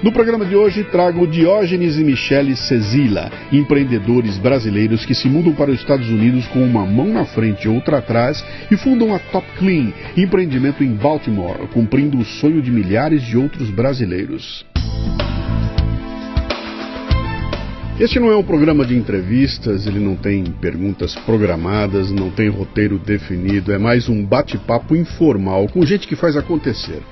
No programa de hoje trago Diógenes e Michele Cezila, empreendedores brasileiros que se mudam para os Estados Unidos com uma mão na frente e outra atrás e fundam a Top Clean, empreendimento em Baltimore, cumprindo o sonho de milhares de outros brasileiros. Este não é um programa de entrevistas, ele não tem perguntas programadas, não tem roteiro definido, é mais um bate-papo informal com gente que faz acontecer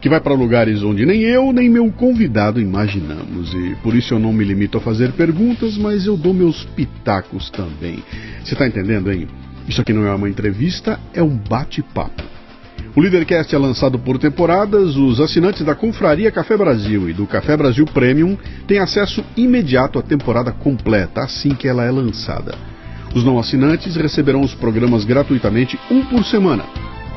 que vai para lugares onde nem eu nem meu convidado imaginamos. E por isso eu não me limito a fazer perguntas, mas eu dou meus pitacos também. Você está entendendo, hein? Isso aqui não é uma entrevista, é um bate-papo. O Leadercast é lançado por temporadas. Os assinantes da Confraria Café Brasil e do Café Brasil Premium têm acesso imediato à temporada completa, assim que ela é lançada. Os não assinantes receberão os programas gratuitamente um por semana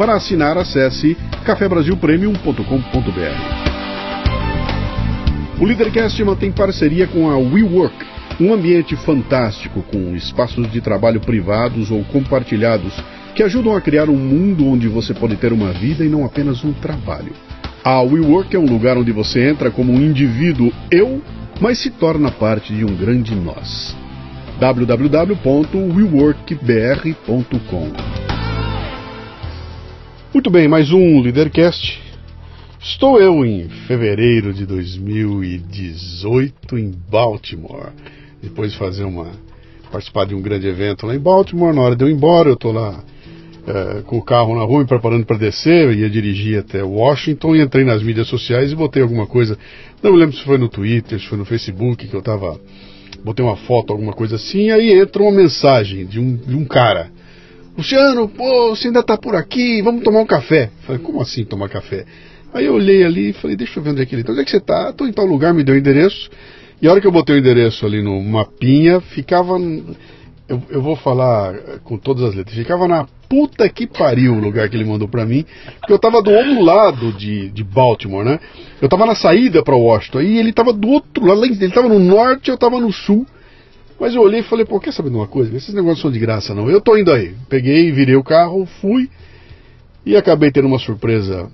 para assinar, acesse cafebrasilpremium.com.br. O Leadercast mantém parceria com a WeWork, um ambiente fantástico com espaços de trabalho privados ou compartilhados que ajudam a criar um mundo onde você pode ter uma vida e não apenas um trabalho. A WeWork é um lugar onde você entra como um indivíduo eu, mas se torna parte de um grande nós. www.weworkbr.com muito bem, mais um Leadercast. Estou eu em fevereiro de 2018 em Baltimore. Depois de fazer uma. participar de um grande evento lá em Baltimore, na hora de eu ir embora, eu estou lá é, com o carro na rua me preparando para descer, eu ia dirigir até Washington e entrei nas mídias sociais e botei alguma coisa. Não me lembro se foi no Twitter, se foi no Facebook que eu estava. Botei uma foto, alguma coisa assim, aí entra uma mensagem de um, de um cara Luciano, pô, você ainda tá por aqui, vamos tomar um café. Falei, como assim tomar café? Aí eu olhei ali e falei, deixa eu ver onde é que ele tá. Onde é que você tá? Tô em tal lugar, me deu o endereço. E a hora que eu botei o endereço ali no mapinha, ficava. Eu, eu vou falar com todas as letras. Ficava na puta que pariu o lugar que ele mandou para mim. Porque eu tava do outro lado de, de Baltimore, né? Eu tava na saída para Washington. E ele tava do outro lado. Ele tava no norte, eu tava no sul. Mas eu olhei e falei, pô, quer saber de uma coisa? Esses negócios são de graça, não. Eu tô indo aí. Peguei, virei o carro, fui e acabei tendo uma surpresa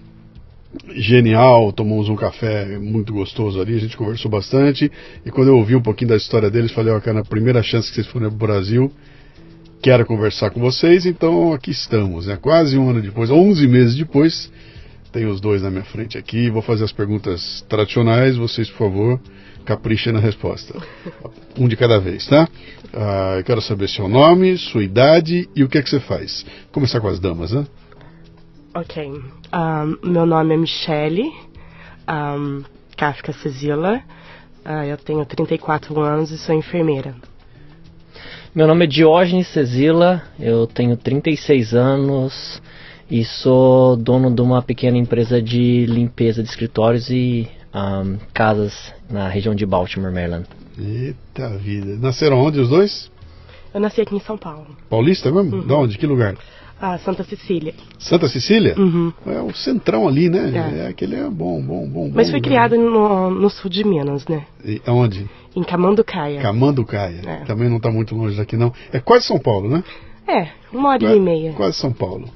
genial. Tomamos um café muito gostoso ali, a gente conversou bastante. E quando eu ouvi um pouquinho da história deles, falei, ó, cara, na primeira chance que vocês forem pro Brasil, quero conversar com vocês. Então aqui estamos, né? Quase um ano depois, 11 meses depois, tenho os dois na minha frente aqui. Vou fazer as perguntas tradicionais, vocês, por favor capricha na resposta. Um de cada vez, tá? Ah, eu quero saber seu nome, sua idade e o que é que você faz. Vou começar com as damas, né? Ok. Um, meu nome é Michele um, Kafka Cezila. Uh, eu tenho 34 anos e sou enfermeira. Meu nome é Diógenes Cezila, eu tenho 36 anos e sou dono de uma pequena empresa de limpeza de escritórios e um, casas na região de Baltimore, Maryland. Eita vida. Nasceram onde os dois? Eu nasci aqui em São Paulo. Paulista mesmo? Uhum. De onde? Que lugar? Ah, Santa Cecília. Santa Cecília? Uhum. É o centrão ali, né? É, é aquele é bom, bom, bom. Mas bom foi criada no, no, sul de Minas, né? E, aonde? Em Camanducaia. Camanducaia. É. Também não está muito longe daqui, não. É quase São Paulo, né? É, uma hora quase, e meia. Quase São Paulo.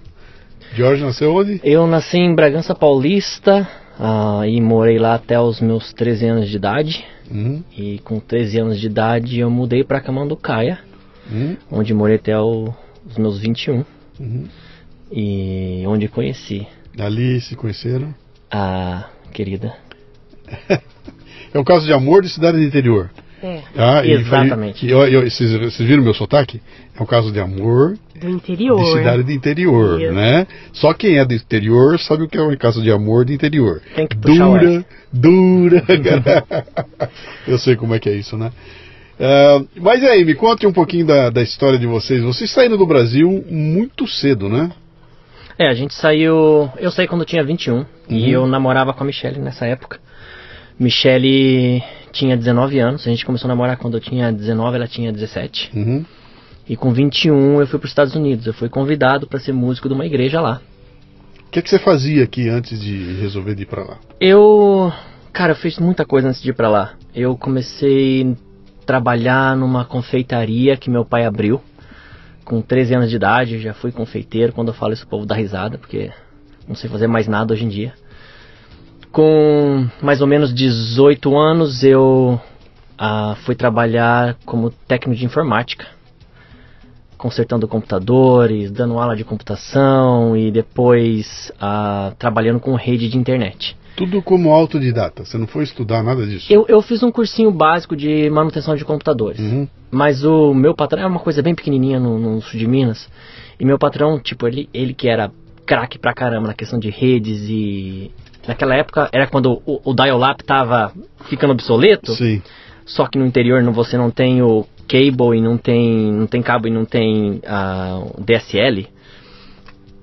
Jorge nasceu onde? Eu nasci em Bragança Paulista, Uh, e morei lá até os meus 13 anos de idade. Uhum. E com 13 anos de idade eu mudei para Camanducaia, uhum. onde morei até o, os meus 21. Uhum. E onde conheci. Ali se conheceram? A querida. é um caso de amor de cidade do interior. É. Ah, Exatamente. E, eu, eu, vocês, vocês viram meu sotaque? É um caso de amor. Do interior. De cidade do interior, Isso. né? Só quem é do interior sabe o que é um caso de amor de interior. Tem que dura, dura. eu sei como é que é isso, né? Uh, mas aí, me conte um pouquinho da, da história de vocês. Vocês saíram do Brasil muito cedo, né? É, a gente saiu. Eu saí quando eu tinha 21 uhum. e eu namorava com a Michelle nessa época. Michelle tinha 19 anos, a gente começou a namorar quando eu tinha 19, ela tinha 17. Uhum. E com 21 eu fui para os Estados Unidos. Eu fui convidado para ser músico de uma igreja lá. O que, que você fazia aqui antes de resolver de ir para lá? Eu, cara, eu fiz muita coisa antes de ir para lá. Eu comecei a trabalhar numa confeitaria que meu pai abriu. Com 13 anos de idade, já fui confeiteiro. Quando eu falo isso, o povo dá risada, porque não sei fazer mais nada hoje em dia. Com mais ou menos 18 anos, eu ah, fui trabalhar como técnico de informática, consertando computadores, dando aula de computação e depois ah, trabalhando com rede de internet. Tudo como autodidata, você não foi estudar nada disso? Eu, eu fiz um cursinho básico de manutenção de computadores, Uhum. mas o meu patrão é uma coisa bem pequenininha no, no sul de Minas, e meu patrão, tipo, ele, ele que era craque pra caramba na questão de redes e... Naquela época era quando o, o dial-up tava ficando obsoleto. Sim. Só que no interior não, você não tem o cable e não tem, não tem cabo e não tem ah, o DSL.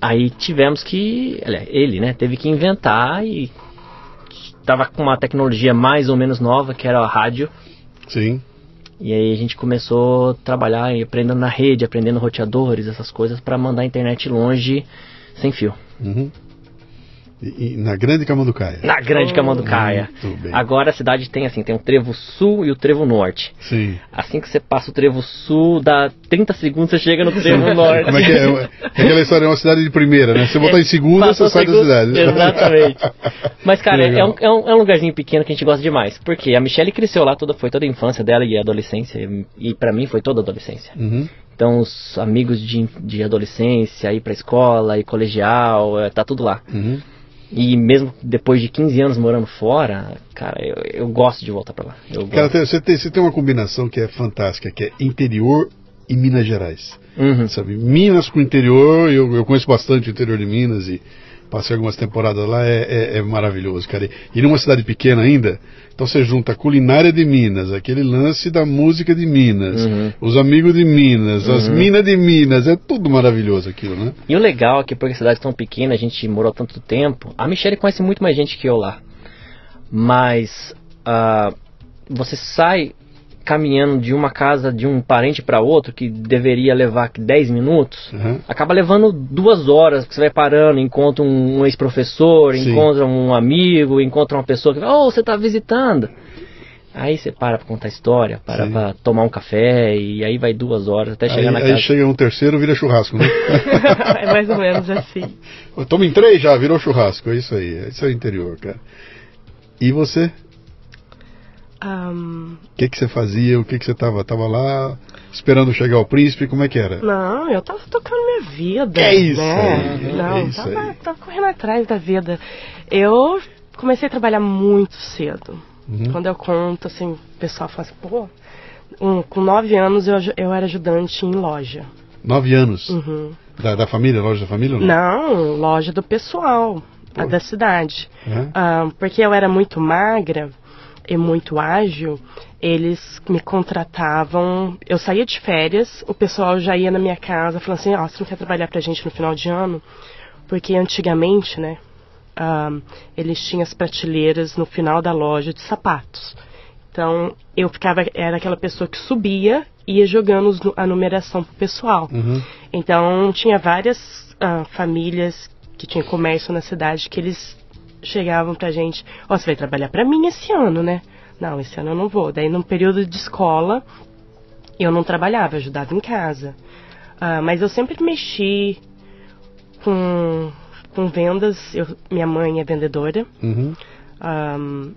Aí tivemos que, aliás, ele, né, teve que inventar e tava com uma tecnologia mais ou menos nova que era a rádio. Sim. E aí a gente começou a trabalhar e aprendendo na rede, aprendendo roteadores, essas coisas para mandar a internet longe sem fio. Uhum. Na Grande Camanducaia. Na grande Camanducaia. Agora a cidade tem assim, tem o trevo sul e o trevo norte. Sim. Assim que você passa o trevo sul, dá 30 segundos você chega no trevo norte. Como é que é? É aquela história, é uma cidade de primeira, né? Se você botar em segunda, Passou você sai da cidade. Exatamente. Mas, cara, é um, é, um, é um lugarzinho pequeno que a gente gosta demais. Porque a Michelle cresceu lá, toda, foi toda a infância dela e a adolescência. E, pra mim foi toda a adolescência. Uhum. Então, os amigos de, de adolescência, ir pra escola, ir colegial, é, tá tudo lá. Uhum. E mesmo depois de 15 anos morando fora, cara, eu, eu gosto de voltar pra lá. Cara, você, tem, você tem uma combinação que é fantástica, que é interior e Minas Gerais. Uhum. Sabe? Minas com interior, eu, eu conheço bastante o interior de Minas e passei algumas temporadas lá, é, é- é maravilhoso, cara. E, numa cidade pequena ainda, então você junta a culinária de Minas, aquele lance da música de Minas, Uhum. os amigos de Minas, as minas de Minas, é tudo maravilhoso aquilo, né? E o legal é que por a cidade tão pequena, a gente morou tanto tempo. A Michelle conhece muito mais gente que eu lá. Mas ah, você sai caminhando de uma casa de um parente para outro que deveria levar 10 minutos, Uhum. acaba levando duas horas, porque você vai parando, encontra um, um ex-professor, encontra um amigo, encontra uma pessoa que fala, oh, você tá visitando. Aí você para pra contar história, para Sim. pra tomar um café, e aí vai duas horas até chegar Aí, na aí casa. chega um terceiro, vira churrasco, né? é mais ou menos assim. Toma em três já, virou churrasco, é isso aí, é isso aí interior, cara. E você? O que, que você fazia? O que, que você tava? Tava lá esperando chegar o príncipe? Como é que era? não, eu tava tocando minha vida. É isso né? aí, Não, é isso tava, tava correndo atrás da vida. Eu comecei a trabalhar muito cedo. Uhum. Quando eu conto, assim, o pessoal fala assim, pô, um, com nove anos eu, eu era ajudante em loja. Nove anos. Uhum. Da, da família, loja da família não? Não, loja do pessoal, da cidade. Uhum. Ah, porque eu era muito magra e muito ágil, eles me contratavam. Eu saía de férias, o pessoal já ia na minha casa falando assim: Ó, você não quer trabalhar pra gente no final de ano? Porque antigamente, né, ah, eles tinham as prateleiras no final da loja de sapatos. Então eu ficava, era aquela pessoa que subia e ia jogando os a numeração pro pessoal. Uhum. Então tinha várias ah, famílias que tinham comércio na cidade que eles chegavam pra gente, ó, você vai trabalhar pra mim esse ano, né? Não, esse ano eu não vou. Daí no período de escola eu não trabalhava, eu ajudava em casa. Ah, mas eu sempre mexi com, com vendas. Eu- minha mãe é vendedora. Uhum. Ahn,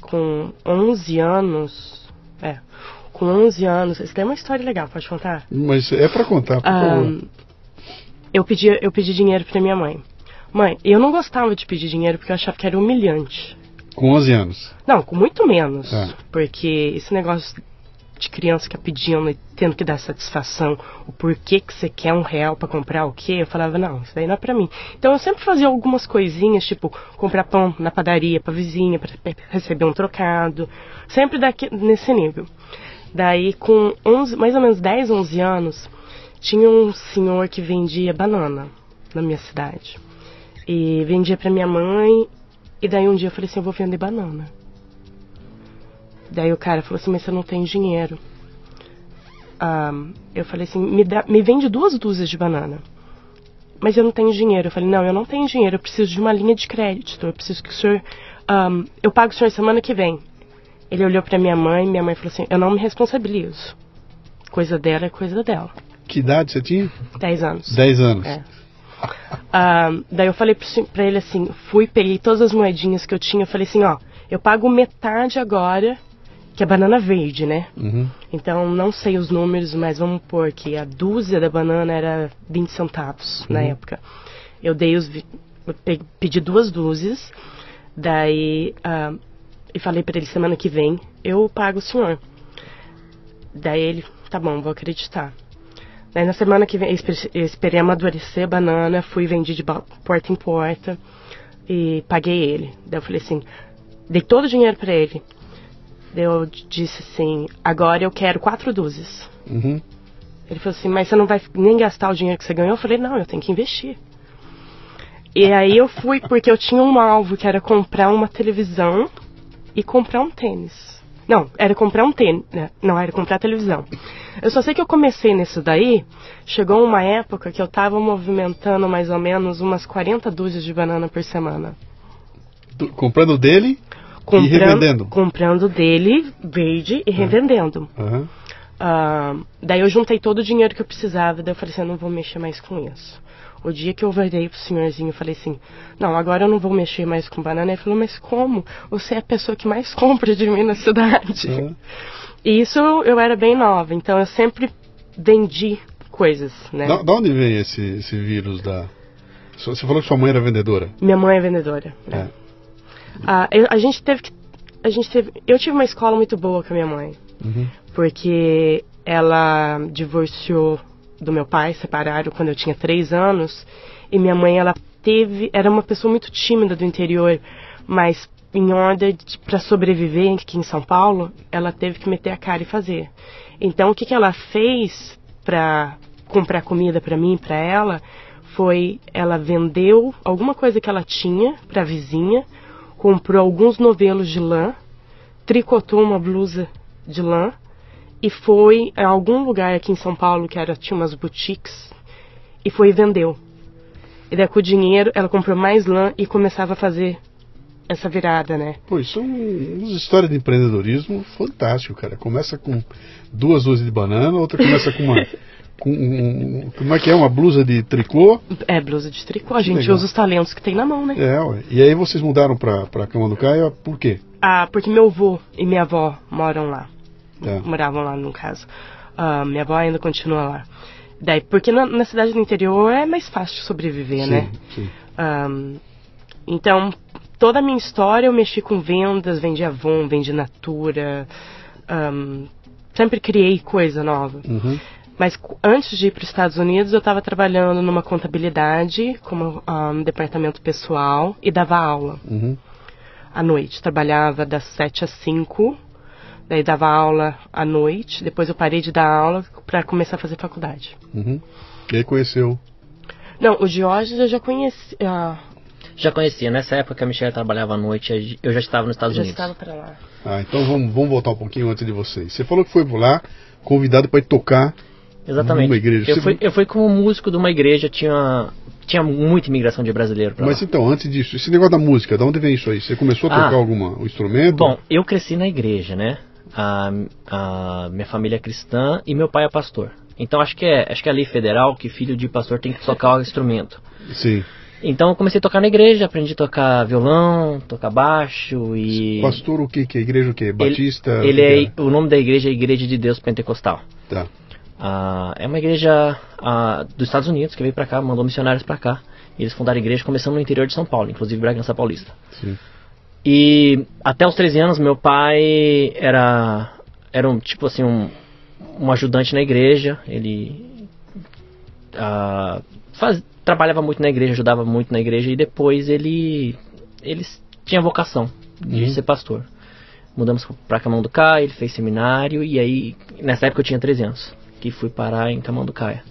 com 11 anos. É. Com 11 anos. Isso daí é uma história legal, pode contar? Mas é pra contar, por favor. Ahn, eu pedi, eu pedi dinheiro pra minha mãe. Mãe, eu não gostava de pedir dinheiro porque eu achava que era humilhante. Com 11 anos. Não, com muito menos. Ah. Porque esse negócio de criança ficar pedindo e tendo que dar satisfação, o porquê que você quer um real pra comprar o quê, eu falava, não, isso daí não é pra mim. Então eu sempre fazia algumas coisinhas, tipo, comprar pão na padaria pra vizinha, pra pe- receber um trocado. Sempre daqui, nesse nível. Daí, com 11, mais ou menos 10, 11 anos, tinha um senhor que vendia banana na minha cidade. E vendia pra minha mãe. E daí um dia eu falei assim, eu vou vender banana. Daí o cara falou assim, mas você não tem dinheiro. um, eu falei assim, me, dá, me vende duas dúzias de banana. Mas eu não tenho dinheiro. Eu falei, não, eu não tenho dinheiro, eu preciso de uma linha de crédito. Eu preciso que o senhor. Um, eu pago o senhor semana que vem. Ele olhou para minha mãe, minha mãe falou assim, eu não me responsabilizo. Coisa dela é coisa dela. Que idade você tinha? Dez anos. Dez anos. É. Uh, daí eu falei pra ele assim, fui, peguei todas as moedinhas que eu tinha, eu falei assim, ó, eu pago metade agora, que é banana verde, né? Uhum. Então não sei os números, mas vamos pôr que a dúzia da banana era 20 centavos Uhum. na época. Eu dei os. eu pe- pedi duas dúzias, daí. Uh, e falei pra ele semana que vem, eu pago o senhor. Daí ele, tá bom, vou acreditar. Daí na semana que vem, esperei amadurecer a banana, fui vendi de porta em porta e paguei ele. Daí eu falei assim, dei todo o dinheiro pra ele. Daí eu disse assim, agora eu quero quatro dúzias. Uhum. Ele falou assim, mas você não vai nem gastar o dinheiro que você ganhou? Eu falei, não, eu tenho que investir. E aí eu fui, porque eu tinha um alvo que era comprar uma televisão e comprar um tênis. Não, era comprar um tênis. né? Não, era comprar televisão. Eu só sei que eu comecei nisso daí. Chegou uma época que eu tava movimentando mais ou menos umas 40 dúzias de banana por semana. Tu- Comprando dele Comprando, e revendendo. Comprando dele, verde, e revendendo. Aham. Ah, daí eu juntei todo o dinheiro que eu precisava, daí eu falei assim, eu não vou mexer mais com isso. O dia que eu virei pro senhorzinho, eu falei assim, não, agora eu não vou mexer mais com banana. Ele falou, mas como? Você é a pessoa que mais compra de mim na cidade. Aham. E isso eu era bem nova, então eu sempre vendi coisas, né? Da, da onde vem esse, esse vírus da. Você falou que sua mãe era vendedora. Minha mãe é vendedora. né? É. Ah, eu- a gente teve que. A gente teve. Eu tive uma escola muito boa com a minha mãe. Uhum. Porque ela divorciou do meu pai, separaram quando eu tinha três anos. E minha mãe, ela teve. Era uma pessoa muito tímida do interior, mas em ordem para sobreviver aqui em São Paulo, ela teve que meter a cara e fazer. Então, o que, que ela fez para comprar comida para mim para ela foi ela vendeu alguma coisa que ela tinha para a vizinha, comprou alguns novelos de lã, tricotou uma blusa de lã e foi a algum lugar aqui em São Paulo que era tinha umas boutiques e foi e vendeu. E daí com o dinheiro ela comprou mais lã e começava a fazer essa virada, né? Pô, isso é um- uma história de empreendedorismo fantástico, cara. Começa com duas dúzias de banana, outra começa com uma. Com um, como é que é? Uma blusa de tricô. É blusa de tricô, a gente legal. usa os talentos que tem na mão, né? É, ué. E aí vocês mudaram pra, pra Cama do Caio, por quê? Ah, porque meu avô e minha avó moram lá. Tá. Moravam lá, no caso. Ah, minha avó ainda continua lá. Daí, porque na, na cidade do interior é mais fácil sobreviver, né? sim. Ahn, então, toda a minha história eu mexi com vendas, vendi Avon, vendi Natura. ahn, sempre criei coisa nova. Uhum. Mas antes de ir para os Estados Unidos, eu estava trabalhando numa contabilidade, como ahn, departamento pessoal, e dava aula Uhum. à noite. Trabalhava das 7 às 5, daí dava aula à noite. Depois eu parei de dar aula para começar a fazer faculdade. Uhum. E aí conheceu. Não, o Diógenes eu já conheci. ah, Já conhecia, nessa época que a Michelle trabalhava à noite, eu já estava nos Estados já Unidos. estava para lá. Ah, então vamos, vamos voltar um pouquinho antes de vocês. Você falou que foi lá convidado para ir tocar. Exatamente. Numa igreja. Eu Você- fui, eu fui como músico de uma igreja, tinha, tinha muita imigração de brasileiro pra Mas lá. então, antes disso, esse negócio da música, de onde vem isso aí? Você começou a Ah. tocar alguma um instrumento? Bom, eu cresci na igreja, né? A, a minha família é cristã e meu pai é pastor. Então acho que é, acho que é a lei federal que filho de pastor tem que tocar o instrumento. Sim. Então eu comecei a tocar na igreja, aprendi a tocar violão, tocar baixo e Pastor o que que é? Igreja o quê? Batista? ele o que é o nome da igreja é Igreja de Deus Pentecostal. Tá. Ah, é uma igreja ah, dos Estados Unidos que veio pra cá, mandou missionários pra cá. E eles fundaram a igreja começando no interior de São Paulo, inclusive Bragança Paulista. Sim. E até os 13 anos meu pai era era um tipo assim um, um ajudante na igreja. Ele ah, faz, trabalhava muito na igreja, ajudava muito na igreja e depois ele ele tinha vocação de Uhum. ser pastor. Mudamos pra Camanducaia, ele fez seminário e aí nessa época eu tinha 13 anos que fui parar em Camanducaia.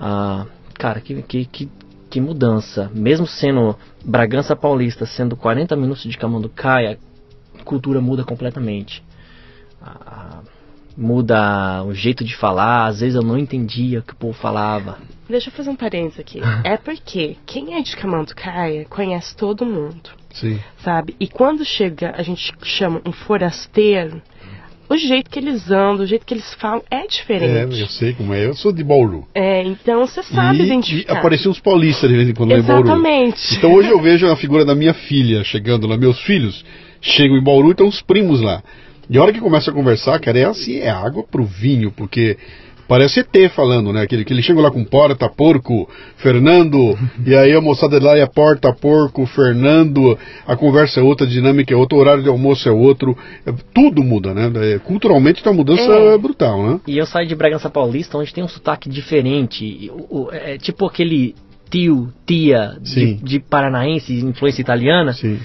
Ah, cara, que, que, que, que mudança. Mesmo sendo Bragança Paulista, sendo 40 minutos de Camanducaia, a cultura muda completamente. Ah, muda o jeito de falar, às vezes eu não entendia o que o povo falava. Deixa eu fazer um parênteses aqui. É porque quem é de Camanducaia conhece todo mundo, Sim. sabe? E quando chega, a gente chama um forasteiro, o jeito que eles andam, o jeito que eles falam é É, diferente. eu sei como é. Eu sou de Bauru. É, então você sabe e, e identificar. apareciam uns paulistas de vez em quando lá em Bauru. Exatamente. Então hoje eu vejo a figura da minha filha chegando lá, meus filhos chegam em Bauru e estão os primos lá. E a hora que começa a conversar, cara, é assim, é água pro vinho, porque parece ET falando, né? Aquele que ele chega lá com porta, porco, Fernando, e aí a moçada lá é porta, porco, Fernando, a conversa é outra, a dinâmica é outra, o horário de almoço é outro, é- tudo muda, né? É, Culturalmente tá uma mudança É. brutal, né? E eu saí de Bragança Paulista, onde tem um sotaque diferente. o- o- é tipo aquele tio, tia de, de paranaense, influência italiana. Sim.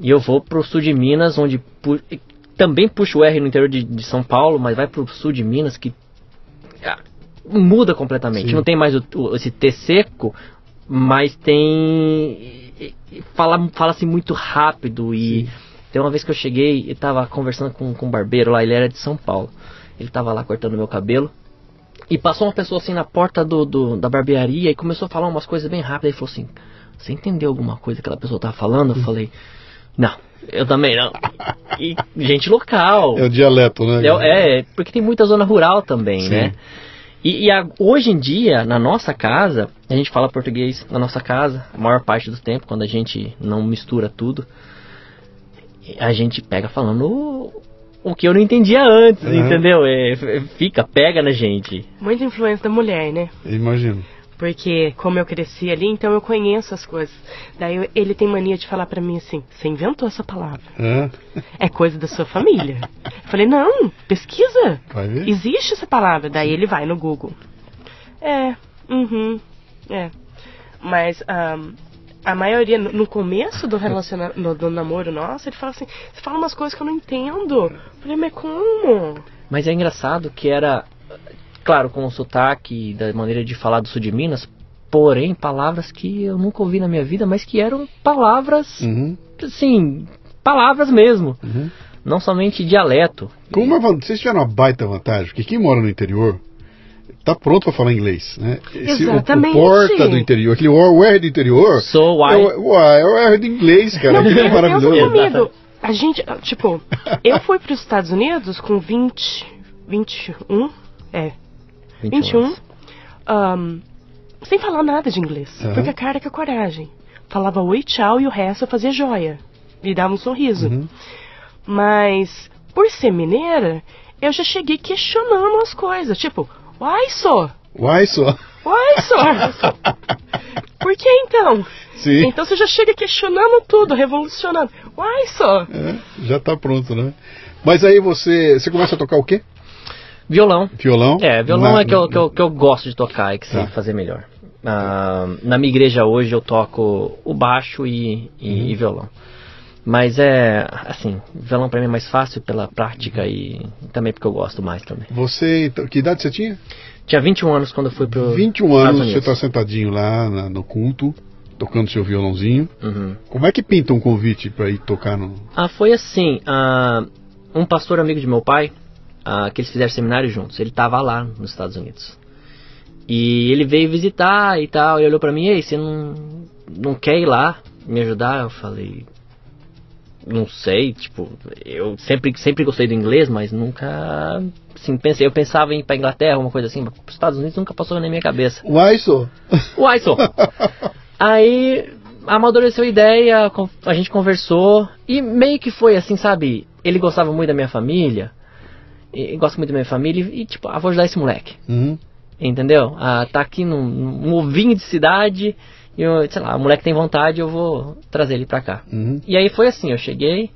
E eu vou pro sul de Minas, onde pu- também puxo o R no interior de, de São Paulo, mas vai pro sul de Minas que muda completamente. Sim. Não tem mais o, o- esse T seco, mas tem. e- e Fala, fala-se muito rápido e. Sim. Tem uma vez que eu cheguei e tava conversando com, com um barbeiro lá, ele era de São Paulo. Ele tava lá cortando meu cabelo. E passou uma pessoa assim na porta do, do- da barbearia e começou a falar umas coisas bem rápidas. Ele falou assim: Você entendeu alguma coisa que aquela pessoa tava falando? Eu falei: Não, eu também não. E gente local. É o dialeto, né? É, é, porque tem muita zona rural também, Sim. né? E, e a- hoje em dia, na nossa casa, a gente fala português na nossa casa, a maior parte do tempo, quando a gente não mistura tudo, a gente pega falando o, o que eu não entendia antes, Uhum. entendeu? É, f- fica, pega na gente. Muita influência da mulher, né? Imagino. Porque como eu cresci ali, então eu conheço as coisas. Daí eu- ele tem mania de falar pra mim assim: "Você inventou essa palavra? É, É coisa da sua família?" Eu falei: "Não, pesquisa. vai ver. Existe essa palavra." Daí ele vai no Google. É, uhum, é. Mas ahn, a maioria no começo do relacionamento, do, do namoro nosso, ele fala assim: "Você fala umas coisas que eu não entendo." Eu falei: "Mas como?" Mas é engraçado que era, claro, com o sotaque da maneira de falar do sul de Minas, porém, palavras que eu nunca ouvi na minha vida, mas que eram palavras, Uhum, assim, palavras mesmo. uhum. Não somente dialeto. Com uma, vocês tiveram uma baita vantagem, porque quem mora no interior tá pronto para falar inglês, né? Esse- o- Exatamente. O, porta do interior, aquele o, o R do interior. Sou É white. o, é o R do inglês, cara. Não, Aquilo é maravilhoso. A gente, tipo, eu fui para os Estados Unidos com 20, 21, é, 21, anos. ahn, sem falar nada de inglês. Aham. Porque a cara com a coragem. Falava oi, tchau e o resto eu fazia joia. E dava um sorriso. Uhum. Mas, por ser mineira, eu já cheguei questionando as coisas. Tipo, uai, só, Uai só. uai, só. Por que então? Sim. Então você já chega questionando tudo, revolucionando. Uai, só. É, já tá pronto, né? Mas aí você, você começa a tocar o quê? Violão. Violão? É, violão Na- é que eu, que, eu, que eu gosto de tocar e que sei Tá. fazer melhor. Ah, na minha igreja hoje eu toco o baixo e, e, Uhum. e violão. Mas é, assim, violão pra mim é mais fácil pela prática e também porque eu gosto mais também. Você, então, que idade você tinha? Tinha 21 anos quando eu fui pro 21 Estados anos, você tá sentadinho lá na- no culto, tocando seu violãozinho. Uhum. Como é que pinta um convite pra ir tocar no. Ah, foi assim, ah, um pastor amigo de meu pai, ah, que eles fizeram seminário juntos, ele tava lá nos Estados Unidos. E ele veio visitar e tal, e olhou pra mim, ei, você não, não quer ir lá me ajudar? Eu falei, não sei, tipo, eu sempre, sempre gostei do inglês, mas nunca, assim, pensei, eu pensava em ir pra Inglaterra, uma coisa assim, mas pros Estados Unidos nunca passou na minha cabeça. Uai só. Uai, só. Aí amadureceu a ideia, a gente conversou e meio que foi assim, sabe? Ele gostava muito da minha família, e gosta muito da minha família e tipo, ah, vou ajudar esse moleque, Uhum. entendeu? Ah, tá aqui num, num ovinho de cidade e eu, sei lá, o moleque tem vontade, eu vou trazer ele pra cá. Uhum. E aí foi assim, eu cheguei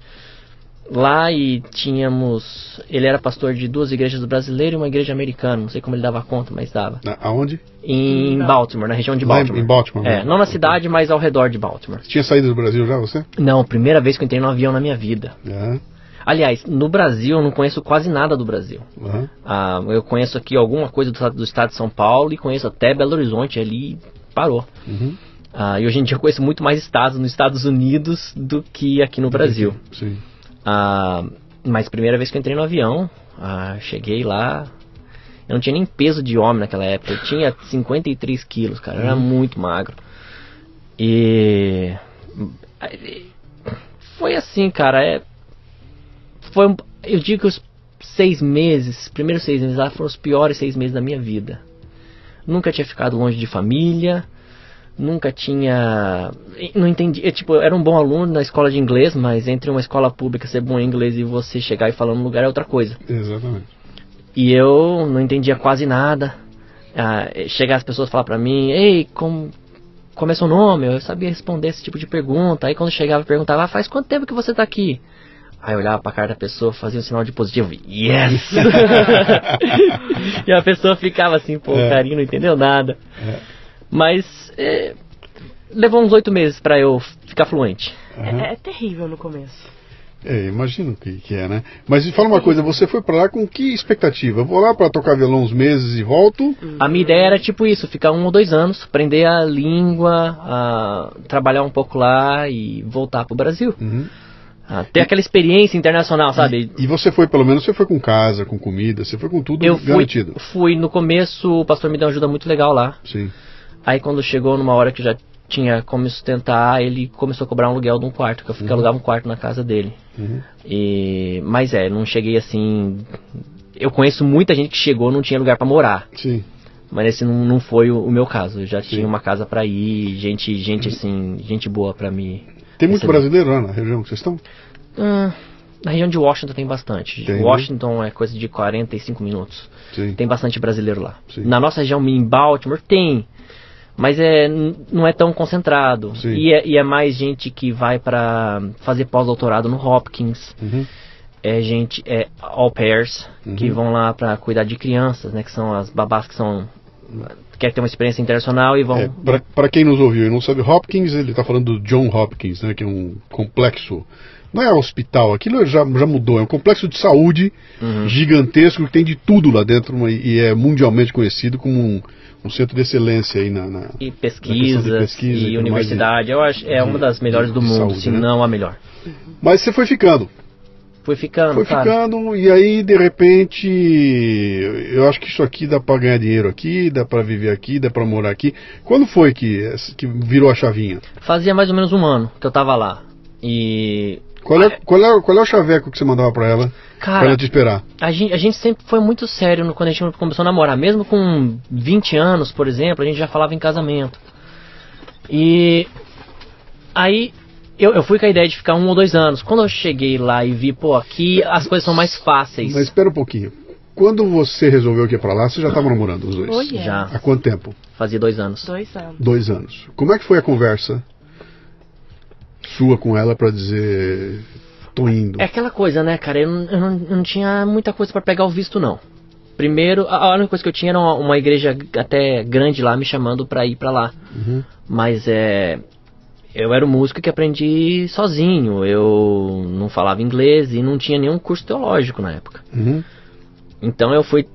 lá e tínhamos, ele era pastor de duas igrejas brasileiras e uma igreja americana, não sei como ele dava conta, mas dava. Na- Aonde? Em Baltimore, na região de Lá em- Baltimore. em Baltimore, É, não na cidade, mas ao redor de Baltimore. Tinha saído do Brasil já, você? Não, primeira vez que eu entrei no avião na minha vida. É. Aliás, no Brasil eu não conheço quase nada do Brasil. Uhum. Ah, eu conheço aqui alguma coisa do, estado- do estado de São Paulo e conheço até Belo Horizonte ali parou. Uhum. Ah, e hoje em dia eu conheço muito mais estados nos Estados Unidos do que aqui no Brasil. Sim. Ah, Mas primeira vez que eu entrei no avião, ah, cheguei lá. Eu não tinha nem peso de homem naquela época. Eu tinha 53 quilos, cara. Eu era muito magro. E. Foi assim, cara. É, foi eu digo que os seis meses, primeiros seis meses lá foram os piores seis meses da minha vida. Nunca tinha ficado longe de família, nunca tinha. Não entendi. eu, tipo, eu era um bom aluno na escola de inglês, mas entre uma escola pública ser bom em inglês e você chegar e falar no lugar é outra coisa. Exatamente. E eu não entendia quase nada. Ah, chegar as pessoas falar pra mim, ei, como, como é seu nome? Eu sabia responder esse tipo de pergunta. Aí quando chegava, perguntava, ah, faz quanto tempo que você tá aqui? Aí eu olhava pra cara da pessoa, fazia um sinal de positivo, yes! e a pessoa ficava assim, pô, É. o carinho não entendeu nada. É. Mas é, levou uns oito meses pra eu ficar fluente. É, é terrível no começo. É, imagino que, que é, né? Mas me fala uma coisa, você foi pra lá com que expectativa? Vou lá pra tocar violão uns meses e volto? A minha ideia era tipo isso, ficar um ou dois anos, aprender a língua, a trabalhar um pouco lá e voltar pro Brasil. Uhum. Ah, ter aquela experiência internacional, sabe? E você foi, pelo menos, você foi com casa, com comida, você foi com tudo Eu fui, garantido. fui no começo, o pastor me deu uma ajuda muito legal lá. Sim. Aí quando chegou numa hora que já tinha como me sustentar, ele começou a cobrar um aluguel de um quarto, que eu fiquei alugava um quarto na casa dele. Uhum. E mas é, não cheguei assim. Eu conheço muita gente que chegou e não tinha lugar pra morar, Sim. mas esse não, não foi o, o meu caso. Eu já Sim. tinha uma casa pra ir, gente, gente assim, gente boa pra me. Tem muito receber. brasileiro lá na região que vocês estão? Ah, na região de Washington tem bastante. Tem, né? Washington é coisa de 45 minutos. Sim. Tem bastante brasileiro lá. Sim. Na nossa região, em Baltimore, tem. Mas é, não é tão concentrado. E é, e é mais gente que vai pra fazer pós-doutorado no Hopkins. Uhum. É gente, é au pairs, que Uhum. vão lá pra cuidar de crianças, né? Que são as babás que são... Quer ter uma experiência internacional e vão... É, pra quem nos ouviu e não sabe, Hopkins, ele tá falando do John Hopkins, né? Que é um complexo. Não é hospital, aquilo já, já mudou. É um complexo de saúde Uhum. gigantesco que tem de tudo lá dentro e é mundialmente conhecido como um, um centro de excelência aí na. na- E Na pesquisas de pesquisa e e tudo universidade. Eu acho é uma das melhores do mundo, saúde, se né? não a melhor. Mas você foi ficando. Fui ficando, Foi ficando, e aí de repente eu acho que isso aqui dá pra ganhar dinheiro aqui, dá pra viver aqui, dá pra morar aqui. Quando foi que, que virou a chavinha? Fazia mais ou menos um ano que eu tava lá. E. Qual é, qual é, qual é o chaveco que você mandava pra ela? pra Cara, ela te esperar? a gente, a gente sempre foi muito sério no- quando a gente começou a namorar. Mesmo com 20 anos, por exemplo, a gente já falava em casamento. E. Aí. Eu, eu fui com a ideia de ficar um ou dois anos. Quando eu cheguei lá e vi, pô, aqui as coisas são mais fáceis. Mas espera um pouquinho. Quando você resolveu que ia pra lá, você já estava namorando os dois? Oh, yeah. Já. Há quanto tempo? Fazia dois anos. Dois anos. Dois anos. Como é que foi a conversa sua com ela pra dizer tô indo? É aquela coisa, né, cara? Eu não, eu não, eu não tinha muita coisa pra pegar o visto, não. Primeiro, a única coisa que eu tinha era uma, uma igreja até grande lá me chamando pra ir pra lá. Uhum. Mas é. Eu era um músico que aprendi sozinho. Eu não falava inglês e não tinha nenhum curso teológico na época. Uhum. Então eu fui.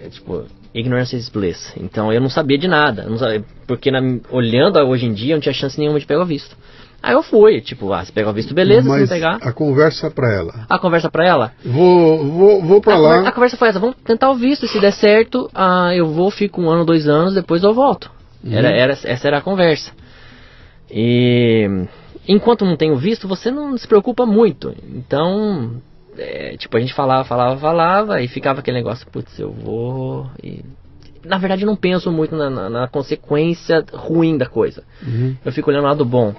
é, Tipo, ignorance is bliss. Então eu não sabia de nada. sabia- porque na- olhando hoje em dia eu não tinha chance nenhuma de pegar o visto. Aí eu fui, tipo, ah, se pegar o visto, beleza, se Mas não pegar. a conversa pra ela. A conversa pra ela? Vou, vou, vou pra a, lá. a conversa foi essa, vamos tentar o visto, se der certo, ah, eu vou, fico um ano, dois anos, depois eu volto. Uhum. Era, era, essa era a conversa. E enquanto não tem o visto, você não se preocupa muito. Então, é, tipo, a gente falava, falava, falava, e ficava aquele negócio, putz, eu vou. E, na verdade, eu não penso muito na, na- na consequência ruim da coisa. Uhum. Eu fico olhando o lado bom.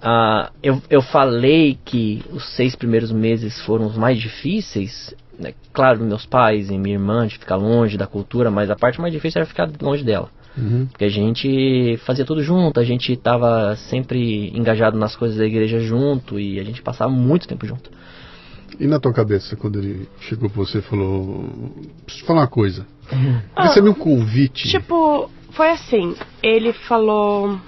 Ah, eu, eu falei que os seis primeiros meses foram os mais difíceis. Né? Claro, meus pais e minha irmã, de ficar longe da cultura, mas a parte mais difícil era ficar longe dela. Uhum. Porque a gente fazia tudo junto, a gente estava sempre engajado nas coisas da igreja junto e a gente passava muito tempo junto. E na tua cabeça, quando ele chegou pra você e falou: Preciso te falar uma coisa. Ah, Recebi um convite. Tipo, foi assim, ele falou.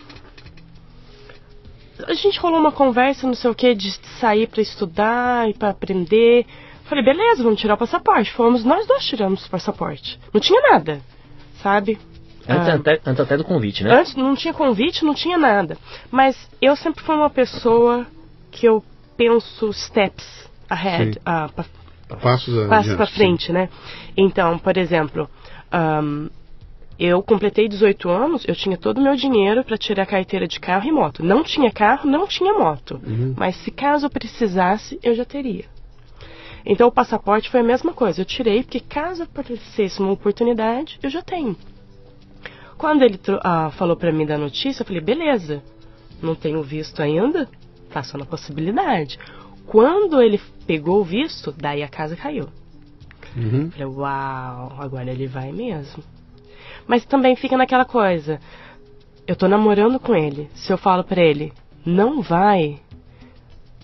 A gente rolou uma conversa, não sei o que, de sair pra estudar e pra aprender. Falei, beleza, vamos tirar o passaporte. Fomos, nós dois tiramos o passaporte. Não tinha nada, sabe? Antes, Ah. até, antes até do convite, né? Antes não tinha convite, não tinha nada. Mas eu sempre fui uma pessoa que eu penso steps ahead, ah, pra, Passos passos adiante, pra sim. frente, né? Então, por exemplo, ahn, eu completei 18 anos, eu tinha todo o meu dinheiro para tirar a carteira de carro e moto. Não tinha carro, não tinha moto. Uhum. Mas se caso eu precisasse, eu já teria. Então o passaporte foi a mesma coisa. Eu tirei porque caso aparecesse uma oportunidade, eu já tenho. Quando ele ah, falou pra mim da notícia, eu falei, beleza, não tenho visto ainda, tá só na possibilidade. Quando ele pegou o visto, daí a casa caiu. Uhum. Falei, uau, agora ele vai mesmo. Mas também fica naquela coisa. Eu tô namorando com ele. Se eu falo pra ele, não vai,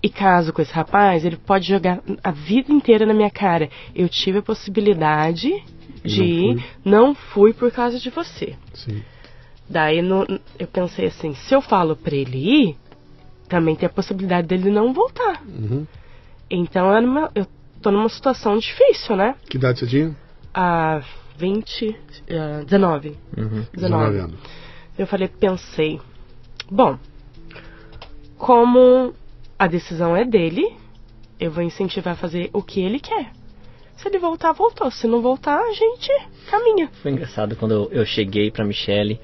e caso com esse rapaz, ele pode jogar a vida inteira na minha cara. Eu tive a possibilidade de Não ir, fui. não fui por causa de você. Sim. Daí no- eu pensei assim, se eu falo pra ele ir, também tem a possibilidade dele não voltar. Uhum. Então eu, numa- eu tô numa situação difícil, né? Que idade você tinha? a 20, eh, 19. Uhum. 19. anos. Eu falei, pensei, bom, como a decisão é dele, eu vou incentivar a fazer o que ele quer. Se ele voltar, voltou. Se não voltar, a gente caminha. Foi engraçado quando eu, eu cheguei pra Michelle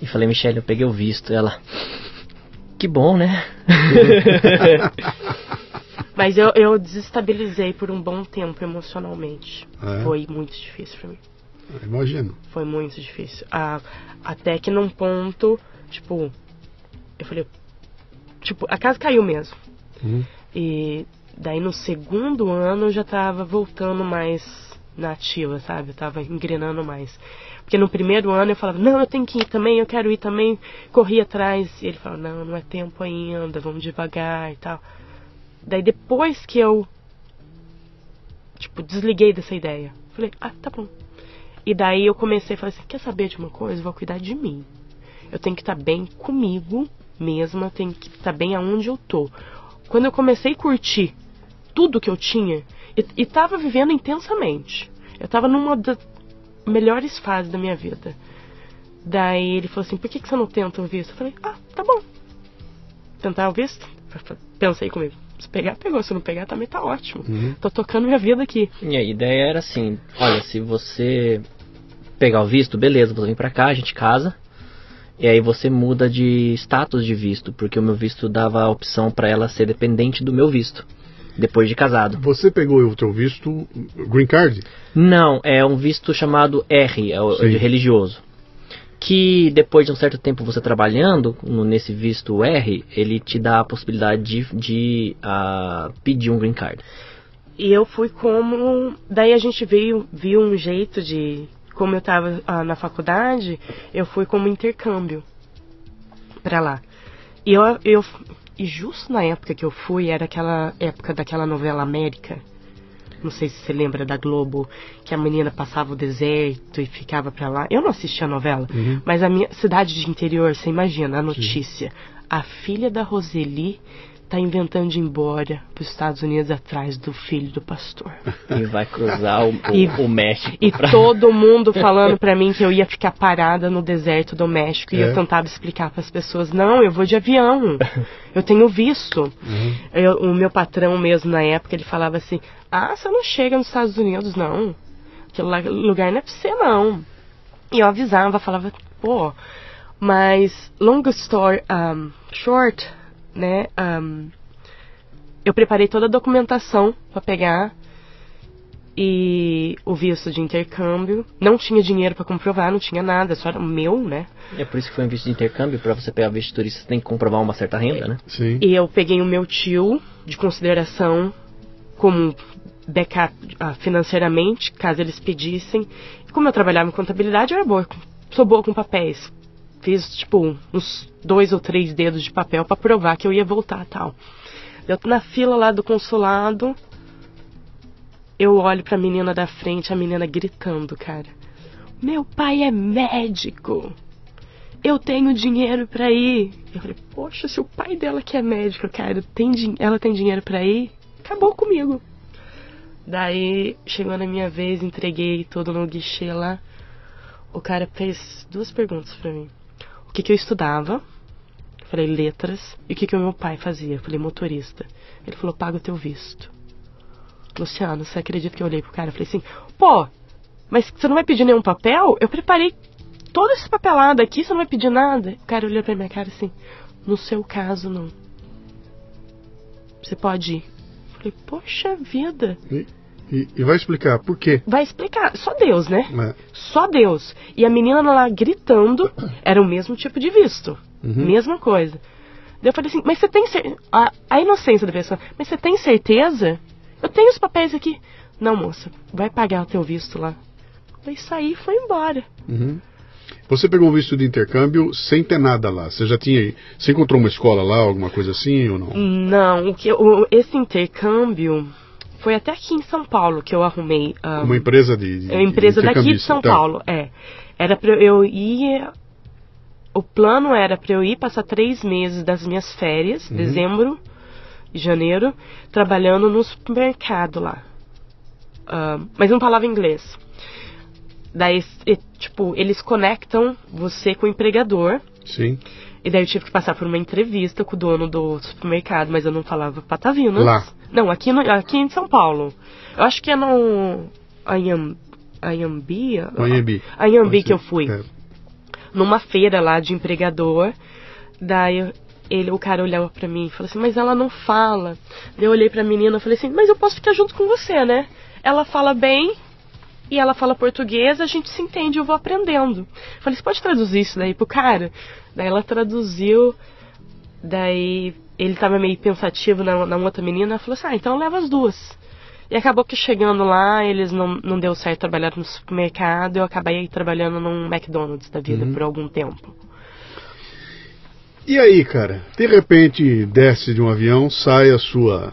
e falei, Michelle, eu peguei o visto. Ela, que bom, né? Mas eu, eu desestabilizei por um bom tempo emocionalmente. Ah, é? Foi muito difícil pra mim. Imagino. Foi muito difícil. Ah, até que num ponto, tipo, eu falei, tipo, a casa caiu mesmo. Uhum. E daí no segundo ano eu já tava voltando mais na ativa, sabe? Eu tava engrenando mais. Porque no primeiro ano eu falava, não, eu tenho que ir também, eu quero ir também, corri atrás. E ele falava, não, não é tempo ainda, vamos devagar e tal. Daí depois que eu, tipo, desliguei dessa ideia, falei, ah, tá bom. E daí eu comecei a falar assim, quer saber de uma coisa? Vou cuidar de mim. Eu tenho que estar bem comigo mesma, tenho que estar bem aonde eu tô. Quando eu comecei a curtir tudo que eu tinha, e, e tava vivendo intensamente. Eu tava numa das melhores fases da minha vida. Daí ele falou assim, por que, que você não tenta o visto? Eu falei, ah, tá bom. Tentar o visto? Pensei comigo. Se pegar, pegou. Se não pegar, também tá ótimo. Uhum. Tô tocando minha vida aqui. E a ideia era assim, olha, se você pegar o visto, beleza, você vem pra cá, a gente casa. E aí você muda de status de visto, porque o meu visto dava a opção pra ela ser dependente do meu visto, depois de casado. Você pegou o teu visto Green Card? Não, é um visto chamado R, é o de religioso. Que depois de um certo tempo você trabalhando no- nesse visto R, ele te dá a possibilidade de, de ah, pedir um green card. E eu fui como. Daí a gente veio, viu um jeito de. Como eu tava ah, na faculdade, eu fui como intercâmbio pra lá. E eu, eu. E justo na época que eu fui, era aquela época daquela novela América. Não sei se você lembra da Globo, que a menina passava o deserto e ficava pra lá. Eu não assisti a novela, Uhum. mas a minha cidade de interior, você imagina a notícia. A filha da Roseli tá inventando de ir embora pros Estados Unidos atrás do filho do pastor. E vai cruzar o, E- o México. E pra- todo mundo falando pra mim que eu ia ficar parada no deserto do México e É. eu tentava explicar pras pessoas, não, eu vou de avião. Eu tenho visto. Uhum. Eu- o meu patrão mesmo na época, ele falava assim: "Ah, você não chega nos Estados Unidos não. Aquele lá- lugar não é pra você não". E eu avisava, falava: "Pô, mas long story um, short, né? um, eu preparei toda a documentação pra pegar e o visto de intercâmbio. Não tinha dinheiro pra comprovar, não tinha nada, só era o meu, né? É por isso que foi um visto de intercâmbio, pra você pegar visto de turista, você tem que comprovar uma certa renda, né? Sim. E eu peguei o meu tio de consideração como backup ah, financeiramente, caso eles pedissem. E como eu trabalhava em contabilidade, eu era boa, sou boa com papéis. Fiz, tipo, uns dois ou três dedos de papel pra provar que eu ia voltar tal. Eu na fila lá do consulado, eu olho pra menina da frente, a menina gritando, cara. Meu pai é médico eu tenho dinheiro pra ir. Eu falei, poxa, se o pai dela que é médico, cara, tem ela tem dinheiro pra ir, acabou comigo. Daí, chegou na minha vez, entreguei tudo no guichê lá. O cara fez duas perguntas pra mim. Que que eu estudava? Falei, letras. E o que que o meu pai fazia? Falei, motorista. Ele falou, paga o teu visto. Luciano, você acredita que eu olhei pro cara falei assim, pô, mas você não vai pedir nenhum papel? Eu preparei todo esse papelado aqui, você não vai pedir nada? O cara olhou pra minha cara assim, no seu caso, não. Você pode ir. Falei, poxa vida. E, e, e vai explicar por quê. Vai explicar. Só Deus, né? É. Só Deus. E a menina lá gritando, era o mesmo tipo de visto. Uhum. Mesma coisa. Daí eu falei assim, mas você tem certeza. A, a inocência da pessoa, mas você tem certeza? Eu tenho os papéis aqui. Não, moça, vai pagar o teu visto lá. Daí saí e foi embora. Uhum. Você pegou um visto de intercâmbio sem ter nada lá. Você já tinha. Você encontrou uma escola lá, alguma coisa assim ou não? Não, o que, o, esse intercâmbio foi até aqui em São Paulo que eu arrumei. ah, Uma empresa de. de É uma empresa daqui de São tá. Paulo, é. Era pra eu ir. O plano era pra eu ir passar três meses das minhas férias, Uhum. dezembro e janeiro, trabalhando no supermercado lá. Ah, mas não falava inglês. Daí, tipo, eles conectam você com o empregador. Sim. E daí eu tive que passar por uma entrevista com o dono do supermercado, mas eu não falava patavinas. Lá. Não, aqui, no, aqui em São Paulo. Eu acho que é no Anham, Anhambi. Anhembi. Anhambi Pode que eu fui. É. Numa feira lá de empregador. Daí ele, o cara olhava pra mim e falou assim, mas ela não fala. Daí eu olhei pra menina e falei assim, mas eu posso ficar junto com você, né? Ela fala bem e ela fala português, a gente se entende, eu vou aprendendo. Falei, você pode traduzir isso daí pro cara? Daí ela traduziu, daí ele tava meio pensativo na, na outra menina, ela falou assim, ah, então leva as duas. E acabou que chegando lá, eles não, não deu certo trabalhar no supermercado, eu acabei trabalhando num McDonald's da vida Uhum. por algum tempo. E aí, cara? De repente desce de um avião, sai a sua.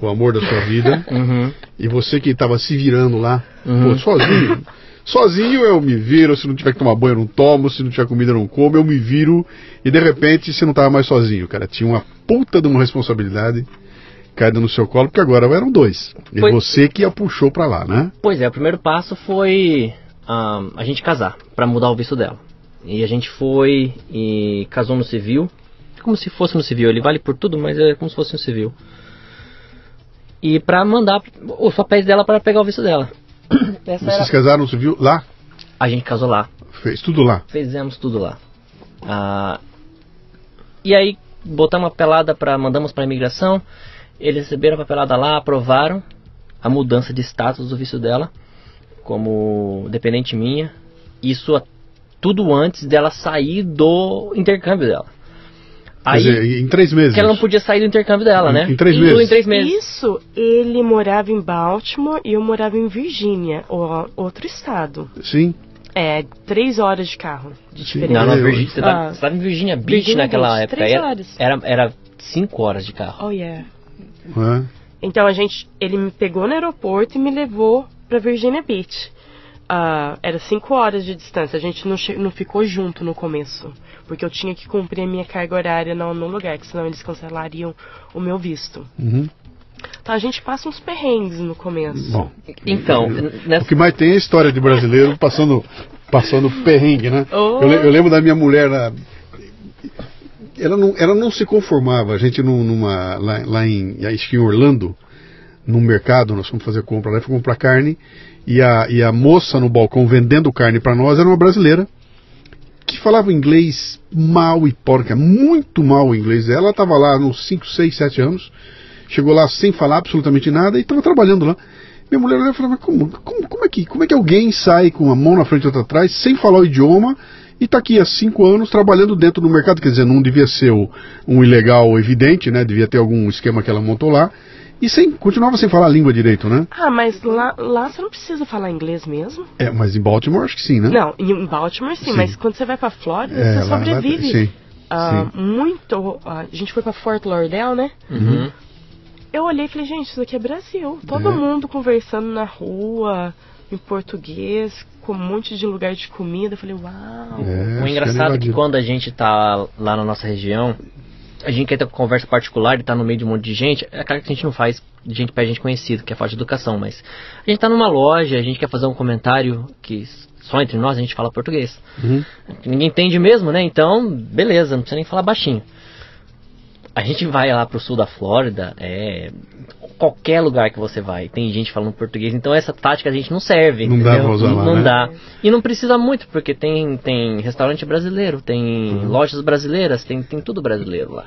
O amor da sua vida. Uhum. e você que estava se virando lá, Uhum. pô, sozinho. Sozinho eu me viro, se não tiver que tomar banho eu não tomo, se não tiver comida eu não como, eu me viro e de repente você não estava mais sozinho, cara. Tinha uma puta de uma responsabilidade caída no seu colo, porque agora eram dois. E Foi- você que a puxou pra lá, né? Pois é, o primeiro passo foi a gente casar, pra mudar o visto dela. E a gente foi e casou no civil, como se fosse no civil, ele vale por tudo, mas é como se fosse no civil. E pra mandar os papéis dela para pegar o visto dela. Essa Vocês era... casaram, você viu? Lá? A gente casou lá, Fez tudo lá. fizemos tudo lá. Ah, e aí botamos a papelada para mandamos para imigração. Eles receberam a papelada lá, aprovaram a mudança de status do visto dela como dependente minha. Isso tudo antes dela sair do intercâmbio dela. Quer Aí dizer, em três meses. que ela não podia sair do intercâmbio dela, Em- né? em três em três meses. Isso, ele morava em Baltimore e eu morava em Virgínia, outro estado. Sim. É, três horas de carro de diferença. Não, não, Eu- Virgínia, você, Ah. tá, em Virginia Beach Virginia naquela Beach, época. três Era, horas. era, era cinco horas de carro. Oh, yeah. É. Então a gente, ele me pegou no aeroporto e me levou pra Virginia Beach. Ah, era cinco horas de distância. A gente não, não ficou junto no começo, porque eu tinha que cumprir a minha carga horária no, no lugar, que senão eles cancelariam o meu visto. Uhum. Então a gente passa uns perrengues no começo. Bom, Então, o nessa, que mais tem é a história de brasileiro passando, passando perrengue, né? Oh. Eu, eu lembro da minha mulher lá. Ela não, ela não se conformava. A gente num- numa, lá, lá em, acho que em Orlando, num mercado, nós fomos fazer compra lá, fomos comprar carne. E a, e a moça no balcão vendendo carne para nós era uma brasileira que falava inglês mal e porca, muito mal o inglês. Ela estava lá nos 5, 6, 7 anos, chegou lá sem falar absolutamente nada e estava trabalhando lá. Minha mulher olhava e falava, como, como, como, é que, como é que alguém sai com uma mão na frente e outra atrás, sem falar o idioma, e está aqui há cinco anos trabalhando dentro do mercado? Quer dizer, não devia ser um ilegal evidente, né? Devia ter algum esquema que ela montou lá. E sem, continuava sem falar a língua direito, né? Ah, mas lá, lá você não precisa falar inglês mesmo? É, mas em Baltimore acho que sim, né? Não, em Baltimore sim, Sim. mas quando você vai pra Flórida, É, você lá- lá- sobrevive. sim, Ah, sim. muito. ah, a gente foi pra Fort Lauderdale, né? Uhum. Eu olhei e falei, gente, isso aqui é Brasil. Todo É. mundo conversando na rua, em português, com um monte de lugar de comida. Eu falei, uau. É, O acho engraçado é que quando a gente tá lá na nossa região, a gente quer ter uma conversa particular e tá no meio de um monte de gente, é claro que a gente não faz de gente de gente conhecido, que é falta de educação, mas a gente tá numa loja, a gente quer fazer um comentário que só entre nós a gente fala português. Uhum. Ninguém entende mesmo, né? Então, beleza, não precisa nem falar baixinho. A gente vai lá pro sul da Flórida, é qualquer lugar que você vai, tem gente falando português, então essa tática a gente não serve. Não dá entendeu? pra usar lá, Não né? dá. E não precisa muito, porque tem, tem restaurante brasileiro, tem Uhum. lojas brasileiras, tem, tem tudo brasileiro lá.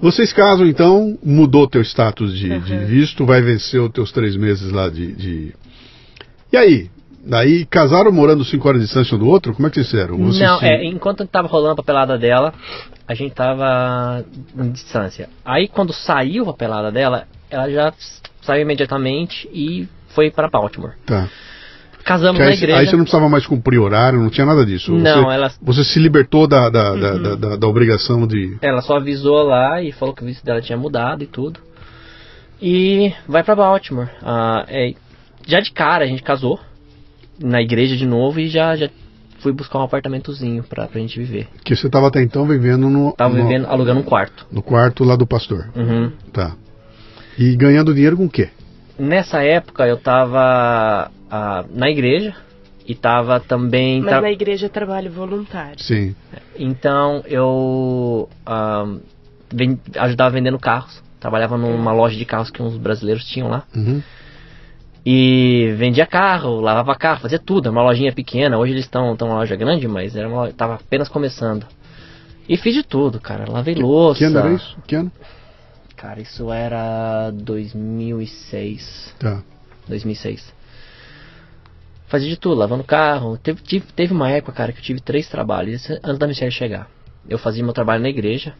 Vocês casam, então, mudou teu status de, de Uhum. visto, vai vencer os teus três meses lá de, de- E aí? Daí casaram morando cinco horas de distância um do outro? Como é que vocês fizeram? Vocês Não, se- é, enquanto tava rolando a papelada dela, a gente tava em distância. Aí quando saiu a papelada dela, ela já saiu imediatamente e foi para Baltimore. Tá. Casamos Que na aí, igreja. aí você não precisava mais cumprir horário, não tinha nada disso. Não, você, ela- você se libertou da, da, Uhum. da, da- da obrigação de. Ela só avisou lá e falou que o visto dela tinha mudado e tudo. E vai pra Baltimore. Ah, é, já de cara a gente casou na igreja de novo e já, já fui buscar um apartamentozinho pra, pra gente viver. Que você estava até então vivendo no, Tava no, vivendo, alugando um quarto. no quarto lá do pastor. Uhum. Tá. E ganhando dinheiro com o quê? Nessa época eu tava ah, na igreja e tava também. Mas tra- na igreja é trabalho voluntário. Sim. Então eu ah, ajudava vendendo carros. Trabalhava numa loja de carros que uns brasileiros tinham lá. Uhum. E vendia carro, lavava carro, fazia tudo. Era uma lojinha pequena. Hoje eles estão numa loja grande, mas era uma, loja- tava apenas começando. E fiz de tudo, cara. Lavei louça. Que ano era isso? Que ano? Cara, isso era 2006. Tá. 2006. Fazia de tudo, lavando carro. Teve, tive- teve uma época, cara, que eu tive três trabalhos antes da Michelle chegar. Eu fazia meu trabalho na igreja.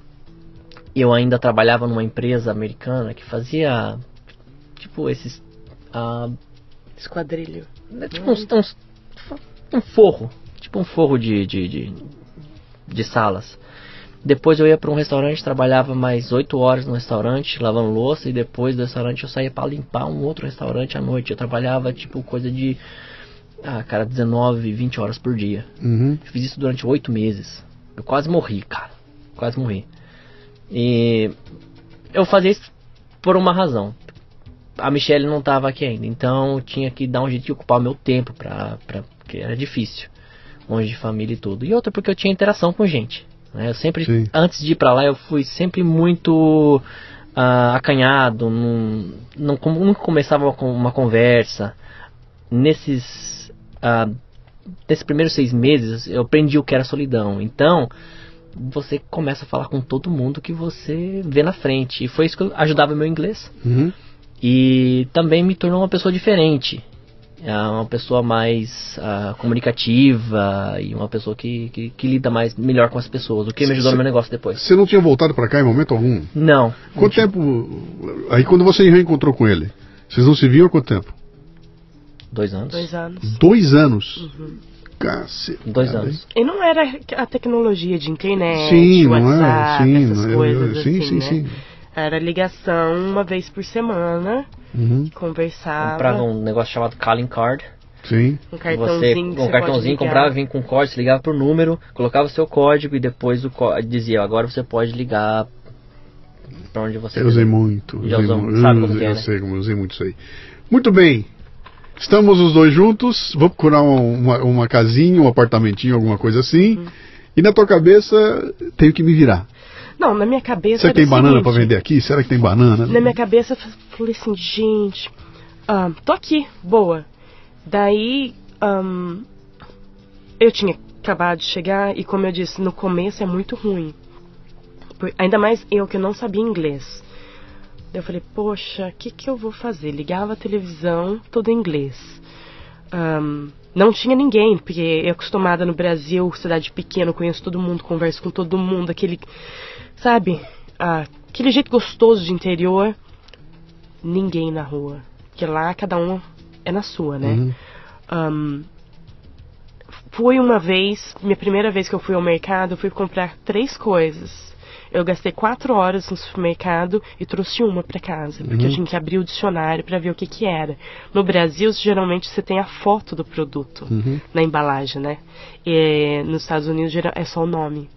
E eu ainda trabalhava numa empresa americana que fazia, tipo, esses... ah, Esquadrilho. é tipo uns, uns- um forro. Tipo um forro de, de, de, de salas. Depois eu ia para um restaurante, trabalhava mais 8 horas no restaurante, lavando louça, e depois do restaurante eu saía para limpar um outro restaurante à noite. Eu trabalhava tipo coisa de. Ah, cara, 19, 20 horas por dia. Uhum. Fiz isso durante 8 meses. Eu quase morri, cara. Quase morri. E eu fazia isso por uma razão. A Michelle não estava aqui ainda, então tinha que dar um jeito de ocupar o meu tempo pra, pra, porque era difícil. Longe de família e tudo. E outra porque eu tinha interação com gente. né? Eu sempre, Sim. antes de ir pra lá, eu fui sempre muito ah, acanhado. Não, nunca começava com uma conversa. Nesses, ah, nesses primeiros seis meses, eu aprendi o que era solidão. Então, você começa a falar com todo mundo que você vê na frente. E foi isso que ajudava o meu inglês. Uhum. E também me tornou uma pessoa diferente. É uma pessoa mais ah, comunicativa e uma pessoa que, que, que lida mais melhor com as pessoas, o que me ajudou no meu negócio depois. Você não tinha voltado pra cá em momento algum? Não. Quanto tempo. Aí quando você reencontrou com ele? Vocês não se viam há quanto tempo? Dois anos. Dois anos. Dois anos. Cacete. Dois anos. E não era a tecnologia de internet, Sim, não WhatsApp, é? Sim, essas não é? coisas Eu- sim, assim, sim, né? sim. Era ligação uma vez por semana, Uhum. conversava. Comprava um negócio chamado calling card. Sim. um que cartãozinho você, um você cartãozinho comprava, vinha com código, você ligava por número, colocava o seu código e depois o dizia, agora você pode ligar pra onde você Eu usei quiser. muito. Já usei usou, muito. sabe eu, como é, eu né? sei como eu usei muito isso aí. Muito bem. Estamos os dois juntos. Vou procurar um- uma, uma casinha, um apartamentinho, alguma coisa assim. Uhum. E na tua cabeça, tenho que me virar. Não, na minha cabeça. Era tem banana seguinte, pra vender aqui? Será que tem banana? Na minha cabeça, eu falei assim, gente, ah, tô aqui, boa. Daí, ahn, eu tinha acabado de chegar e, como eu disse, no começo é muito ruim. Por- ainda mais eu que não sabia inglês. Daí eu falei, poxa, o que, que eu vou fazer? Ligava a televisão, todo em inglês. Ahn, não tinha ninguém, porque eu acostumada no Brasil, cidade pequena, conheço todo mundo, converso com todo mundo, aquele, sabe, aquele jeito gostoso de interior. Ninguém na rua. Porque lá cada um é na sua, né? Uhum. Ahn, fui uma vez, minha primeira vez que eu fui ao mercado, eu fui comprar três coisas. Eu gastei quatro horas no supermercado e trouxe uma para casa, porque eu tinha que abrir o dicionário para ver o que que era. No Brasil, geralmente você tem a foto do produto Uhum. na embalagem, né? E nos Estados Unidos é só o nome.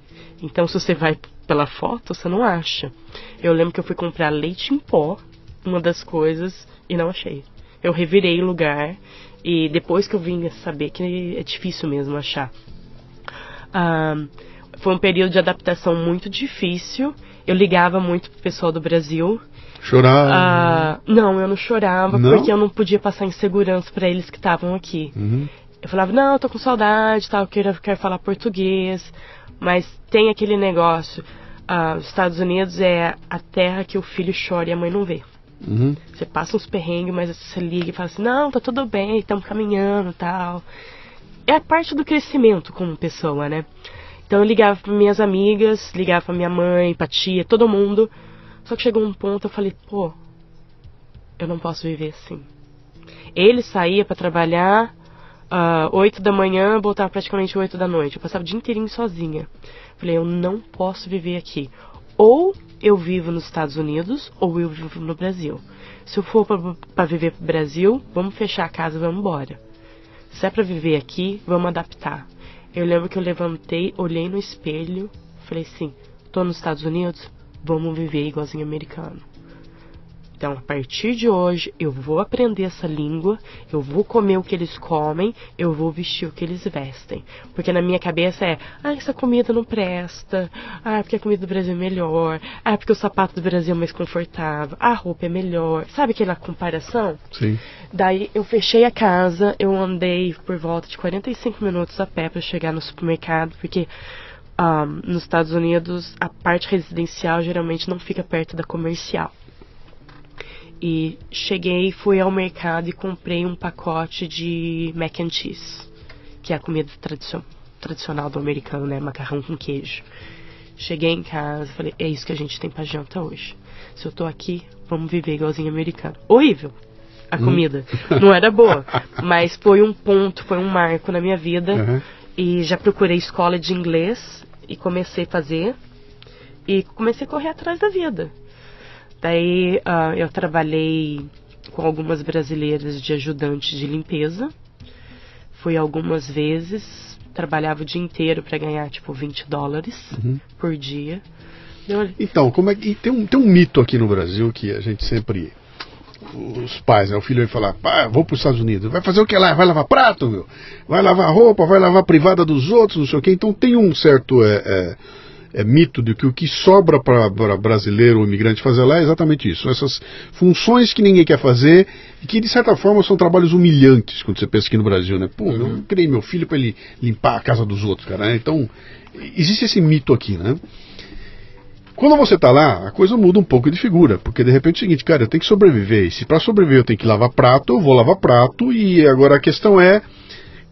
Então, se você vai pela foto, você não acha. Eu lembro que eu fui comprar leite em pó, uma das coisas, e não achei. Eu revirei o lugar e depois que eu vim saber que é difícil mesmo achar. Ah, foi um período de adaptação muito difícil Eu ligava muito pro pessoal do Brasil. Chorar. Ah, não, eu não chorava Não? porque eu não podia passar insegurança pra eles que estavam aqui. Uhum. Eu falava, não, eu tô com saudade, tal, eu quero, quero falar português. Mas tem aquele negócio. os Estados Unidos é a terra que o filho chora e a mãe não vê. Uhum. Você passa uns perrengues, mas você liga e fala assim, não, tá tudo bem, estamos caminhando tal. É a parte do crescimento como pessoa, né? Então eu ligava para minhas amigas, ligava pra minha mãe, pra tia, todo mundo. Só que chegou um ponto eu falei, pô, eu não posso viver assim. Ele saía para trabalhar ah, 8 da manhã, voltava praticamente 8 da noite. Eu passava o dia inteirinho sozinha. Falei, eu não posso viver aqui. Ou eu vivo nos Estados Unidos, ou eu vivo no Brasil. Se eu for para viver pro Brasil, vamos fechar a casa e vamos embora. Se é pra viver aqui, vamos adaptar. Eu lembro que eu levantei, olhei no espelho, falei assim: tô nos Estados Unidos, vamos viver igualzinho americano. Então, a partir de hoje, eu vou aprender essa língua, eu vou comer o que eles comem, eu vou vestir o que eles vestem. Porque na minha cabeça é, ah, essa comida não presta, ah, porque a comida do Brasil é melhor, ah, porque o sapato do Brasil é mais confortável, a roupa é melhor. Sabe aquela comparação? Sim. Daí eu fechei a casa, eu andei por volta de 45 minutos a pé para chegar no supermercado, porque ah, nos Estados Unidos a parte residencial geralmente não fica perto da comercial. E cheguei, fui ao mercado e comprei um pacote de mac and cheese, que é a comida tradicio tradicional do americano, né? Macarrão com queijo. Cheguei em casa e falei, é isso que a gente tem pra janta hoje. Se eu tô aqui, vamos viver igualzinho americano. Horrível a comida. Não era boa. Mas foi um ponto, foi um marco na minha vida. Uhum. E já procurei escola de inglês e comecei a fazer. E comecei a correr atrás da vida. Daí ah, eu trabalhei com algumas brasileiras de ajudante de limpeza. Fui algumas vezes, trabalhava o dia inteiro para ganhar tipo 20 dólares por dia. Eu, Então, como é que. tem um, tem um mito aqui no Brasil que a gente sempre. Os pais, né? O filho vai falar, pá, vou para os Estados Unidos. Vai fazer o que lá? Vai lavar prato, meu? Vai lavar roupa, vai lavar privada dos outros, não sei o quê. Então tem um certo é, é, é mito de que o que sobra para brasileiro ou imigrante fazer lá é exatamente isso. Essas funções que ninguém quer fazer e que, de certa forma, são trabalhos humilhantes quando você pensa aqui no Brasil, né? Pô, eu criei meu filho para ele limpar a casa dos outros, cara. né? Então, existe esse mito aqui, né? Quando você tá lá, a coisa muda um pouco de figura, porque de repente é o seguinte, cara, eu tenho que sobreviver, e se para sobreviver eu tenho que lavar prato, eu vou lavar prato, e agora a questão é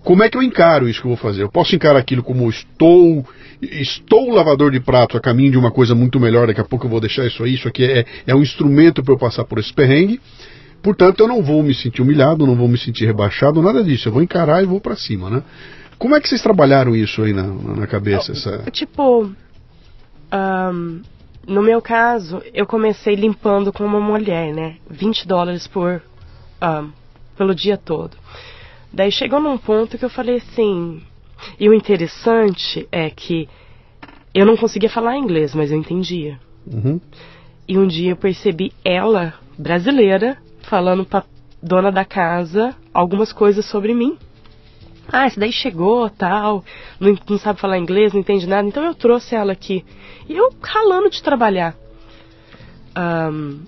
como é que eu encaro isso que eu vou fazer? Eu posso encarar aquilo como estou estou lavador de prato a caminho de uma coisa muito melhor, daqui a pouco eu vou deixar isso aí, isso aqui é, é um instrumento para eu passar por esse perrengue. Portanto, eu não vou me sentir humilhado, não vou me sentir rebaixado, nada disso. Eu vou encarar e vou para cima, né? Como é que vocês trabalharam isso aí na, na cabeça? Essa... Tipo, ahn, no meu caso, eu comecei limpando com uma mulher, né? 20 dólares por ahn, pelo dia todo. Daí chegou num ponto que eu falei assim. E o interessante é que eu não conseguia falar inglês, mas eu entendia. Uhum. E um dia eu percebi ela, brasileira, falando pra dona da casa algumas coisas sobre mim. Ah, esse daí chegou, tal, não, não sabe falar inglês, não entende nada, então eu trouxe ela aqui. E eu ralando de trabalhar. Ahn,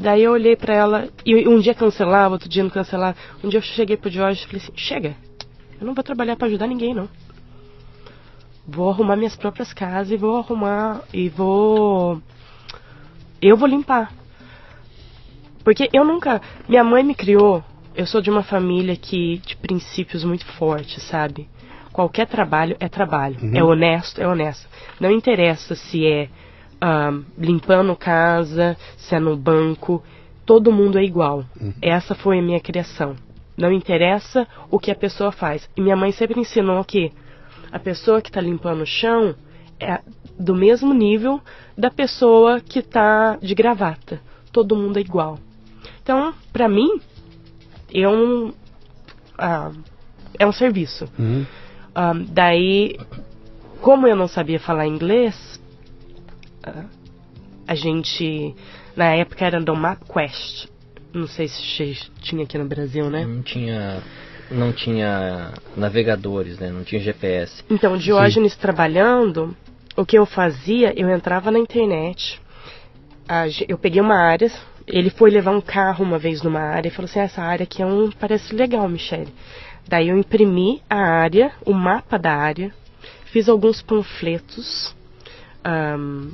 daí eu olhei pra ela, e um dia cancelava, outro dia não cancelava. Um dia eu cheguei pro Jorge e falei assim, chega, eu não vou trabalhar pra ajudar ninguém, não. Vou arrumar minhas próprias casas e vou arrumar, e vou... Eu vou limpar. Porque eu nunca. Minha mãe me criou. Eu sou de uma família que de princípios muito fortes, sabe? Qualquer trabalho é trabalho. É honesto, é honesto. Não interessa se é ah, limpando casa, se é no banco. Todo mundo é igual. Essa foi a minha criação. Não interessa o que a pessoa faz. E minha mãe sempre ensinou que a pessoa que está limpando o chão é do mesmo nível da pessoa que está de gravata. Todo mundo é igual. Então, pra mim, é um, ah, é um serviço. Uhum. Ah, daí, como eu não sabia falar inglês, a gente, na época era do MapQuest. Não sei se tinha aqui no Brasil, né? Não tinha, não tinha navegadores, né? Não tinha GPS. Então, Diógenes trabalhando, o que eu fazia, eu entrava na internet, eu peguei uma área, ele foi levar um carro uma vez numa área e falou assim, "Ah, essa área aqui é um, parece legal, Michele. Daí eu imprimi a área, o mapa da área, fiz alguns panfletos ahn,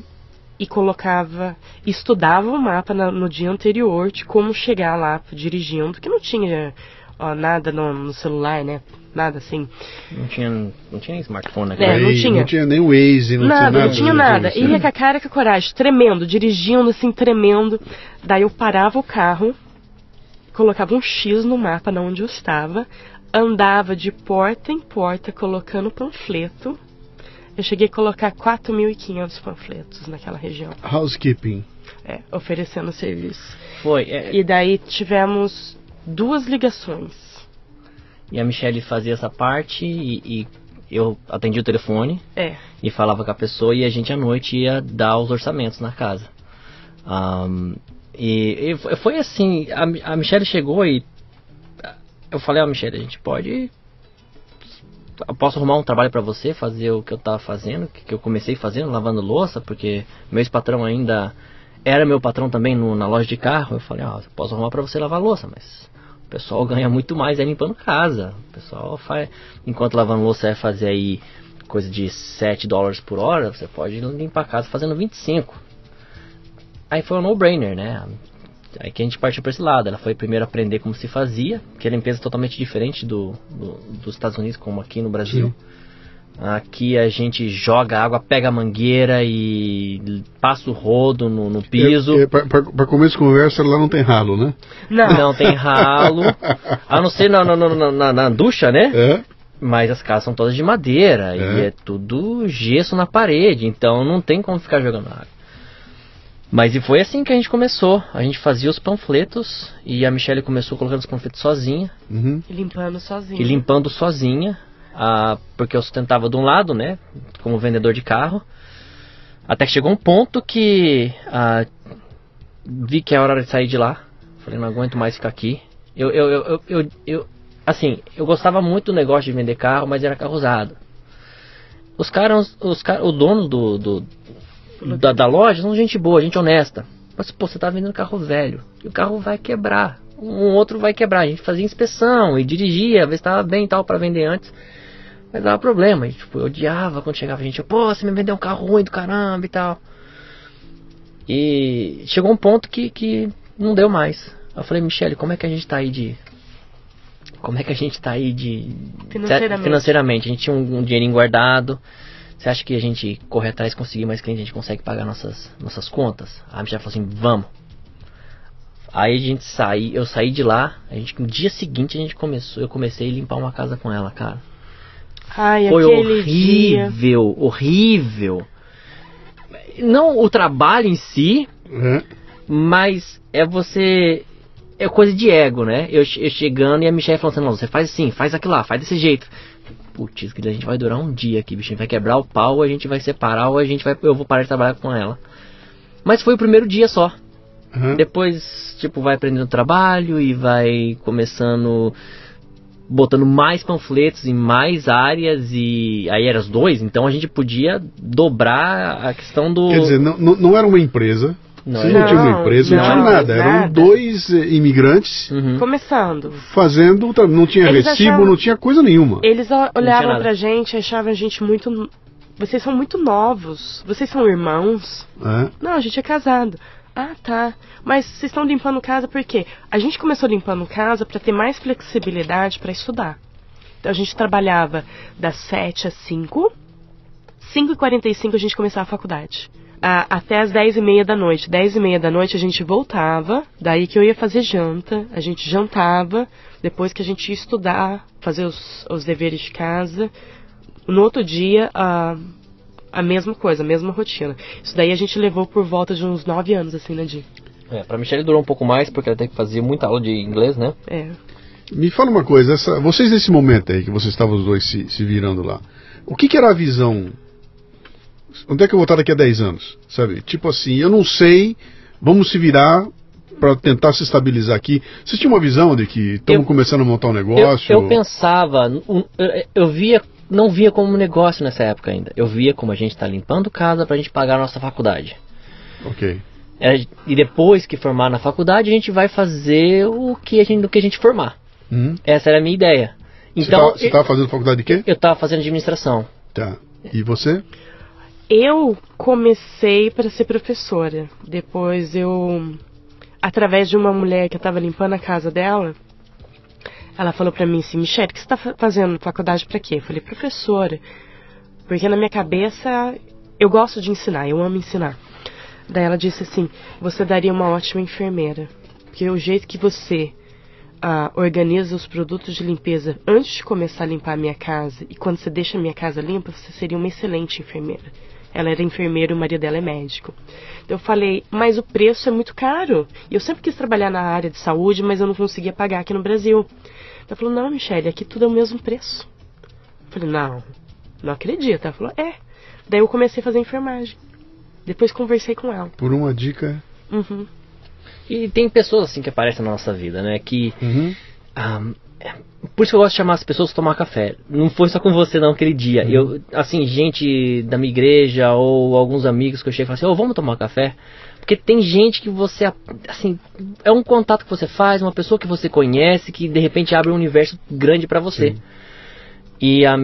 e colocava, estudava o mapa na- no dia anterior de como chegar lá dirigindo, que não tinha ó, nada no, no celular, né? Nada assim. Não tinha, não tinha smartphone É, naquela não Aí tinha. Não tinha nem Waze, não nada, tinha nada. não tinha nada. assim. E ia com a cara e com a coragem, tremendo, dirigindo assim, tremendo. Daí eu parava o carro, colocava um X no mapa na onde eu estava, andava de porta em porta colocando panfleto. Eu cheguei a colocar 4.500 panfletos naquela região, Housekeeping. é, oferecendo serviço. Foi. é, E daí tivemos duas ligações. e a Michelle fazia essa parte e, e eu atendia o telefone É, e falava com a pessoa e a gente à noite ia dar os orçamentos na casa. Ahn, e, e foi- assim, a, a Michelle chegou e eu falei, ó Michelle, a gente pode posso arrumar um trabalho pra você, fazer o que eu tava fazendo, que, que eu comecei fazendo, lavando louça, porque meu ex-patrão ainda era meu patrão também no- na loja de carro. Eu falei, ó, eu posso arrumar pra você lavar louça, mas o pessoal ganha muito mais aí limpando casa. O pessoal faz, enquanto lavando louça é fazer aí coisa de 7 dólares por hora, você pode limpar a casa fazendo 25. Aí foi um no-brainer, né? Aí que a gente partiu para esse lado. Ela foi primeiro aprender como se fazia, que é limpeza totalmente diferente do, do- dos Estados Unidos, como aqui no Brasil. Aqui a gente joga água, pega a mangueira e passa o rodo no, no piso. É, é, pra começo de conversa, lá não tem ralo, né? não, Não tem ralo, a não ser na, na, na- na- na ducha, né? É. Mas as casas são todas de madeira É. e é tudo gesso na parede, então não tem como ficar jogando água. Mas e foi assim que a gente começou. A gente fazia os panfletos e a Michelle começou colocando os panfletos sozinha Uhum. limpando sozinho. e limpando sozinha, ah, porque eu sustentava de um lado, né, como vendedor de carro. Até que chegou um ponto que ah, vi que é hora de sair de lá. Falei, não aguento mais ficar aqui. Eu, eu, eu, eu, eu, eu- assim, eu gostava muito do negócio de vender carro, mas era carro usado. Os caras, os caras, o dono do, do da, da loja são gente boa, gente honesta. Mas, pô, você tá vendendo carro velho. E o carro vai quebrar. Um outro vai quebrar. A gente fazia inspeção e dirigia, ver se tava bem e tal pra vender antes. Mas dava problema. E, tipo, eu odiava quando chegava gente. Pô, você me vendeu um carro ruim do caramba e tal. E chegou um ponto que, que não deu mais. Eu falei, Michele, como é que a gente tá aí de. Como é que a gente tá aí de. Financeiramente. Financeiramente. A gente tinha um, um dinheirinho guardado. Você acha que a gente correr atrás e conseguir mais clientes, a gente consegue pagar nossas, nossas contas? A Michelle falou assim, vamos. Aí a gente saí, eu saí de lá, a gente, no dia seguinte a gente começou, eu comecei a limpar uma casa com ela, cara. Ai, Foi aquele dia. horrível, horrível. Não o trabalho em si, É. mas é você. É coisa de ego, né? Eu, eu chegando e a Michelle falando assim: não, você faz assim, faz aquilo lá, faz desse jeito. Putz, que a gente vai durar um dia aqui, bicho. A gente vai quebrar o pau, a gente vai separar ou a gente vai. Eu vou parar de trabalhar com ela. Mas foi o primeiro dia só. Uhum. Depois, tipo, vai aprendendo o trabalho e vai começando botando mais panfletos em mais áreas e aí eram os dois, então a gente podia dobrar a questão do Quer dizer, não, não era uma empresa. Não, Vocês não tinham uma empresa, não, não, tinha nada. Eram nada. dois eh, imigrantes Uhum. Começando. fazendo. Não tinha Eles recibo, achavam- não tinha coisa nenhuma. Eles tinha olhavam nada. pra gente, achavam a gente muito. Vocês são muito novos. Vocês são irmãos. É. Não, a gente é casado. Ah, tá. Mas vocês estão limpando casa por quê? A gente começou limpando casa para ter mais flexibilidade para estudar. Então a gente trabalhava das 7 às 5. 5 e 45 a gente começava a faculdade. Ah, até as 10 e meia da noite. 10 e meia da noite a gente voltava. Daí que eu ia fazer janta. A gente jantava. Depois que a gente ia estudar, fazer os, os deveres de casa. No outro dia, ah, a mesma coisa, a mesma rotina. Isso daí a gente levou por volta de uns 9 anos, assim, né, Di? É, pra Michelle durou um pouco mais, porque ela teve que fazer muita aula de inglês, né? É. Me fala uma coisa, essa- vocês nesse momento aí que vocês estavam os dois se, se virando lá, o que, que era a visão? Onde é que eu vou estar daqui a 10 anos? Sabe? Tipo assim, eu não sei, vamos se virar para tentar se estabilizar aqui. Vocês tinham uma visão de que estamos Eu- começando a montar um Eu, negócio? eu pensava, um, eu, eu via não via como negócio nessa época ainda. Eu via como a gente está limpando casa para a gente pagar a nossa faculdade. Ok. É, e depois que formar na faculdade, a gente vai fazer o que a gente, o que a gente formar. Uhum. Essa era a minha ideia. Então, você estava fazendo faculdade de quê? eu estava fazendo administração. Tá. E você? Eu comecei para ser professora. Depois eu, através de uma mulher que estava limpando a casa dela, ela falou para mim assim, Michelle, o que você está fazendo faculdade para quê? Eu falei, professora. Porque na minha cabeça, eu gosto de ensinar, eu amo ensinar. Daí ela disse assim, você daria uma ótima enfermeira. Porque o jeito que você ah, organiza os produtos de limpeza antes de começar a limpar a minha casa e quando você deixa a minha casa limpa, você seria uma excelente enfermeira. Ela era enfermeira e o marido dela é médico. Eu falei, mas o preço é muito caro. E eu sempre quis trabalhar na área de saúde, mas eu não conseguia pagar aqui no Brasil. Ela falou, não, Michelle, aqui tudo é o mesmo preço. Eu falei, não, não acredito. Ela falou, é. Daí eu comecei a fazer enfermagem. Depois conversei com ela. Por uma dica. Uhum. E tem pessoas assim que aparecem na nossa vida, né? Que. Uhum. ah, é- por isso que eu gosto de chamar as pessoas pra tomar café. Não foi só com você não aquele dia. Eu, assim, gente da minha igreja ou alguns amigos que eu chego e falo assim, ô, vamos tomar café? Porque tem gente que você, assim, é um contato que você faz, uma pessoa que você conhece, que de repente abre um universo grande pra você. E, a,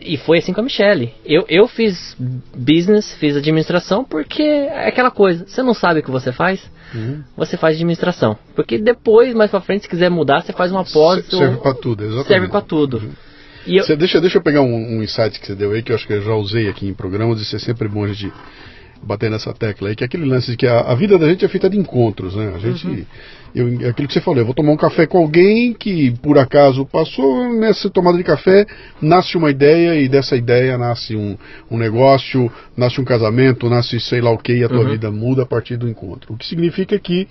e foi assim com a Michelle. Eu, eu fiz business, fiz administração, porque é aquela coisa, você não sabe o que você faz, Uhum. você faz administração. Porque depois, mais pra frente, se quiser mudar, você faz uma pós. Se- Serve para tudo, exatamente. Serve pra tudo. E eu, Você deixa, deixa eu pegar um, um insight que você deu aí, que eu acho que eu já usei aqui em programas, e isso é sempre bom a gente bater nessa tecla aí, que é aquele lance de que a, a vida da gente é feita de encontros, né? A gente. Eu, é aquilo que você falou, eu vou tomar um café com alguém que por acaso passou, nessa tomada de café nasce uma ideia e dessa ideia nasce um, um negócio, nasce um casamento, nasce sei lá o que, e a tua Uhum. vida muda a partir do encontro. O que significa que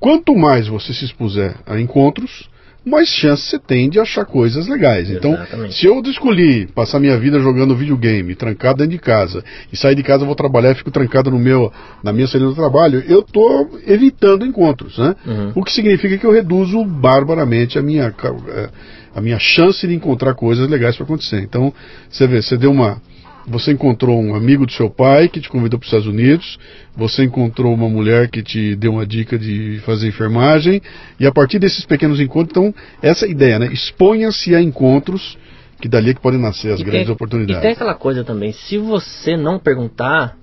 quanto mais você se expuser a encontros, mais chance você tem de achar coisas legais. Então, Exatamente. se eu escolhi passar minha vida jogando videogame, trancado dentro de casa, e sair de casa vou trabalhar e fico trancado no meu, na minha saída do trabalho, eu estou evitando encontros, né? Uhum. O que significa que eu reduzo barbaramente a minha, eh, a minha chance de encontrar coisas legais para acontecer. Então, você vê, você deu uma. Você encontrou um amigo do seu pai que te convidou para os Estados Unidos, você encontrou uma mulher que te deu uma dica de fazer enfermagem, e a partir desses pequenos encontros, então, essa ideia, né? Exponha-se a encontros que dali é que podem nascer as E grandes tem- oportunidades. E tem aquela coisa também, se você não perguntar,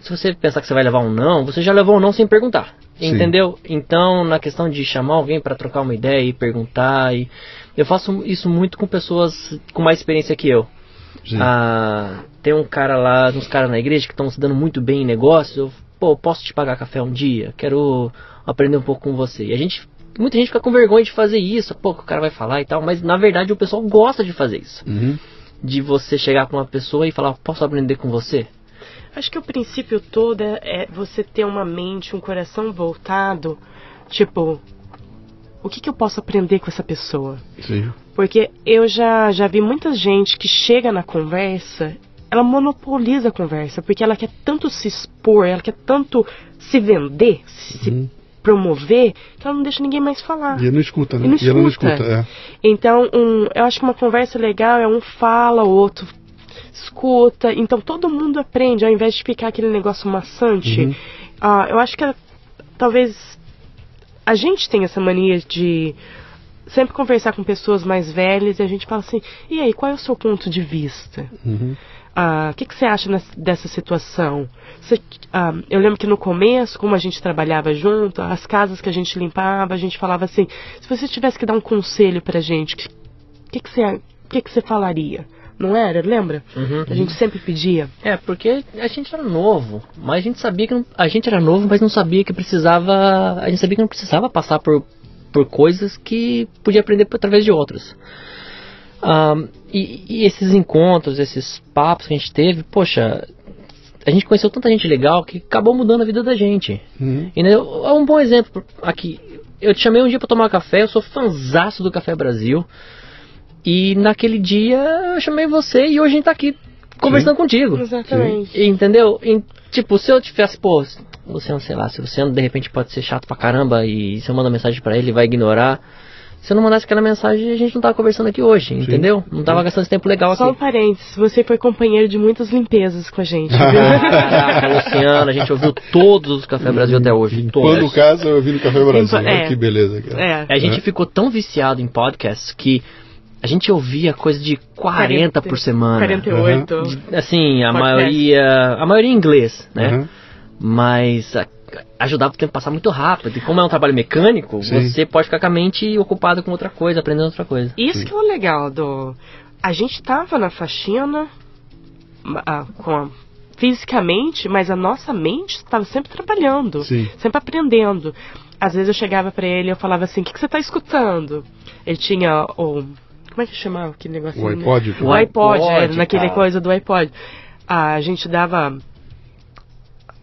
se você pensar que você vai levar um não, você já levou um não sem perguntar. Sim. Entendeu? Então, na questão de chamar alguém para trocar uma ideia e perguntar, e eu faço isso muito com pessoas com mais experiência que eu. Ah, tem um cara lá, uns caras na igreja que estão se dando muito bem em negócio. Eu, pô, posso te pagar café um dia? Quero aprender um pouco com você. E a gente, muita gente fica com vergonha de fazer isso. Pô, que o cara vai falar e tal. Mas na verdade o pessoal gosta de fazer isso. Uhum. De você chegar com uma pessoa e falar, posso aprender com você? Acho que o princípio todo é, é você ter uma mente, um coração voltado, tipo, o que, que eu posso aprender com essa pessoa? Sim. Porque eu já, já vi muita gente que chega na conversa, ela monopoliza a conversa, porque ela quer tanto se expor, ela quer tanto se vender, se Uhum. promover, que ela não deixa ninguém mais falar. E não escuta, né? E não E ela não escuta. é. Então, um, eu acho que uma conversa legal é um fala, o outro escuta. Então, todo mundo aprende, ao invés de ficar aquele negócio maçante. Uhum. Ah, eu acho que talvez a gente tenha essa mania de sempre conversar com pessoas mais velhas e a gente fala assim: e aí, qual é o seu ponto de vista? Uhum. Ah, O que, que você acha nes- dessa situação? Você- ah, eu lembro que no começo, como a gente trabalhava junto, as casas que a gente limpava, a gente falava assim: se você tivesse que dar um conselho pra gente, o que, que, você, o que, que você falaria? Não era? Lembra? Uhum. A gente sempre pedia. É, porque a gente era novo, mas a gente sabia que não, a gente era novo, mas não sabia que precisava, a gente sabia que não precisava passar por por coisas que podia aprender por- através de outros. Ahn, e, e esses encontros, esses papos que a gente teve, poxa, a gente conheceu tanta gente legal que acabou mudando a vida da gente. Uhum. E né, é um bom exemplo aqui. Eu te chamei um dia pra tomar café, eu sou fanzaço do Café Brasil. E naquele dia eu chamei você e hoje a gente tá aqui conversando contigo. Exatamente. Entendeu? Em- tipo, se eu tivesse, pô, Luciano, sei lá, se o Luciano de repente pode ser chato pra caramba e se eu mandar mensagem pra ele, ele vai ignorar. Se eu não mandasse aquela mensagem, a gente não tava conversando aqui hoje, entendeu? Não tava gastando esse tempo legal Só um aqui. parênteses, você foi companheiro de muitas limpezas com a gente. viu? Caraca, Luciana, a gente ouviu todos os Café Brasil até hoje. Quando Todos. casa, eu vi no Café Brasil. É. que beleza, cara. é. A gente ficou tão viciado em podcasts que a gente ouvia coisa de 40 por semana. 48. Assim, a Podcast. maioria. A maioria em inglês, né? Aham. Mas a- ajudava o tempo a passar muito rápido. E como é um trabalho mecânico, Sim. você pode ficar com a mente ocupada com outra coisa, aprendendo outra coisa. Isso que é o legal do. A gente tava na faxina ah, com a- fisicamente, mas a nossa mente estava sempre trabalhando, Sim. sempre aprendendo. Às vezes eu chegava pra ele e eu falava assim: "O que, que você tá escutando?" Ele tinha o como é que chamava aquele negócio? O iPod? O iPod, é, iPod, naquele cara. coisa do iPod. Ah, a gente dava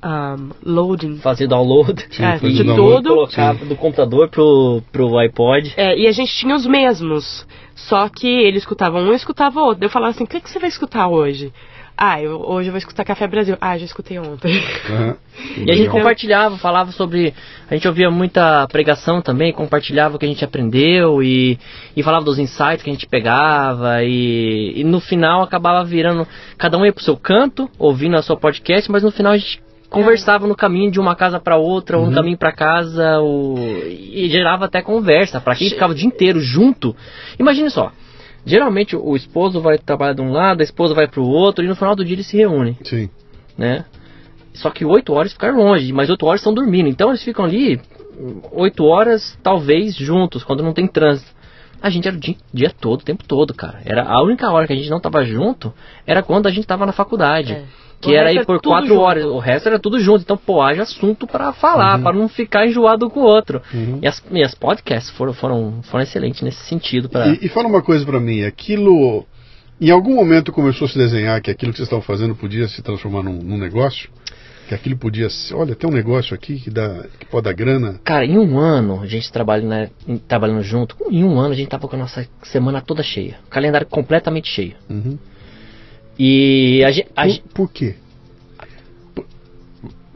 ah, loading. Fazer download. Sim, É, de no tudo. Colocava do computador pro, pro iPod. É, e a gente tinha os mesmos. Só que ele escutava um e escutava outro. Eu falava assim, o que, que você vai escutar hoje? Ah, eu, hoje eu vou escutar Café Brasil. Ah, já escutei ontem. Aham. E a gente compartilhava, falava sobre. A gente ouvia muita pregação também, compartilhava o que a gente aprendeu e, e falava dos insights que a gente pegava. E, e no final acabava virando. Cada um ia pro seu canto, ouvindo a sua podcast, mas no final a gente conversava no caminho de uma casa para outra, ou no caminho para casa, ou, e gerava até conversa. Para quem ficava o dia inteiro junto. Imagine só. Geralmente o esposo vai trabalhar de um lado, a esposa vai pro outro, e no final do dia eles se reúnem Sim. né? Só que 8 horas ficaram longe, mas 8 horas estão dormindo. Então eles ficam ali 8 horas, talvez, juntos, quando não tem trânsito. A gente era o dia, dia todo, o tempo todo, cara. Era a única hora que a gente não tava junto era quando a gente tava na faculdade. É. Que era aí é por tudo 4 junto. horas. O resto era tudo junto. Então, pô, haja assunto pra falar, pra não ficar enjoado com o outro. E, as, e as podcasts foram, foram, foram excelentes nesse sentido. Pra... E, e fala uma coisa pra mim, aquilo. Em algum momento começou a se desenhar que aquilo que vocês estavam fazendo podia se transformar num, num negócio? Que aquilo podia ser. Olha, tem um negócio aqui que, dá, que pode dar grana. Cara, em um ano, a gente trabalhando, né, trabalhando junto, em um ano a gente tava com a nossa semana toda cheia. Calendário completamente cheio. Uhum. E a gente. Por, por quê? Por-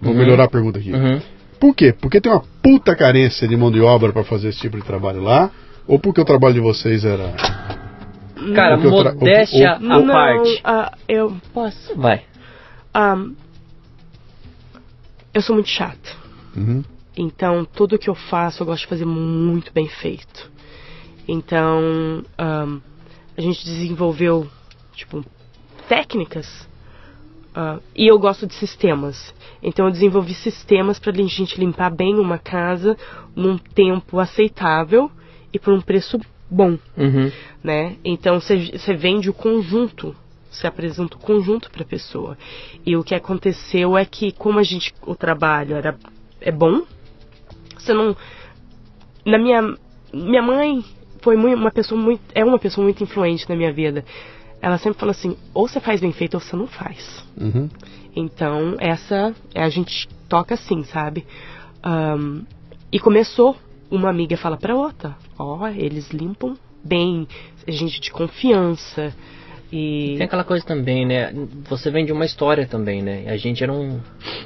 Vou melhorar a pergunta aqui. Uhum. Por quê? Porque tem uma puta carência de mão de obra pra fazer esse tipo de trabalho lá? Ou porque o trabalho de vocês era. Cara, modéstia à não, parte. ah, eu posso. Vai. Ahn, eu sou muito chata. Uhum. Então, tudo que eu faço, eu gosto de fazer muito bem feito. Então, ahn, a gente desenvolveu, tipo, técnicas. ah, e eu gosto de sistemas. Então, eu desenvolvi sistemas para a gente limpar bem uma casa num tempo aceitável e por um preço bom, Uhum. né? Então, você vende o conjunto. Você apresenta o conjunto para a pessoa. E o que aconteceu é que, como a gente, o trabalho era, é bom, você não. Na minha. Minha mãe foi muito, uma pessoa muito. É uma pessoa muito influente na minha vida. Ela sempre falou assim: ou você faz bem feito ou você não faz. Uhum. Então, essa. é, A gente toca assim, sabe? Ahn, e começou. Uma amiga fala pra outra: Ó, eles limpam bem, gente de confiança. E. Tem aquela coisa também, né? Você vem de uma história também, né? A gente era um,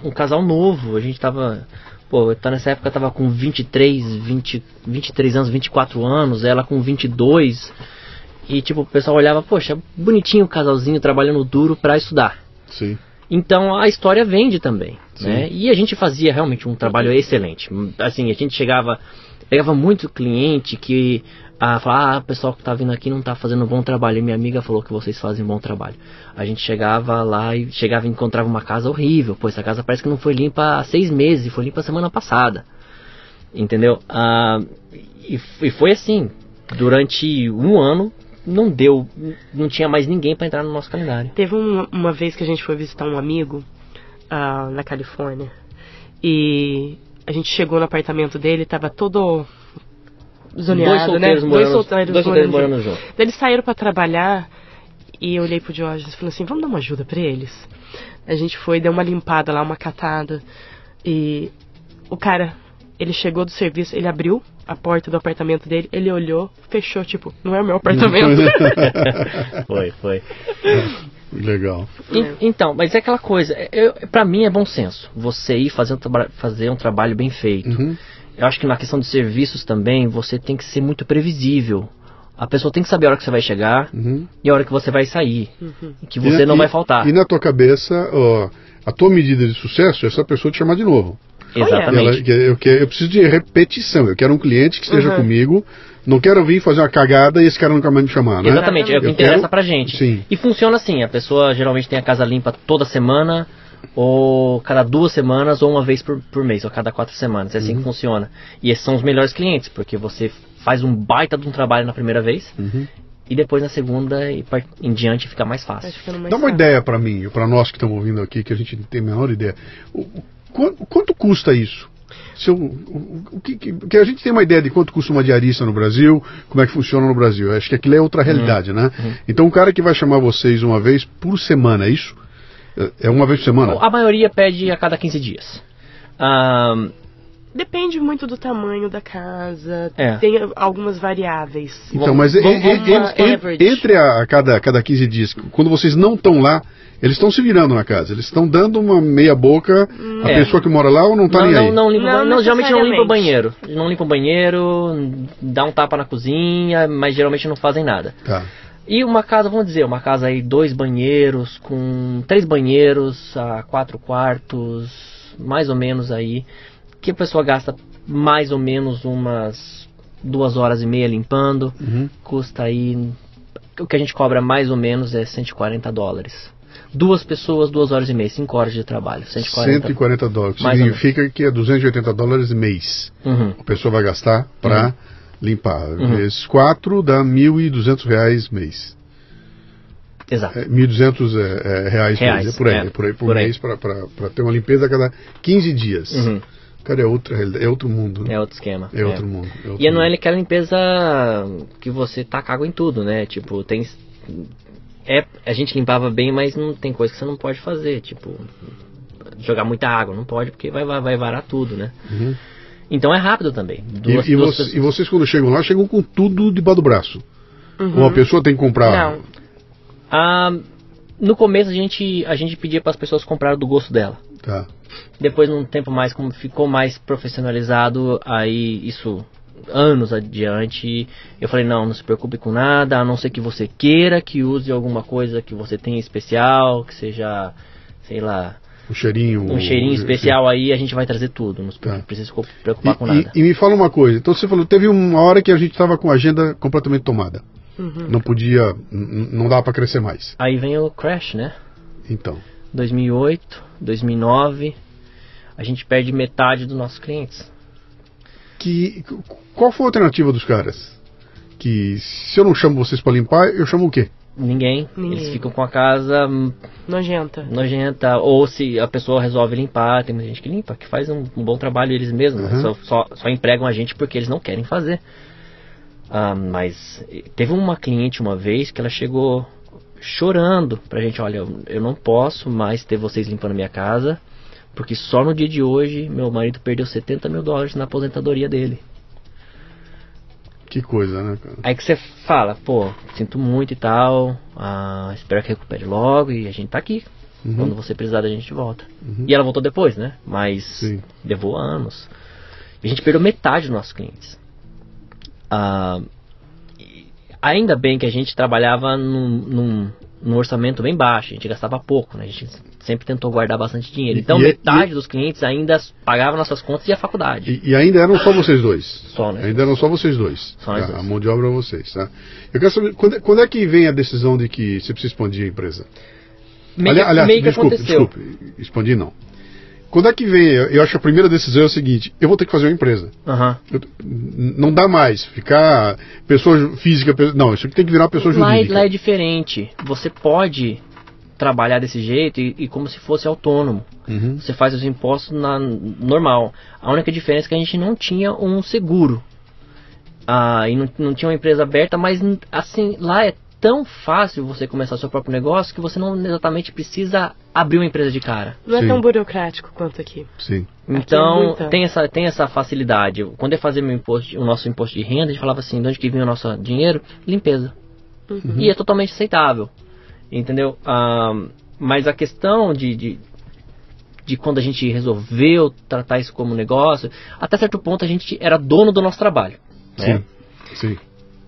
um casal novo, a gente tava. Pô, tá nessa época eu tava com 23, 20, 23 anos, 24 anos, ela com 22. E tipo, o pessoal olhava, poxa, bonitinho o casalzinho trabalhando duro pra estudar. Sim. Então a história vende também, Sim. né? E a gente fazia realmente um trabalho excelente. Assim, a gente chegava, pegava muito cliente que ah, falava, ah, o pessoal que tá vindo aqui não tá fazendo um bom trabalho. E minha amiga falou que vocês fazem um bom trabalho. A gente chegava lá e chegava e encontrava uma casa horrível. Pô, essa casa parece que não foi limpa há seis meses, foi limpa semana passada. Entendeu? Ah, e, e foi assim, durante um ano não deu, não tinha mais ninguém para entrar no nosso calendário. Teve um- uma vez que a gente foi visitar um amigo ah, na Califórnia. E a gente chegou no apartamento dele, tava todo zoneado, dois né? morando, dois solteiros, dois solteiros morando morando junto. junto. Daí eles saíram pra trabalhar e eu olhei pro Diógenes e falei assim, vamos dar uma ajuda pra eles. A gente foi, deu uma limpada lá, uma catada. E o cara, ele chegou do serviço, ele abriu a porta do apartamento dele, ele olhou, fechou, tipo, não é o meu apartamento. Foi, foi. Legal. En- Então, mas é aquela coisa, eu, pra mim é bom senso. Você ir fazer um, fazer um trabalho bem feito. Uhum. eu acho que na questão de serviços também, você tem que ser muito previsível. A pessoa tem que saber a hora que você vai chegar Uhum. e a hora que você vai sair. Uhum. E que você E- não e- vai faltar. E na tua cabeça, ó, a tua medida de sucesso é essa pessoa te chamar de novo. Exatamente. Ela- eu, quero- eu preciso de repetição. Eu quero um cliente que esteja Uhum. comigo. Não quero vir fazer uma cagada e esse cara nunca mais me chamar, né? Exatamente, é o que Eu interessa quero- pra gente. Sim. E funciona assim, a pessoa geralmente tem a casa limpa toda semana, ou cada duas semanas, ou uma vez por, por mês, ou cada quatro semanas. É assim Uhum. que funciona. E esses são os melhores clientes, porque você faz um baita de um trabalho na primeira vez, Uhum. e depois na segunda e em diante fica mais fácil. mais Dá uma fácil. ideia pra mim, pra nós que estamos ouvindo aqui, que a gente não tem a menor ideia. O- quanto, quanto custa isso? Se eu- o, o que, que- a gente tem uma ideia de quanto custa uma diarista no Brasil, como é que funciona no Brasil. Eu Acho que aquilo é outra realidade, né? Então o cara que vai chamar vocês uma vez por semana, é isso? É- É uma vez por semana? A maioria pede a cada 15 dias. Ahn, Depende muito do tamanho da casa. É. Tem algumas variáveis. Então, mas entre a, a cada, cada 15 dias, quando vocês não estão lá, eles estão se virando na casa. Eles estão dando uma meia boca a É. pessoa que mora lá ou não está nem não, aí? não, limpa, Não não, geralmente não limpa o banheiro. Não limpa o banheiro, dá um tapa na cozinha, mas geralmente não fazem nada. Tá. E uma casa, vamos dizer, uma casa aí, dois banheiros, com três banheiros, a quatro quartos, mais ou menos aí, que a pessoa gasta mais ou menos umas duas horas e meia limpando, Uhum. custa aí, o que a gente cobra mais ou menos é 140 dólares. Duas pessoas, duas horas e meia, cinco horas de trabalho, 140. 140 dólares. Mais Significa que é 280 dólares mês. Uhum. A pessoa vai gastar para limpar. Uhum. Vezes 4 dá 1.200 reais mês. Exato. É, 1.200 é, é, reais, Reais, mês. É por aí, é, é por aí por, por mês para ter uma limpeza a cada 15 dias. Uhum. Cara, é outra é outro mundo. né? É outro esquema. É outro mundo. é outro E não é aquela limpeza que você taca água em tudo, né? Tipo, tem. É, a gente limpava bem, mas não tem coisa que você não pode fazer. Tipo, jogar muita água. Não pode porque vai, vai, vai varar tudo, né? Uhum. Então é rápido também. E, Duas, e duas você- e vocês quando chegam lá, chegam com tudo debaixo do braço. Uhum. Ou a pessoa tem que comprar. Não. Ah, no começo a gente, a gente pedia para as pessoas comprar do gosto dela. Tá. Depois, num tempo mais, como ficou mais profissionalizado, aí isso anos adiante, eu falei, não, não se preocupe com nada, a não ser que você queira que use alguma coisa que você tenha especial, que seja, sei lá, Um cheirinho. um cheirinho especial aí, a gente vai trazer tudo, não Tá. precisa se preocupar com E, nada. e- e me fala uma coisa. Então você falou, teve uma hora que a gente estava com a agenda completamente tomada. Uhum. Não podia, não dava para crescer mais. Aí vem o crash, né? Então. 2008, 2009, a gente perde metade dos nossos clientes. Que, qual foi a alternativa dos caras? Que se eu não chamo vocês para limpar, eu chamo o quê? Ninguém, Ninguém. eles ficam com a casa hum, Nojenta. nojenta, ou se a pessoa resolve limpar, tem muita gente que limpa, que faz um, um bom trabalho eles mesmos, Uhum. só, só, só empregam a gente porque eles não querem fazer. Ah, mas teve uma cliente uma vez que ela chegou chorando pra gente, olha, eu, eu não posso mais ter vocês limpando minha casa, porque só no dia de hoje meu marido perdeu 70 mil dólares na aposentadoria dele. Que coisa, né, cara? Aí que você fala, pô, sinto muito e tal, ah, espero que recupere logo e a gente tá aqui. Uhum. Quando você precisar da gente volta. E ela voltou depois, né? Mas Sim. levou anos. E a gente perdeu metade dos nossos clientes. Ah, ainda bem que a gente trabalhava num, num, num orçamento bem baixo, a gente gastava pouco, né? A gente sempre tentou guardar bastante dinheiro. Então E- e- metade dos clientes ainda pagava nossas contas e a faculdade. E, e ainda eram só vocês dois. Só, né? Ainda eram só vocês dois. Só nós Tá, dois. A mão de obra é vocês, tá? Eu quero saber, quando, é- quando é que vem a decisão de que você precisa expandir a empresa? Meio, Ali- aliás, meio que desculpe, aconteceu. desculpe, expandir não. Quando é que vem, eu acho que a primeira decisão é o seguinte, eu vou ter que fazer uma empresa. Aham. Eu- não dá mais ficar pessoa física, não, isso aqui tem que virar uma pessoa Lá, é- jurídica. lá é diferente. Você pode trabalhar desse jeito e, e como se fosse autônomo. Uhum. Você faz os impostos na normal. A única diferença é que a gente não tinha um seguro. Ah, e não, não tinha uma empresa aberta, mas assim, lá é tão fácil você começar seu próprio negócio que você não exatamente precisa abrir uma empresa de cara. Não é Sim. tão burocrático quanto aqui. Sim. Aqui é Então muita. tem essa, tem essa facilidade. Quando eu fazia meu imposto, o nosso imposto de renda, a gente falava assim, de onde que vinha o nosso dinheiro? Limpeza. E é totalmente aceitável. Entendeu? Ah, mas a questão de, de, de quando a gente resolveu tratar isso como negócio, até certo ponto a gente era dono do nosso trabalho. Né? Sim. Sim.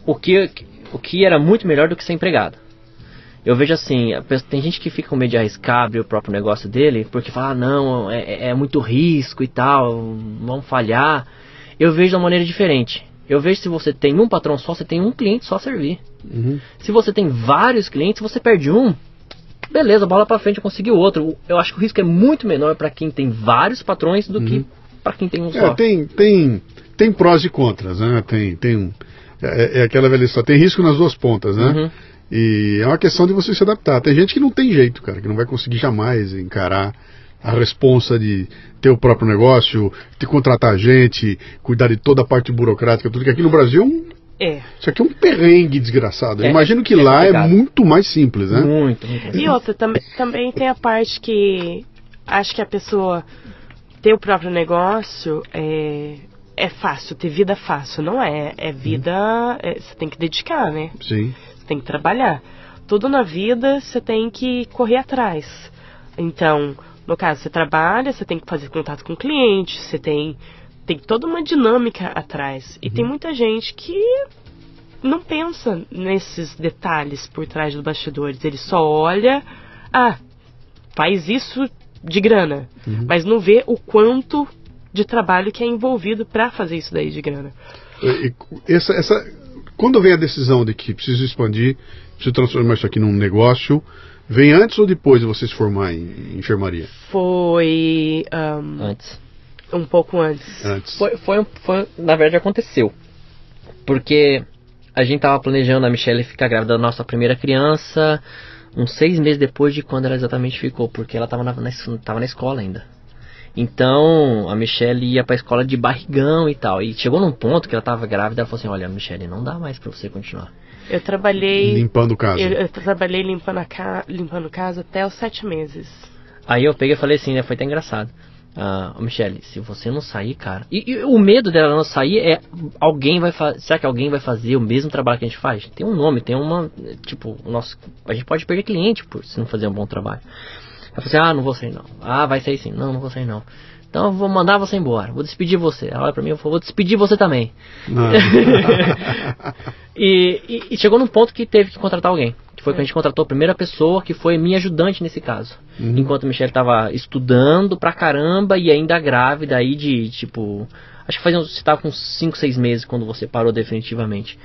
O, que, o que era muito melhor do que ser empregado. Eu vejo assim, tem gente que fica com medo de arriscar abrir o próprio negócio dele, porque fala, ah, não, é, é- é muito risco e tal, vamos falhar. Eu vejo de uma maneira diferente. Eu vejo se você tem um patrão só, você tem um cliente só a servir. Uhum. Se você tem vários clientes, você perde um, beleza, bola pra frente, eu consegui o outro. Eu acho que o risco é muito menor para quem tem vários patrões do que para quem tem um só. É, tem, tem, tem prós e contras, né? Tem, tem, um- é, é aquela velha história, tem risco nas duas pontas, né? Uhum. E é uma questão de você se adaptar. Tem gente que não tem jeito, cara, que não vai conseguir jamais encarar a responsa de ter o próprio negócio, de contratar gente, cuidar de toda a parte burocrática, tudo que aqui no Brasil é um- É. isso aqui é um perrengue desgraçado. Eu É, imagino que é lá é complicado. muito mais simples, né? Muito, muito. mais. E outra, tam também tem a parte que acho que a pessoa ter o próprio negócio é, é fácil, ter vida fácil. Não é. É vida. é, você tem que dedicar, né? Sim. Você tem que trabalhar. Tudo na vida você tem que correr atrás. Então, no caso, você trabalha, você tem que fazer contato com o cliente, você tem, tem toda uma dinâmica atrás. E tem muita gente que não pensa nesses detalhes por trás dos bastidores. Ele só olha, ah, faz isso de grana, mas não vê o quanto de trabalho que é envolvido para fazer isso daí de grana. Essa, essa, quando vem a decisão de que preciso expandir, preciso transformar isso aqui num negócio, vem antes ou depois de você se formar em, em enfermaria? Foi ahn, Antes. um pouco antes. Antes. Foi, foi, um- foi, na verdade, aconteceu. Porque a gente tava planejando a Michelle ficar grávida da nossa primeira criança uns seis meses depois de quando ela exatamente ficou, porque ela tava na, na, tava na escola ainda. Então, a Michelle ia pra escola de barrigão e tal. E chegou num ponto que ela tava grávida, ela falou assim, olha, Michelle, não dá mais pra você continuar. Eu trabalhei. Limpando casa. Eu, eu trabalhei limpando, a ca... limpando casa até os sete meses. Aí eu peguei e falei assim, né? Foi até engraçado. Ah, ô, Michele, se você não sair, cara. E, e o medo dela não sair é alguém vai fazer. Será que alguém vai fazer o mesmo trabalho que a gente faz? Tem um nome, tem uma. Tipo, nosso, a gente pode perder cliente por se não fazer um bom trabalho. Ela falou assim: ah, não vou sair não. Ah, vai sair sim. Não, não vou sair não. Então eu vou mandar você embora. Vou despedir você. Ela olha pra mim e falou: vou despedir você também. E, e- e chegou num ponto que teve que contratar alguém. Que foi quando a gente contratou a primeira pessoa, que foi minha ajudante nesse caso. Uhum. Enquanto a Michelle tava estudando pra caramba e ainda grávida aí de, tipo... Acho que fazia, você tava com 5, 6 meses quando você parou definitivamente.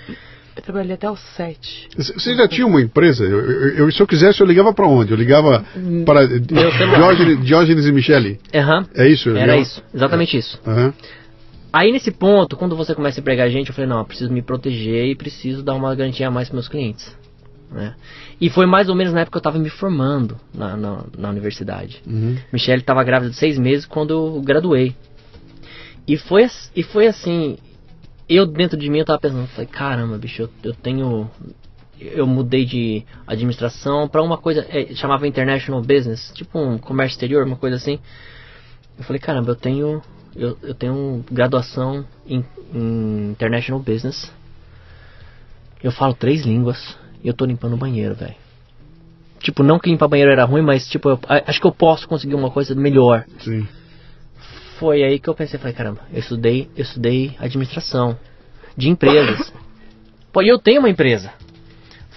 Eu trabalhei até os sete. Você já tinha uma empresa? Eu, eu- eu- se eu quisesse, eu ligava para onde? Eu ligava para Meu celular. Diógenes, Diógenes e Michele? Aham, É isso? Era ligava- isso. Exatamente isso. Aham. Aí nesse ponto, quando você começa a empregar gente, eu falei, não, eu preciso me proteger e preciso dar uma garantia a mais para meus clientes. Né? E foi mais ou menos na época que eu estava me formando na, na, na universidade. Uhum. Michelle estava grávida de seis meses quando eu graduei. E foi, e foi assim, eu dentro de mim eu tava pensando, falei, caramba, bicho, eu, eu tenho... Eu mudei de administração para uma coisa, é, chamava International Business, tipo um comércio exterior, uma coisa assim. Eu falei, caramba, eu tenho, eu, eu tenho graduação em, em International Business. Eu falo três línguas e eu tô limpando o banheiro, velho. Tipo, não que limpar banheiro era ruim, mas tipo, eu- acho que eu posso conseguir uma coisa melhor. Sim. Foi aí que eu pensei, falei, caramba, eu estudei, eu estudei administração de empresas. Pô, e eu tenho uma empresa.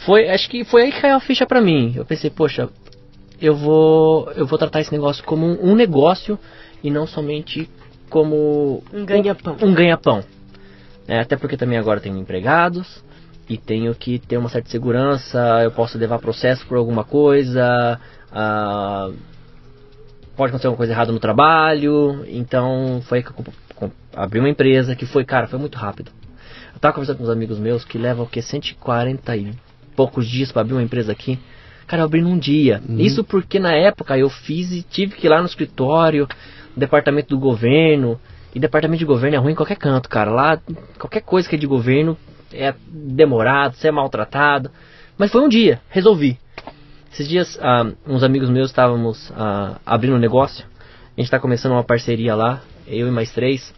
Foi, acho que foi aí que caiu a ficha pra mim. Eu pensei, poxa, eu vou, eu vou tratar esse negócio como um, um negócio e não somente como Um ganha-pão. Um, ganha-pão. É, até porque também agora tenho empregados e tenho que ter uma certa segurança. Eu posso levar processo por alguma coisa. ah, pode acontecer alguma coisa errada no trabalho. Então foi que eu abri uma empresa que foi, cara, foi muito rápido. Eu tava conversando com uns amigos meus que levam o que 140 e poucos dias para abrir uma empresa aqui. Cara, eu abri num dia. Isso porque na época eu fiz e tive que ir lá no escritório, departamento do governo. E departamento de governo é ruim em qualquer canto, cara. Lá, qualquer coisa que é de governo é demorado, você é maltratado. Mas foi um dia, resolvi. Esses dias, ah, uns amigos meus estávamos ah, abrindo um negócio. A gente está começando uma parceria lá, eu e mais três.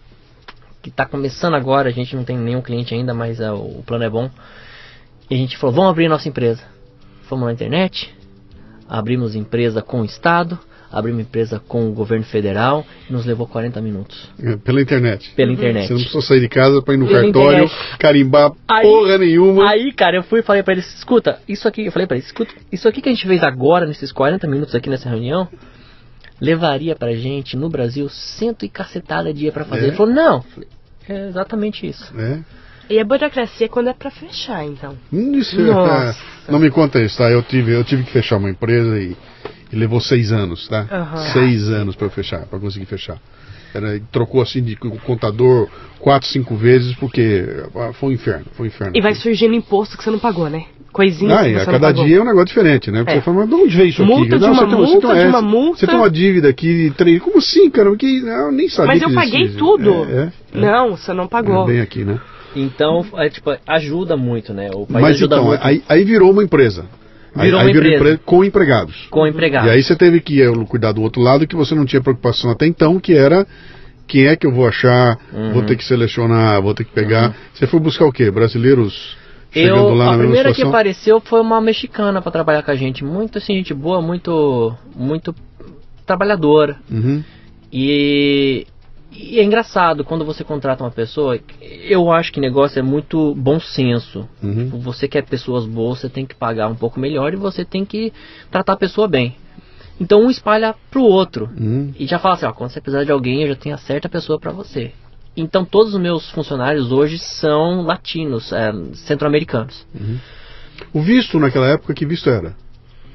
Que está começando agora, a gente não tem nenhum cliente ainda, mas ah, o plano é bom. E a gente falou, vamos abrir nossa empresa. Fomos na internet, abrimos empresa com o Estado, abrir uma empresa com o governo federal e nos levou 40 minutos É, Pela internet. pela internet. Você não precisou sair de casa para ir no Pela cartório, internet. carimbar Aí- porra nenhuma. Aí, cara, eu fui e falei pra eles, escuta, isso aqui, eu falei pra eles, escuta, isso aqui que a gente fez agora, nesses 40 minutos aqui nessa reunião, levaria pra gente, no Brasil, cento e cacetada dia pra fazer. É? Ele falou, não, falei, é exatamente isso. É. E a burocracia é quando é pra fechar, então. Isso, Nossa. é, não me conta isso, tá? Eu tive, eu tive que fechar uma empresa e, e levou seis anos, tá? Aham. Seis anos para eu fechar, para conseguir fechar. Era, trocou assim de co- contador quatro, cinco vezes porque ah, foi um inferno, foi um inferno. E vai surgindo imposto que você não pagou, né? Coisinha Ah, que você a não cada pagou. dia é um negócio diferente, né? Porque É. você fala, mas de onde veio isso Multa aqui? de uma tem, você multa, tem, de é, uma multa. Você tem uma dívida aqui de três. Como assim, cara? Que, eu nem sabia Mas que eu paguei tudo. É, é, é. Não, você não pagou. É bem aqui, né? Então, é, tipo, ajuda muito, né? O país Mas ajuda então, muito aí, aí virou uma empresa. Aí- Virou aí, uma virou empresa. com empregados. com empregado. E aí você teve que cuidar do outro lado que você não tinha preocupação até então, que era quem é que eu vou achar, Uhum. vou ter que selecionar, vou ter que pegar. Você foi buscar o quê? Brasileiros chegando Eu, lá a primeira que situação? apareceu foi uma mexicana pra trabalhar com a gente. Muito assim, gente boa, muito, muito trabalhadora. Uhum. E, e é engraçado, quando você contrata uma pessoa, eu acho que negócio é muito bom senso. Uhum. Você quer pessoas boas, você tem que pagar um pouco melhor e você tem que tratar a pessoa bem. Então um espalha pro outro. Uhum. E já fala assim, ó, quando você precisar de alguém, eu já tenho a certa pessoa pra você. Então todos os meus funcionários hoje são latinos, é, centro-americanos. O visto naquela época, que visto era?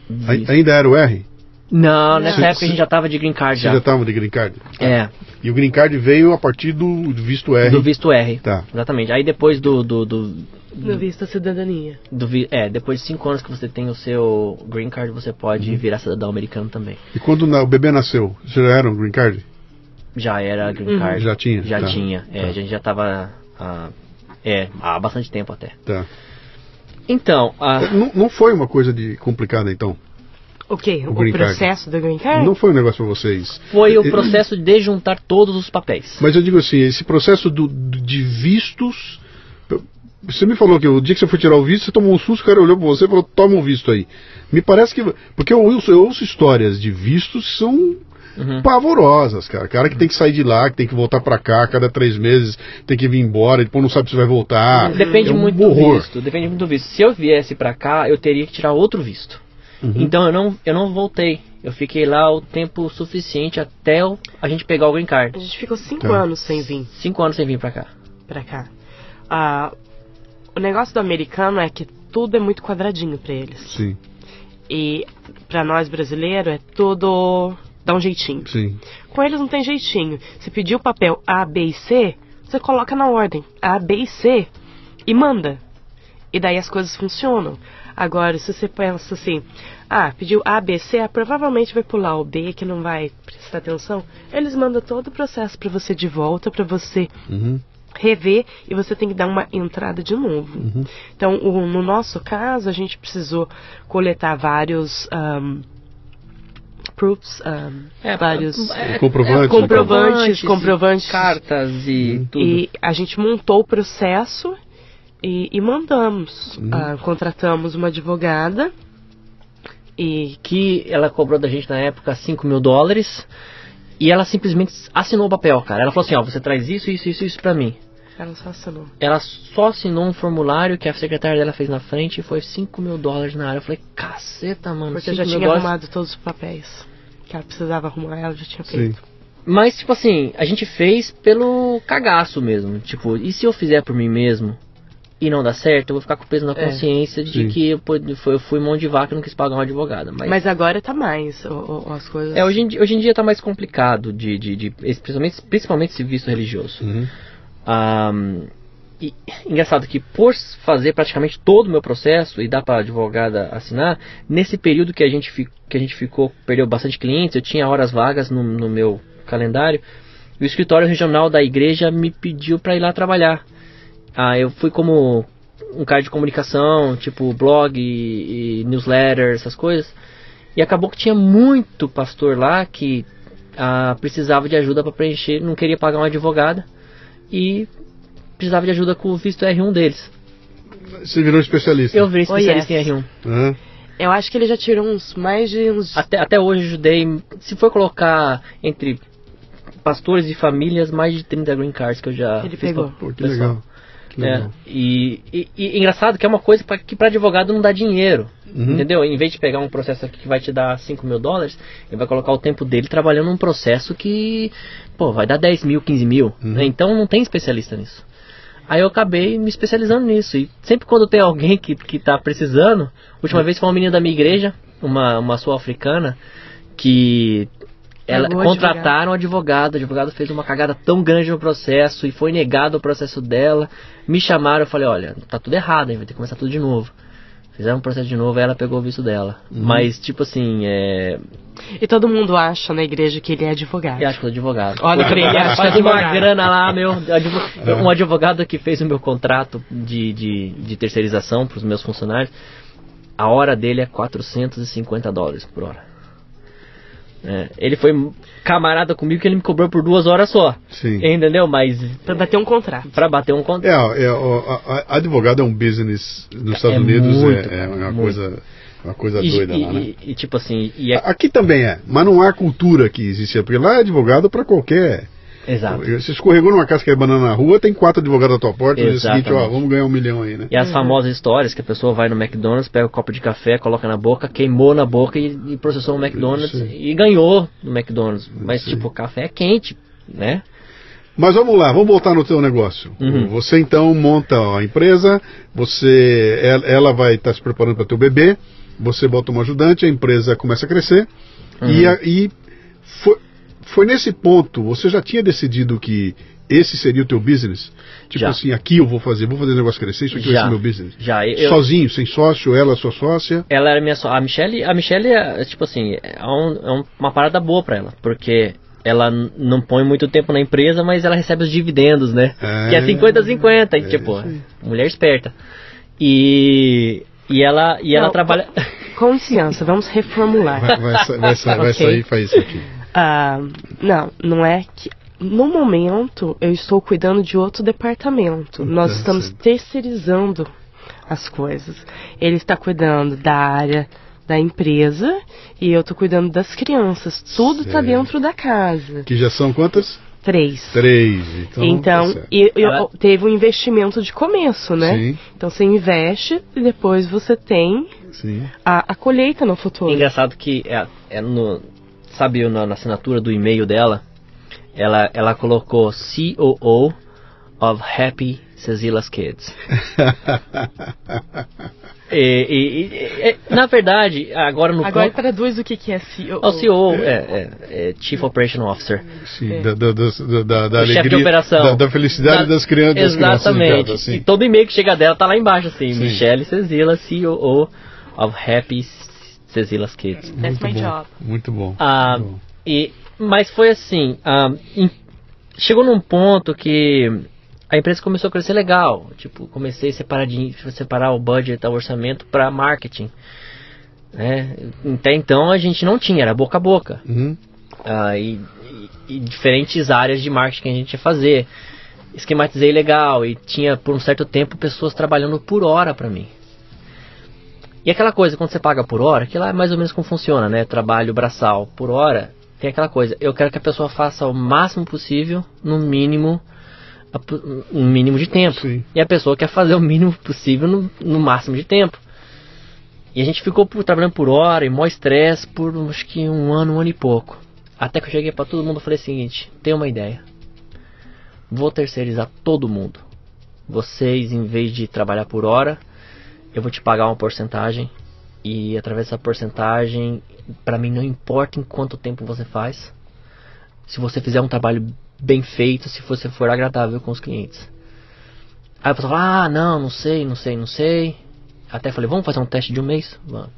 Visto. Ainda era o R? Não, nessa Cê- época a gente já tava de green card Você já. já estava de green card? É, E o green card veio a partir do visto R. do visto R. Tá. Exatamente. Aí depois do, do, do, No visto da cidadania. do vi- é, depois de cinco anos que você tem o seu green card, você pode virar cidadão americano também. E quando o bebê nasceu, você já era um green card? Já era green Uhum. card. Já tinha? Já Tá. tinha. É, Tá. A gente já tava. ah, é, há bastante tempo até. Tá. Então, ah, Não, não foi uma coisa de complicada então? O quê? O O, processo do green card? Não foi um negócio para vocês? foi o processo de juntar todos os papéis. Mas eu digo assim, esse processo do, de vistos. Você me falou que o dia que você foi tirar o visto, você tomou um susto, o cara olhou pra você e falou, toma um visto aí. Me parece que. Porque eu ouço, eu ouço histórias de vistos que são Uhum. pavorosas, cara. Cara que tem que sair de lá, que tem que voltar pra cá, cada três meses tem que vir embora, e depois não sabe se vai voltar. Depende É um muito do visto. Depende muito do visto. Se eu viesse pra cá, eu teria que tirar outro visto. Uhum. Então eu não, eu não voltei. Eu fiquei lá o tempo suficiente até o- a gente pegar o green A card. gente ficou cinco Tá. anos sem vir Cinco anos sem vir pra cá. pra cá. Ah, o negócio do americano é que tudo é muito quadradinho pra eles. Sim, E pra nós brasileiros é tudo dá um jeitinho. sim. Com eles não tem jeitinho. Se pedir o papel A, B e C, você coloca na ordem A, B e C e manda. E daí as coisas funcionam. Agora, se você pensa assim, ah, pediu A, B, C, ah, provavelmente vai pular o B que não vai prestar atenção. Eles mandam todo o processo pra você de volta, pra você Uhum. rever e você tem que dar uma entrada de novo. Então, o- no nosso caso, a gente precisou coletar vários ahm, proofs, ahm, vários é, Comprovantes, comprovantes, comprovantes. cartas e tudo. e a gente montou o processo e, e mandamos. Ah, contratamos uma advogada e que ela cobrou da gente na época 5 mil dólares e ela simplesmente assinou o papel, cara. Ela falou assim, ó, você traz isso, isso, isso, isso pra mim. ela só assinou. Ela só assinou um formulário que a secretária dela fez na frente e foi 5 mil dólares na área. Eu falei, caceta, mano. Porque eu 5 já tinha dólares. arrumado todos os papéis. Que ela precisava arrumar, ela já tinha Sim. feito. Mas, tipo assim, a gente fez pelo cagaço mesmo. Tipo, e se eu fizer por mim mesmo e não dá certo, eu vou ficar com peso na É. consciência de Sim. que eu, eu fui mão de vaca e não quis pagar uma advogada. Mas, Mas agora tá mais o- o- as coisas. é, hoje, em, dia- hoje em dia tá mais complicado, de, de, de- principalmente, principalmente esse visto religioso. Uhum. Ahm, e, engraçado que por fazer praticamente todo o meu processo e dar para a advogada assinar, nesse período que a gente, fi- que a gente ficou, perdeu bastante clientes, eu tinha horas vagas no, no meu calendário, e o escritório regional da igreja me pediu para ir lá trabalhar. Ah, eu fui como um cara de comunicação, tipo blog e, e newsletter, essas coisas, e acabou que tinha muito pastor lá que ah, precisava de ajuda para preencher, não queria pagar uma advogada e precisava de ajuda com o visto R1 deles. Você virou especialista. Eu virei Oh, especialista yes. em R1. Hã? Eu acho que ele já tirou uns mais de uns. Até, até hoje eu ajudei, se for colocar entre pastores e famílias, mais de 30 green cards que eu já Ele fiz pegou. pra- Pô, que legal. É, e, e- e engraçado que é uma coisa pra, que para advogado não dá dinheiro. Uhum. Entendeu? Em vez de pegar um processo aqui que vai te dar 5 mil dólares, ele vai colocar o tempo dele trabalhando num processo que, pô, vai dar 10 mil, 15 mil. Uhum. né? Então não tem especialista nisso. Aí eu acabei me especializando nisso. E sempre quando tem alguém que, que tá precisando, última vez foi uma menina da minha igreja, uma, uma sul-africana, que ela Pagou contrataram um advogado, o advogado fez uma cagada tão grande no processo e foi negado o processo dela. Me chamaram, eu falei, olha, tá tudo errado, hein, vai ter que começar tudo de novo. Fizeram um processo de novo, aí ela pegou o visto dela. Uhum. Mas, tipo assim, é. E todo mundo acha na igreja que ele é advogado. Eu acho que eu sou advogado. Olha pra ele, acho que é Faz uma advogado. grana lá, meu. advo- Um advogado que fez o meu contrato de, de, de terceirização para os meus funcionários, a hora dele é 450 dólares por hora. É, ele foi camarada comigo que ele me cobrou por duas horas só. Sim. Entendeu? Mas Pra bater um contrato. pra bater um contrato. É, é, ó, a- a- advogado é um business nos Estados É Unidos, muito, é, é uma muito. coisa, uma coisa E, doida e- lá, né? e- e, tipo assim, e é, Aqui também é, mas não há cultura que existe, porque lá é advogado para qualquer. Exato. Você escorregou numa casca de banana na rua, tem quatro advogados à tua porta e diz o seguinte, ó, vamos ganhar um milhão aí, né? E as famosas histórias que a pessoa vai no McDonald's, pega um copo de café, coloca na boca, queimou na boca e, e processou o McDonald's e ganhou no McDonald's. Mas, tipo, o café é quente, né? Mas vamos lá, vamos voltar no teu negócio. Uhum. Você então monta a empresa, você, ela, vai estar se preparando para teu bebê, você bota um ajudante, a empresa começa a crescer e, Uhum. a- e foi, foi nesse ponto, você já tinha decidido que esse seria o teu business? Tipo Já. assim, aqui eu vou fazer, vou fazer o negócio crescer, isso aqui vai Já. ser meu business. Já, eu, Sozinho, sem sócio, ela sua sócia. ela era minha só. A Michelle, a Michelle é, tipo assim, é, um- é um- uma parada boa pra ela, porque ela não põe muito tempo na empresa, mas ela recebe os dividendos, né? É. Que é 50-50, e, É tipo, mulher esperta. E, e ela, e ela Não, trabalha. Com licença, vamos reformular. Vai, vai, vai, vai Ok. sair faz isso aqui. Ah, não, não é que. No momento, eu estou cuidando de outro departamento. Nós Tá estamos certo. terceirizando as coisas. Ele está cuidando da área da empresa e eu estou cuidando das crianças. Tudo está dentro da casa. Que já são quantas? Três. Três. Então, Então, tá certo. e, e Ela- teve um investimento de começo, né? Sim, Então você investe e depois você tem sim. a, a colheita no futuro. Engraçado que é, é no, sabe na, na assinatura do e-mail dela, ela, ela colocou COO of Happy Cecila's Kids. E, e- e- e- na verdade, agora no Agora ponto- traduz o que, que é CEO. o CEO é, é- é Chief Operation Officer. Sim, da, da, da, da, da o chefe alegria, de operação. Da, da felicidade Da- das crianças. crianças Exatamente. casa, sim. E todo e-mail que chega dela tá lá embaixo, assim, Sim. Michelle Cecila, COO of Happy Cecila's Kids. That's Muito my bom, job. Muito bom. Ah, muito bom. e, mas foi assim, ah, em- chegou num ponto que a empresa começou a crescer legal. Tipo, comecei a separar, din- separar o budget, o orçamento para marketing. né? Até então a gente não tinha, era boca a boca. Uhum. Ah, e, e- e diferentes áreas de marketing que a gente ia fazer. Esquematizei legal e tinha por um certo tempo pessoas trabalhando por hora para mim. E aquela coisa, quando você paga por hora, que lá é mais ou menos como funciona, né? Trabalho braçal por hora, tem aquela coisa, eu quero que a pessoa faça o máximo possível, no mínimo, um mínimo de tempo. Sim. E a pessoa quer fazer o mínimo possível no, no máximo de tempo. E a gente ficou por- trabalhando por hora e mó estresse por acho que um ano, um ano e pouco. Até que eu cheguei pra todo mundo e falei o seguinte: tem uma ideia. Vou terceirizar todo mundo. Vocês, em vez de trabalhar por hora, eu vou te pagar uma porcentagem. E através dessa porcentagem, pra mim não importa em quanto tempo você faz. Se você fizer um trabalho bem feito, se você for agradável com os clientes. Aí a pessoa fala, ah, não, não sei, não sei, não sei. Até falei, vamos fazer um teste de um mês? Vamos.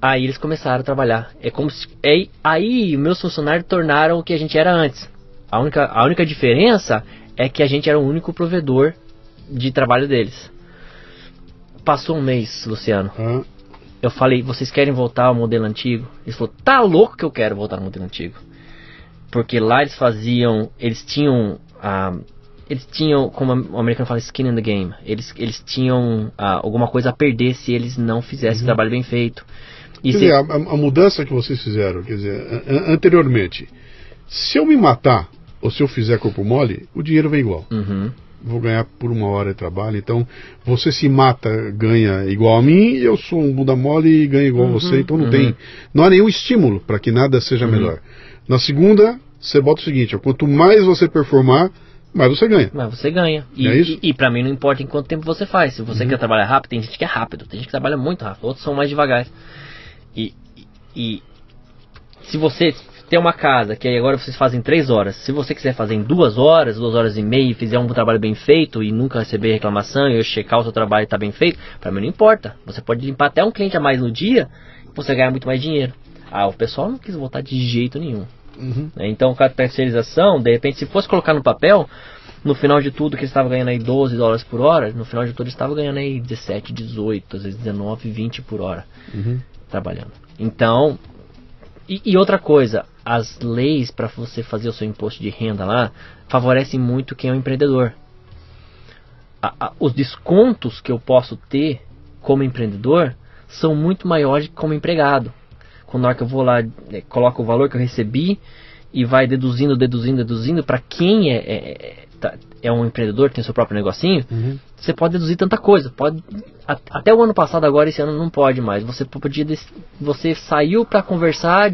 Aí eles começaram a trabalhar. É como se. É, aí meus funcionários tornaram o que a gente era antes. A única, a única diferença é que a gente era o único provedor de trabalho deles. Passou um mês, Luciano. Ah, Eu falei, vocês querem voltar ao modelo antigo? Eles falou, tá louco que eu quero voltar ao modelo antigo. Porque lá eles faziam, eles tinham, ah, eles tinham, como o americano fala, skin in the game. Eles, eles tinham ah, alguma coisa a perder se eles não fizessem o trabalho bem feito. E Quer se- dizer, a, a- mudança que vocês fizeram, quer dizer, anteriormente, se eu me matar ou se eu fizer corpo mole, o dinheiro vem igual. Uhum. Vou ganhar por uma hora de trabalho. Então, você se mata, ganha igual a mim, eu sou um bunda mole e ganho igual a você. Então não tem. Não há nenhum estímulo para que nada seja melhor. Na segunda, você bota o seguinte: ó, quanto mais você performar, mais você ganha. Mas você ganha. E, É isso? Uhum. e, e pra mim não importa em quanto tempo você faz. Se você quer trabalhar rápido, tem gente que é rápido, tem gente que trabalha muito rápido, outros são mais devagar. E, e, e se você tem uma casa que aí agora vocês fazem três horas, se você quiser fazer em duas horas, duas horas e meia, e fizer um trabalho bem feito e nunca receber reclamação e eu checar o seu trabalho e tá bem feito, pra mim não importa. Você pode limpar até um cliente a mais no dia você ganha muito mais dinheiro. Ah, o pessoal não quis voltar de jeito nenhum. Uhum. né? Então, com a terceirização, de repente, se fosse colocar no papel, no final de tudo que eles estavam ganhando aí 12 dólares por hora, no final de tudo eles estavam ganhando aí 17, 18, às vezes 19, 20 por hora Uhum. trabalhando. Então, e, e outra coisa, as leis para você fazer o seu imposto de renda lá favorecem muito quem é um empreendedor. A- a- os descontos que eu posso ter como empreendedor são muito maiores que como empregado. Quando hora que eu vou lá, eh, coloco o valor que eu recebi e vai deduzindo, deduzindo, deduzindo, para quem é, é, é, tá- é um empreendedor, tem seu próprio negocinho, Uhum. você pode deduzir tanta coisa. Pode a- até o ano passado agora esse ano não pode mais. Você podia você saiu para conversar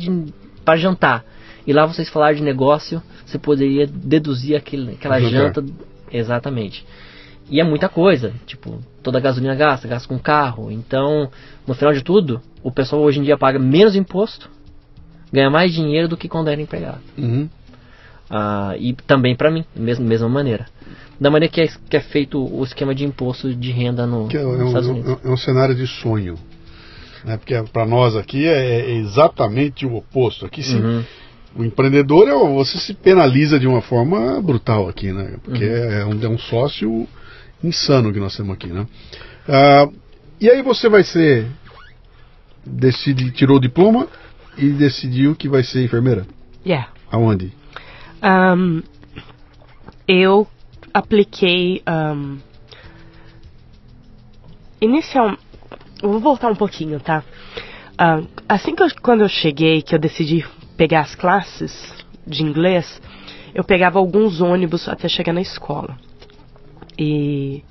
para jantar e lá vocês falaram de negócio, você poderia deduzir aquele, aquela Jantar. janta exatamente. E é muita coisa, tipo, toda a gasolina gasta, gasta com carro. Então, no final de tudo, o pessoal hoje em dia paga menos imposto, ganha mais dinheiro do que quando era empregado. Uhum. Ah, e também para mim, mesma, mesma maneira. Da maneira que é, que é feito o esquema de imposto de renda no, Que é, é um- é um cenário de sonho. Né? Porque para nós aqui é, é exatamente o oposto. Aqui se, Uhum. o empreendedor é, você se penaliza de uma forma brutal aqui, né? Porque é, um, é um sócio insano que nós temos aqui, né? Ah, e aí você vai ser decide tirou o diploma e decidiu que vai ser enfermeira. Yeah. Aonde? Um, eu apliquei. Um, inicial. Eu Vou voltar um pouquinho, tá? Ah, assim que eu, quando eu cheguei, que eu decidi pegar as classes de inglês, eu pegava alguns ônibus até chegar na escola. E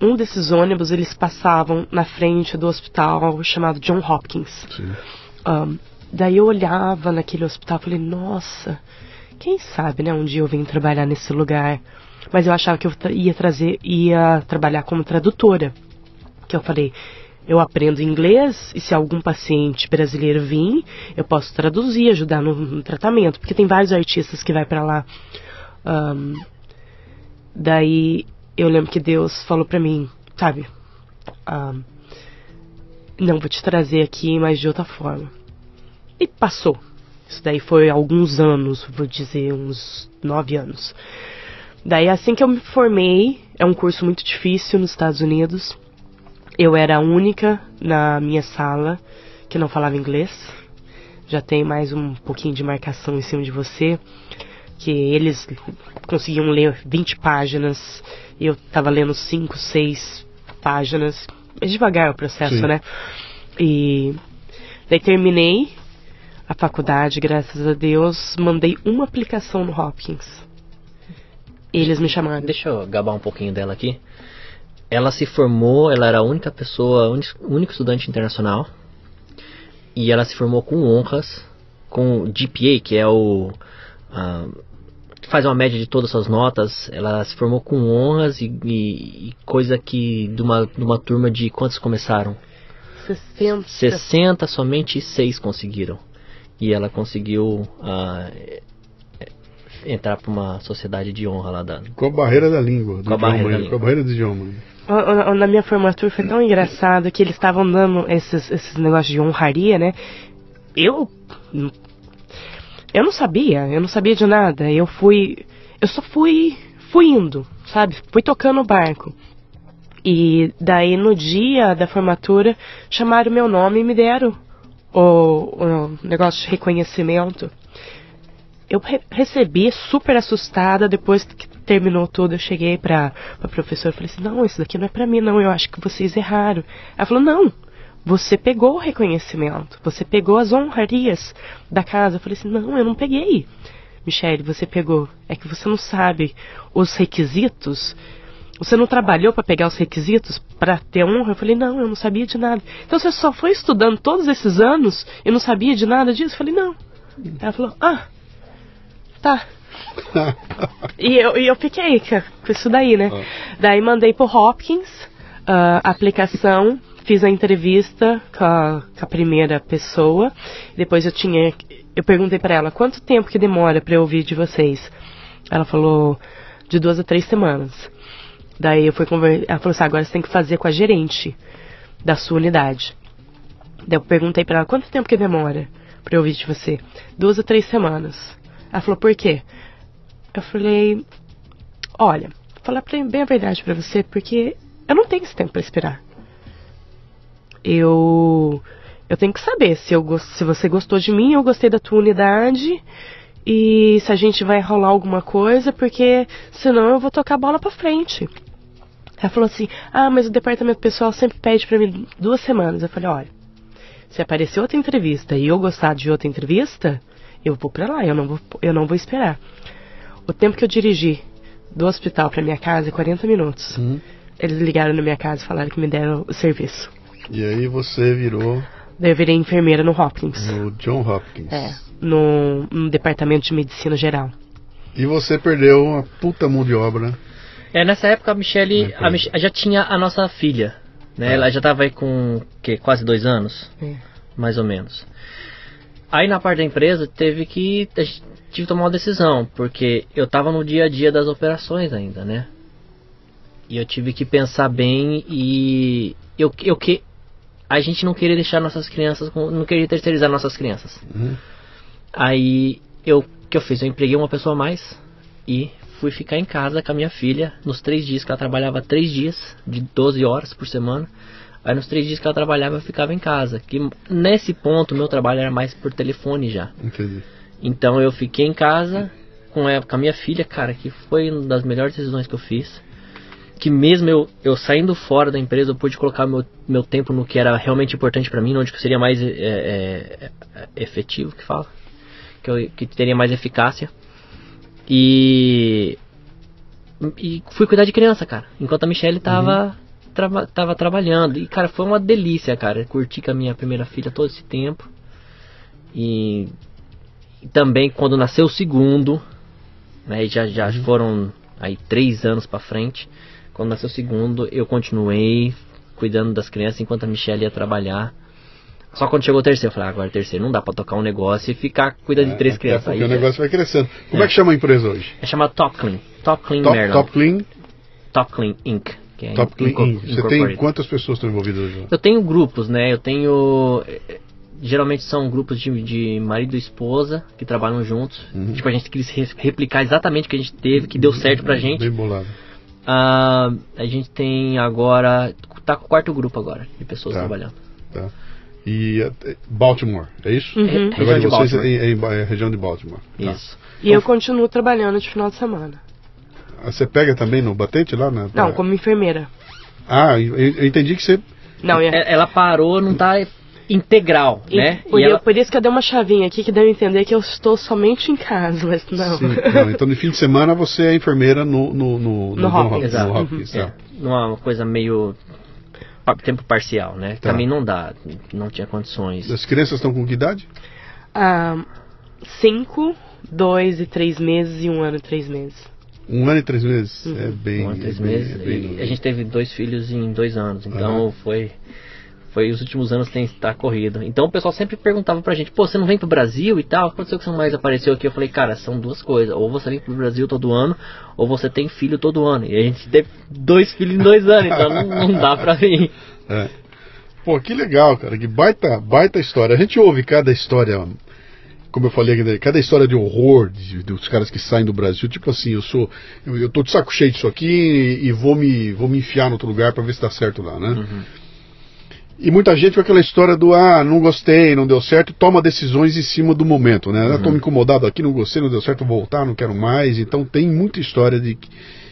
um desses ônibus eles passavam na frente do hospital chamado John Hopkins. Um, daí eu olhava naquele hospital e falei, nossa, quem sabe, né, um dia eu venho trabalhar nesse lugar. Mas eu achava que eu ia trazer, ia trabalhar como tradutora. Que eu falei, eu aprendo inglês e se algum paciente brasileiro vir, eu posso traduzir, ajudar no, no tratamento, porque tem vários artistas que vai pra lá. Um, daí eu lembro que Deus falou pra mim, sabe, um, não vou te trazer aqui, mas de outra forma. E passou. Isso daí foi alguns anos, vou dizer uns nove anos. Daí assim que eu me formei, é um curso muito difícil nos Estados Unidos. Eu era a única na minha sala que não falava inglês. Já tem mais um pouquinho de marcação em cima de você. Que eles conseguiam ler 20 páginas e eu tava lendo 5, 6 páginas. É devagar o processo, Sim. né? E daí terminei a faculdade, graças a Deus, mandei uma aplicação no Hopkins. Eles me chamaram. Deixa eu gabar um pouquinho dela aqui. Ela se formou, ela era a única pessoa, uni- único estudante internacional. E ela se formou com honras, com GPA, que é o. ah, que faz uma média de todas as suas notas. Ela se formou com honras e, e- e coisa que. De uma, de uma turma de quantos começaram? 60. 60, somente 6 conseguiram. E ela conseguiu ah, entrar para uma sociedade de honra lá da. Com a barreira da língua. Do Com a barreira da língua. Com a barreira do idioma. Na minha formatura foi tão engraçado que eles estavam dando esses, esses negócios de honraria, né? Eu. Eu não sabia, eu não sabia de nada. Eu fui. Eu só fui. Fui indo, sabe? Fui tocando o barco. E daí no dia da formatura chamaram meu nome e me deram o, o negócio de reconhecimento. eu re recebi super assustada depois que terminou tudo. Eu cheguei pra, pra professora e falei assim: Não, isso daqui não é pra mim, não. Eu acho que vocês erraram. Ela falou: Não, você pegou o reconhecimento, você pegou as honrarias da casa. Eu falei assim: Não, eu não peguei. Michele, você pegou. É que você não sabe os requisitos. Você não trabalhou para pegar os requisitos para ter honra? Eu falei, não, eu não sabia de nada. Então você só foi estudando todos esses anos e não sabia de nada disso? Eu falei, não. Ela falou, ah, tá. E, eu, e eu fiquei com isso daí, né? Ah. Daí mandei pro Hopkins a uh, aplicação, fiz a entrevista com a, com a primeira pessoa. Depois eu tinha eu perguntei para ela quanto tempo que demora para eu ouvir de vocês. Ela falou de duas a três semanas. Daí eu fui conversar. Ela falou assim: agora você tem que fazer com a gerente da sua unidade. Daí eu perguntei para ela quanto tempo que demora para eu ouvir de você. Duas a três semanas. Ela falou: por quê? Eu falei: olha, vou falar bem a verdade para você, porque eu não tenho esse tempo para esperar. Eu eu tenho que saber se, eu, se você gostou de mim, eu gostei da tua unidade e se a gente vai rolar alguma coisa, porque senão eu vou tocar a bola pra frente. Ela falou assim: Ah, mas o departamento pessoal sempre pede para mim duas semanas. Eu falei: Olha, se aparecer outra entrevista e eu gostar de outra entrevista, eu vou para lá, eu não vou, eu não vou esperar. O tempo que eu dirigi do hospital para minha casa é 40 minutos. Uhum. Eles ligaram na minha casa e falaram que me deram o serviço. E aí você virou eu virei enfermeira no Hopkins. No John Hopkins. É, no, no departamento de medicina geral. E você perdeu uma puta mão de obra. É, nessa época a Michelle, a Mich já tinha a nossa filha. Né? Ah. Ela já estava aí com que, quase dois anos. É. Mais ou menos. Aí na parte da empresa teve que. Tive que tomar uma decisão, porque eu estava no dia a dia das operações ainda, né? E eu tive que pensar bem e eu, eu, que, a gente não queria deixar nossas crianças, não queria terceirizar nossas crianças. Uhum. Aí eu que eu fiz, eu empreguei uma pessoa a mais e fui ficar em casa com a minha filha nos três dias que ela trabalhava três dias de 12 horas por semana. Aí nos três dias que ela trabalhava eu ficava em casa. Que nesse ponto meu trabalho era mais por telefone já. Entendi. Então eu fiquei em casa com a, com a minha filha, cara, que foi uma das melhores decisões que eu fiz que mesmo eu, eu saindo fora da empresa, eu pude colocar meu, meu tempo no que era realmente importante para mim, onde seria mais é, é, é, efetivo, que fala, que, eu, que teria mais eficácia. E, e fui cuidar de criança, cara, enquanto a Michelle tava, uhum. traba, tava trabalhando. E, cara, foi uma delícia, cara, curti com a minha primeira filha todo esse tempo. E, e também quando nasceu o segundo, né, já, já uhum. foram aí três anos para frente. Quando nasceu o segundo, eu continuei cuidando das crianças enquanto a Michelle ia trabalhar. Só quando chegou o terceiro, eu falei, ah, agora terceiro não dá pra tocar um negócio e ficar cuidando é, de três crianças. Porque aí, o negócio vai crescendo. Como é. é. que chama a empresa hoje? É chamada Top Clean. Top Clean Top, Maryland. Top Clean? Top Clean Inc. É Top Clean Inc. Você tem quantas pessoas estão envolvidas hoje? Eu tenho grupos, né? Eu tenho... Geralmente são grupos de, de marido e esposa que trabalham juntos. Uhum. Tipo, a gente quis replicar exatamente o que a gente teve, que deu certo pra gente. Bem bolado. Uh, a gente tem agora. Tá com o quarto grupo agora de pessoas tá, trabalhando. Tá. E uh, Baltimore, é isso? Uhum. É, região de vocês é, é, é, região de Baltimore. Tá. Isso. E então, eu continuo trabalhando de final de semana. Ah, você pega também no batente lá? Na, Não, como enfermeira. Ah, eu, eu entendi que você. Não, ela parou, não tá integral, e, né? Por, ela... por, isso que eu dei uma chavinha aqui que deu a entender que eu estou somente em casa, mas não. Sim, não então no fim de semana você é enfermeira no no no, no, no Hopkins, no Hopkins, uhum. é, numa coisa meio tempo parcial, né? Tá. Também não dá, não tinha condições. As crianças estão com que idade? Ah, cinco, dois e três meses e um ano e três meses. Um ano e três meses? Uhum. É bem. Um ano e três é meses. Bem, é bem a gente teve dois filhos em dois anos, então uhum. foi foi os últimos anos tem estar corrido. Então o pessoal sempre perguntava pra gente, pô, você não vem pro Brasil e tal? Aconteceu que você mais apareceu aqui? Eu falei, cara, são duas coisas. Ou você vem pro Brasil todo ano, ou você tem filho todo ano. E a gente teve dois filhos em dois anos, então não, não dá pra vir. É. Pô, que legal, cara. Que baita, baita história. A gente ouve cada história como eu falei, cada história de horror de, dos caras que saem do Brasil, tipo assim, eu sou, eu, eu tô de saco cheio disso aqui e, e vou me, vou me enfiar no outro lugar para ver se dá certo lá, né? Uhum. E muita gente com aquela história do ah, não gostei, não deu certo, toma decisões em cima do momento, né? Uhum. Estou me incomodado aqui, não gostei, não deu certo, vou voltar, não quero mais. Então tem muita história de.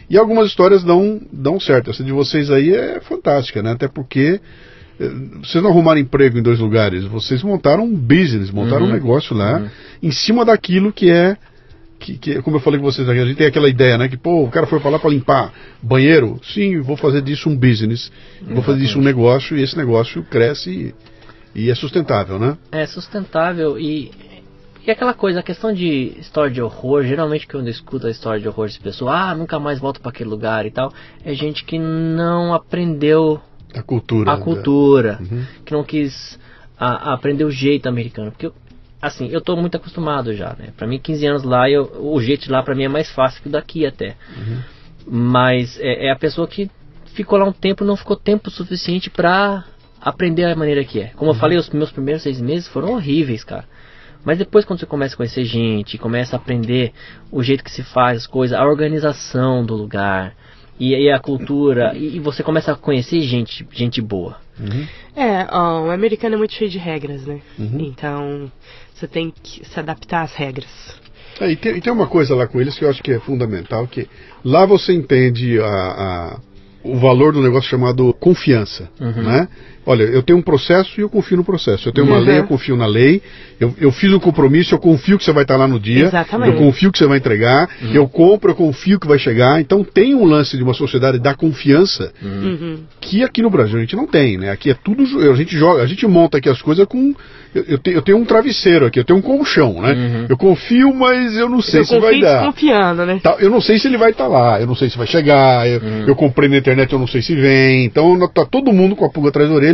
E algumas histórias dão, dão certo. Essa de vocês aí é fantástica, né? Até porque eh, vocês não arrumaram emprego em dois lugares, vocês montaram um business, montaram uhum. um negócio lá uhum. em cima daquilo que é que, que, como eu falei com vocês aqui, a gente tem aquela ideia, né? Que, pô, o cara foi falar para limpar banheiro. Sim, vou fazer disso um business. Exatamente. Vou fazer disso um negócio e esse negócio cresce e, e é sustentável, né? É sustentável e, e aquela coisa, a questão de história de horror, geralmente quando eu escuto a história de horror de pessoas, ah, nunca mais volto para aquele lugar e tal, é gente que não aprendeu a cultura. A né? cultura, uhum. que não quis a, a aprender o jeito americano. Porque assim, eu tô muito acostumado já, né? Pra mim, 15 anos lá, eu, o jeito lá pra mim é mais fácil que o daqui até. Uhum. Mas é, é, a pessoa que ficou lá um tempo não ficou tempo suficiente pra aprender a maneira que é. Como uhum. eu falei, os meus primeiros seis meses foram horríveis, cara. Mas depois quando você começa a conhecer gente, começa a aprender o jeito que se faz as coisas, a organização do lugar, e, e a cultura, e, e, você começa a conhecer gente, gente boa. Uhum. É, ó, o americano é muito cheio de regras, né? Uhum. Então, você tem que se adaptar às regras. É, e, tem, e, tem, uma coisa lá com eles que eu acho que é fundamental, que lá você entende a, a o valor do negócio chamado confiança, uhum. né? Olha, eu tenho um processo e eu confio no processo. Eu tenho uma uhum. lei, eu confio na lei. Eu, eu fiz um compromisso, eu confio que você vai estar lá no dia. Exatamente. Eu confio que você vai entregar. Uhum. Eu compro, eu confio que vai chegar. Então tem um lance de uma sociedade da confiança uhum. que aqui no Brasil a gente não tem, né? Aqui é tudo. A gente joga, a gente monta aqui as coisas com. Eu, eu, te, eu tenho um travesseiro aqui, eu tenho um colchão, né? Uhum. Eu confio, mas eu não sei eu se vai dar. confiando, né? Tá, eu não sei se ele vai estar lá, eu não sei se vai chegar. Eu, uhum. eu comprei na internet, eu não sei se vem. Então tá todo mundo com a pulga atrás da orelha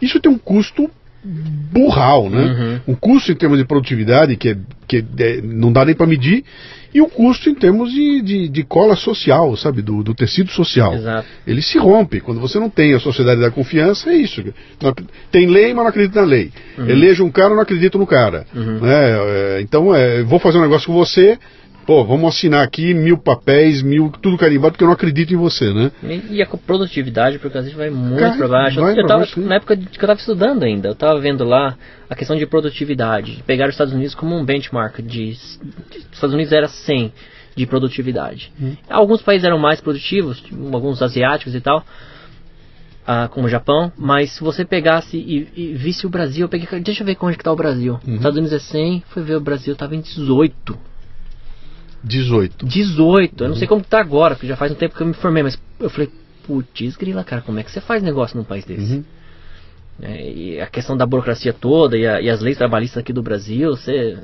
Isso tem um custo burral, né? Uhum. Um custo em termos de produtividade que, é, que é, não dá nem para medir e o custo em termos de, de, de cola social, sabe, do, do, tecido social. Exato. Ele se rompe. Quando você não tem a sociedade da confiança, é isso. Tem lei, mas não acredito na lei. Uhum. Elejo um cara, não acredito no cara. Uhum. Né? É, então, é, vou fazer um negócio com você, pô, vamos assinar aqui mil papéis, mil, tudo carimbado, porque eu não acredito em você, né? E, a produtividade, porque às vezes vai muito para baixo. Vai eu tava, baixo, na época que eu estava estudando ainda, eu estava vendo lá a questão de produtividade. Pegar os Estados Unidos como um benchmark de, de Estados Unidos era 100 de produtividade. Hum. Alguns países eram mais produtivos, alguns asiáticos e tal. Ah, como o Japão, mas se você pegasse e, e, visse o Brasil, eu peguei, deixa eu ver onde está o Brasil. Uhum. Estados Unidos é 100, foi ver o Brasil, estava em 18. 18. 18. Eu não sei como tá agora, porque já faz um tempo que eu me formei, mas eu falei, putz, grila, cara, como é que você faz negócio num país desse? Uhum. É, e a questão da burocracia toda e, a, e, as leis trabalhistas aqui do Brasil, você.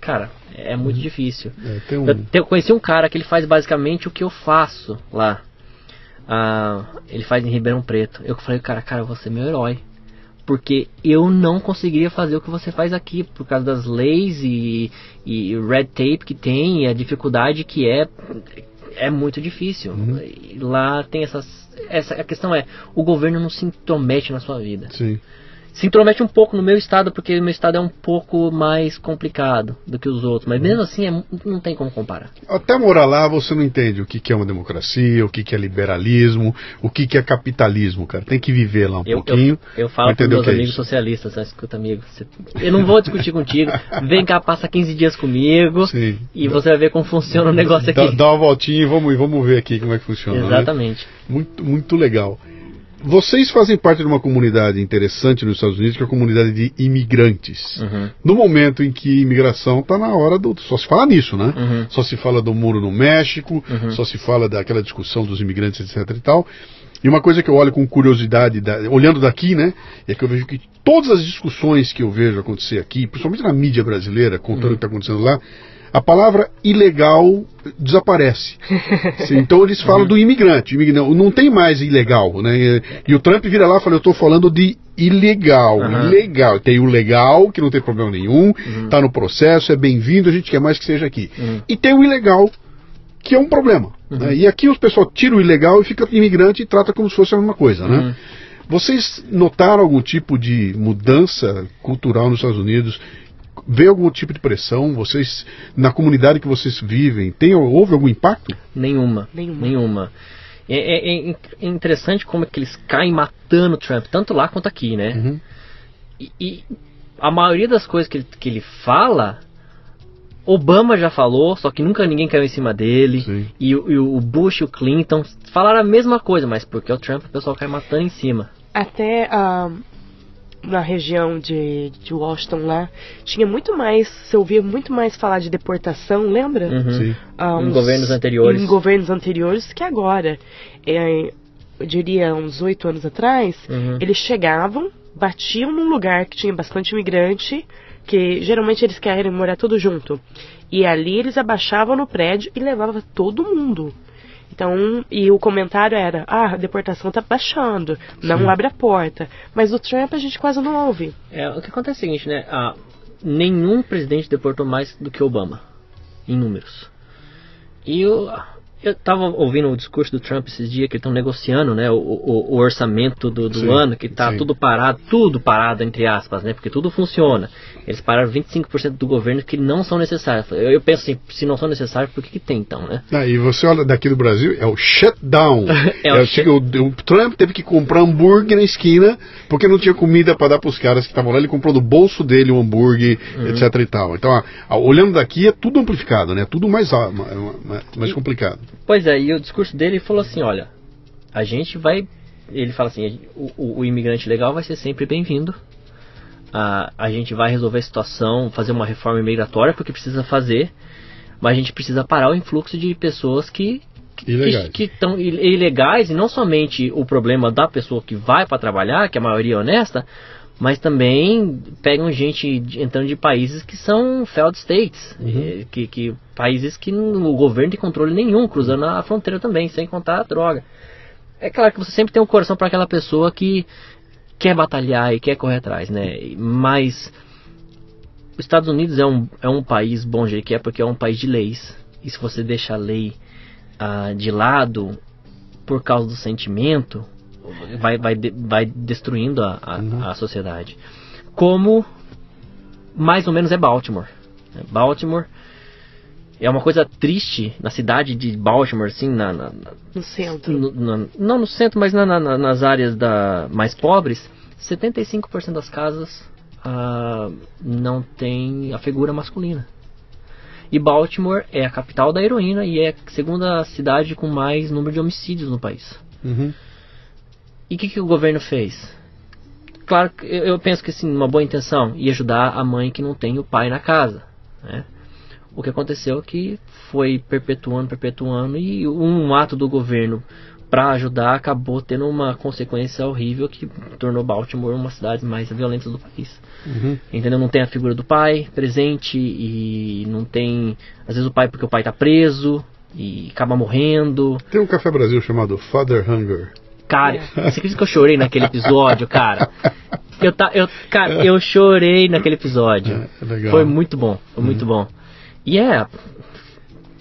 Cara, é muito uhum. difícil. É, um... eu, eu, conheci um cara que ele faz basicamente o que eu faço lá. Ah, ele faz em Ribeirão Preto. Eu falei, cara, cara, você é meu herói porque eu não conseguiria fazer o que você faz aqui por causa das leis e, e red tape que tem e a dificuldade que é é muito difícil. Uhum. Lá tem essas essa a questão é o governo não se intromete na sua vida. Sim se intromete um pouco no meu estado, porque o meu estado é um pouco mais complicado do que os outros. Mas mesmo assim, é, não tem como comparar. Até morar lá, você não entende o que, é uma democracia, o que, é liberalismo, o que, é capitalismo, cara. Tem que viver lá um eu, pouquinho. Eu, eu falo para meus é amigos socialistas, você escuta, amigo, você, eu não vou discutir contigo. Vem cá, passa 15 dias comigo Sim. e você vai ver como funciona o negócio aqui. Dá, dá uma voltinha e vamos, vamos ver aqui como é que funciona. Né? Exatamente. Né? Muito, muito legal. Vocês fazem parte de uma comunidade interessante nos Estados Unidos, que é a comunidade de imigrantes. Uhum. No momento em que imigração está na hora do. Só se fala nisso, né? Uhum. Só se fala do muro no México, uhum. só se fala daquela discussão dos imigrantes, etc e tal. E uma coisa que eu olho com curiosidade, da, olhando daqui, né, é que eu vejo que todas as discussões que eu vejo acontecer aqui, principalmente na mídia brasileira, contando uhum. o que está acontecendo lá, a palavra ilegal desaparece. então eles falam uhum. do imigrante. Não, não tem mais ilegal. Né? E, o Trump vira lá e fala: Eu estou falando de ilegal. Uhum. Ilegal. Tem o legal, que não tem problema nenhum, está uhum. no processo, é bem-vindo, a gente quer mais que seja aqui. Uhum. E tem o ilegal, que é um problema. Né? Uhum. E aqui os pessoal tira o ilegal e fica imigrante e trata como se fosse a mesma coisa. Né? Uhum. Vocês notaram algum tipo de mudança cultural nos Estados Unidos vê algum tipo de pressão? Vocês, na comunidade que vocês vivem, tem, houve algum impacto? Nenhuma. Nenhuma. nenhuma. É, é, é interessante como é que eles caem matando o Trump, tanto lá quanto aqui, né? Uhum. E, e a maioria das coisas que ele, que ele fala, Obama já falou, só que nunca ninguém caiu em cima dele. E, o- e o Bush e o Clinton falaram a mesma coisa, mas porque é o Trump o pessoal cai matando em cima. Até ah, na região de, de Washington lá, tinha muito mais, você ouvia muito mais falar de deportação, lembra? Uhum. Sim. Ah, Em uns- governos anteriores. Em governos anteriores que agora. É, eu diria uns oito anos atrás, Uhum. eles chegavam, batiam num lugar que tinha bastante imigrante, que geralmente eles querem morar tudo junto. E ali eles abaixavam no prédio e levavam todo mundo. Então, e o comentário era, ah, a deportação tá baixando, não abre a porta. Mas o Trump a gente quase não ouve. É, o que acontece é o seguinte, né? Ah, nenhum presidente deportou mais do que Obama, em números. E eu, eu tava ouvindo o discurso do Trump esses dias que estão negociando, né? O, o- o orçamento do, do Sim, ano, que tá sim. tudo parado, tudo parado, entre aspas, né? Porque tudo funciona. Eles pararam 25% do governo que não são necessários. Eu, eu penso assim, se não são necessários, por que, que tem então, né? Ah, e você olha daqui do Brasil, é o shutdown. É é o o, shut- o, o Trump teve que comprar hambúrguer na esquina porque não tinha comida para dar para os caras que estavam lá. Ele comprou do bolso dele um hambúrguer, Uhum. etc e tal. Então, a- a- olhando daqui, é tudo amplificado, né? Tudo mais, a- ma- ma- mais E- complicado. Pois é, e o discurso dele falou assim, olha, a gente vai. Ele fala assim, o, o- imigrante legal vai ser sempre bem-vindo. A, a gente vai resolver a situação, fazer uma reforma migratória porque precisa fazer, mas a gente precisa parar o influxo de pessoas que Ilegais. que estão ilegais e não somente o problema da pessoa que vai para trabalhar, que a maioria é honesta, mas também pegam gente entrando de países que são failed states, eh, que, que países que o governo tem controle nenhum, cruzando a fronteira também, sem contar a droga. É claro que você sempre tem um coração para aquela pessoa que quer batalhar e quer correr atrás, né? Mas os Estados Unidos é um, é um país bom jeito que é porque é um país de leis. E se você deixa a lei ah, de lado por causa do sentimento, vai, vai, de- vai destruindo a, a, a sociedade. Como mais ou menos é Baltimore. Baltimore é uma coisa triste na cidade de Baltimore, assim, na, na- na- No centro. no- na- não no centro, mas na- na- nas áreas da, mais pobres, 75% das casas ah, não tem a figura masculina. E Baltimore é a capital da heroína e é a segunda cidade com mais número de homicídios no país. Uhum. E o que, que o governo fez? Claro, que eu, eu penso que assim, uma boa intenção ia ajudar a mãe que não tem o pai na casa. Né? O que aconteceu é que foi perpetuando, perpetuando e um ato do governo para ajudar acabou tendo uma consequência horrível que tornou Baltimore uma das cidades mais violentas do país. Uhum. Entendeu? Não tem a figura do pai presente e não tem. Às vezes o pai porque o pai tá preso e acaba morrendo. Tem um Café Brasil chamado Father Hunger. Cara, você acredita que eu chorei naquele episódio, cara? Eu, tá, eu, cara, eu chorei naquele episódio. É, legal. Foi muito bom, foi muito bom. E é.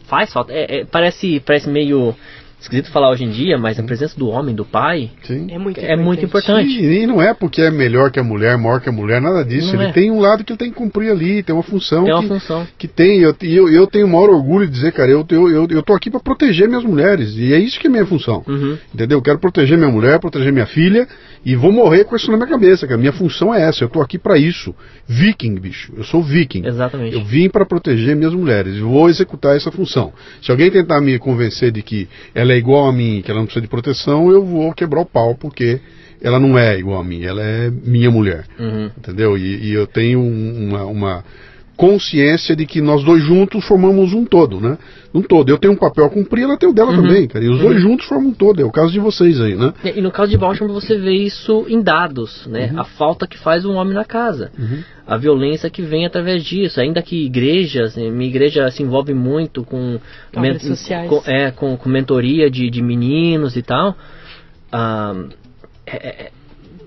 Faz falta. É, é, parece, parece meio esquisito falar hoje em dia, mas a presença do homem, do pai, Sim. É muito é muito importante. E, e não é porque é melhor que a mulher, maior que a mulher, nada disso. Não Ele é. tem um lado que ele tem que cumprir ali, tem uma função Tem uma que, função. que tem. Eu, e eu, eu tenho o maior orgulho de dizer, cara, eu, eu, eu, eu tô aqui para proteger minhas mulheres. E é isso que é minha função. Uhum. Entendeu? Eu quero proteger minha mulher, proteger minha filha e vou morrer com isso na minha cabeça, que a minha função é essa. Eu tô aqui para isso. Viking, bicho. Eu sou viking. Exatamente. Eu vim para proteger minhas mulheres e vou executar essa função. Se alguém tentar me convencer de que ela é igual a mim, que ela não precisa de proteção, eu vou quebrar o pau, porque ela não é igual a mim, ela é minha mulher. Uhum. Entendeu? E, e eu tenho um- uma, uma consciência de que nós dois juntos formamos um todo, né? Um todo. Eu tenho um papel a cumprir, ela tem o dela Uhum. também, cara. E os dois juntos formam um todo. É o caso de vocês aí, né? E no caso de Baltimore você vê isso em dados, né? A falta que faz um homem na casa. A violência que vem através disso. Ainda que igrejas, né, minha igreja se envolve muito com, Obras sociais. com, é, com, com mentoria de, de meninos e tal. ah, é- é-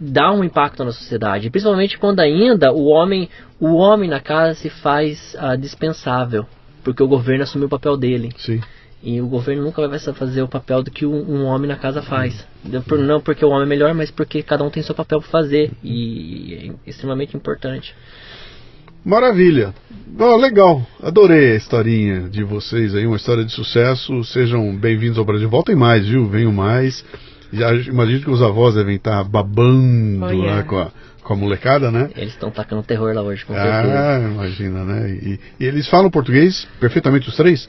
dá um impacto na sociedade, principalmente quando ainda o homem, o homem na casa se faz ah, dispensável, porque o governo assumiu o papel dele. Sim. E o governo nunca vai fazer o papel do que um, um homem na casa faz. Por- não porque o homem é melhor, mas porque cada um tem seu papel para fazer. E é extremamente importante. Maravilha. Oh, legal, adorei a historinha de vocês aí, uma história de sucesso. Sejam bem-vindos ao Brasil. Voltem mais, viu? Venham mais. Já imagino que os avós devem estar babando Oh, yeah. lá com a, com a molecada, né? Eles estão tacando terror lá hoje, com certeza. Ah, imagina, né? E, e eles falam português perfeitamente os três?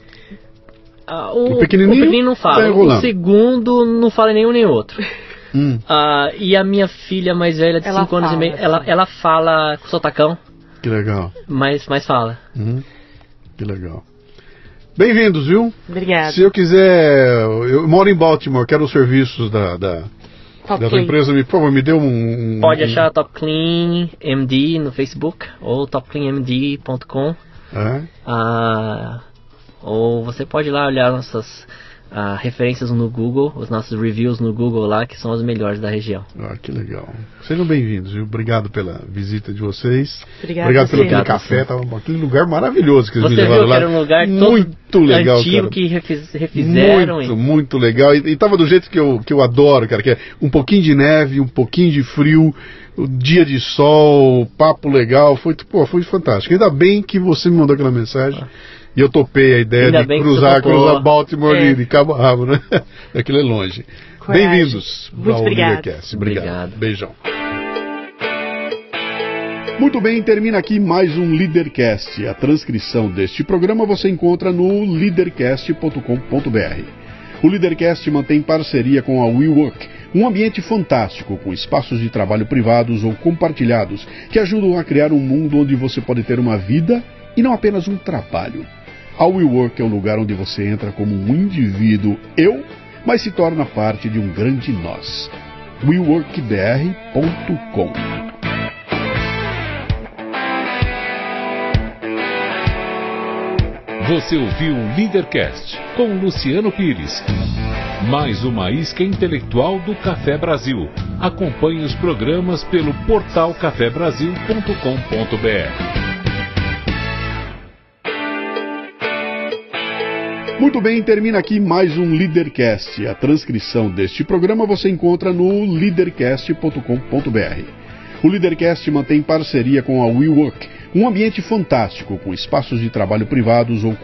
Ah, o pequenininho o pequenininho não tá fala. enrolando. o segundo não fala nenhum nem outro. Hum, Ah, e a minha filha mais velha, de Ela 5 anos e meio, sim. ela, ela fala com sotacão, que legal. mas, mas fala. Uhum, que legal. Bem-vindos, viu? Obrigada. Se eu quiser, eu moro em Baltimore, quero os serviços da, da, da tua empresa, me, por favor, me dê um... um- Pode um- achar Top Clean MD no Facebook ou topcleanmd.com. É? Ah, ou você pode ir lá olhar nossas ah, referências no Google, os nossos reviews no Google lá, que são os melhores da região. Ah, que legal. Sejam bem-vindos, viu? Obrigado pela visita de vocês. Obrigado a pelo Obrigado, café, tava aquele lugar maravilhoso que eles Você me levaram viu que lá. era um lugar todo muito legal, antigo cara. que refiz- refizeram Muito, e muito legal. E, e tava do jeito que eu, que eu adoro, cara, que é um pouquinho de neve, um pouquinho de frio, o dia de sol, papo legal, foi, pô, foi fantástico. Ainda bem que você me mandou aquela mensagem. E eu topei a ideia Ainda de cruzar, cruzar Baltimore É. de, de Cabo Rabo, né? Aquilo é longe. Bem-vindos ao. Obrigado. Obrigado. Beijão. Muito bem, termina aqui mais um Leadercast. A transcrição deste programa você encontra no leadercast.com.br. O Leadercast mantém parceria com a WeWork, um ambiente fantástico com espaços de trabalho privados ou compartilhados que ajudam a criar um mundo onde você pode ter uma vida e não apenas um trabalho. A WeWork é o lugar onde você entra como um indivíduo eu, mas se torna parte de um grande nós. WeWorkBR.com Você ouviu o Leadercast com Luciano Pires. Mais uma isca intelectual do Café Brasil. Acompanhe os programas pelo portal cafebrasil.com.br. Muito bem, termina aqui mais um Leadercast. A transcrição deste programa você encontra no leadercast.com.br. O Leadercast mantém parceria com a WeWork, um ambiente fantástico com espaços de trabalho privados ou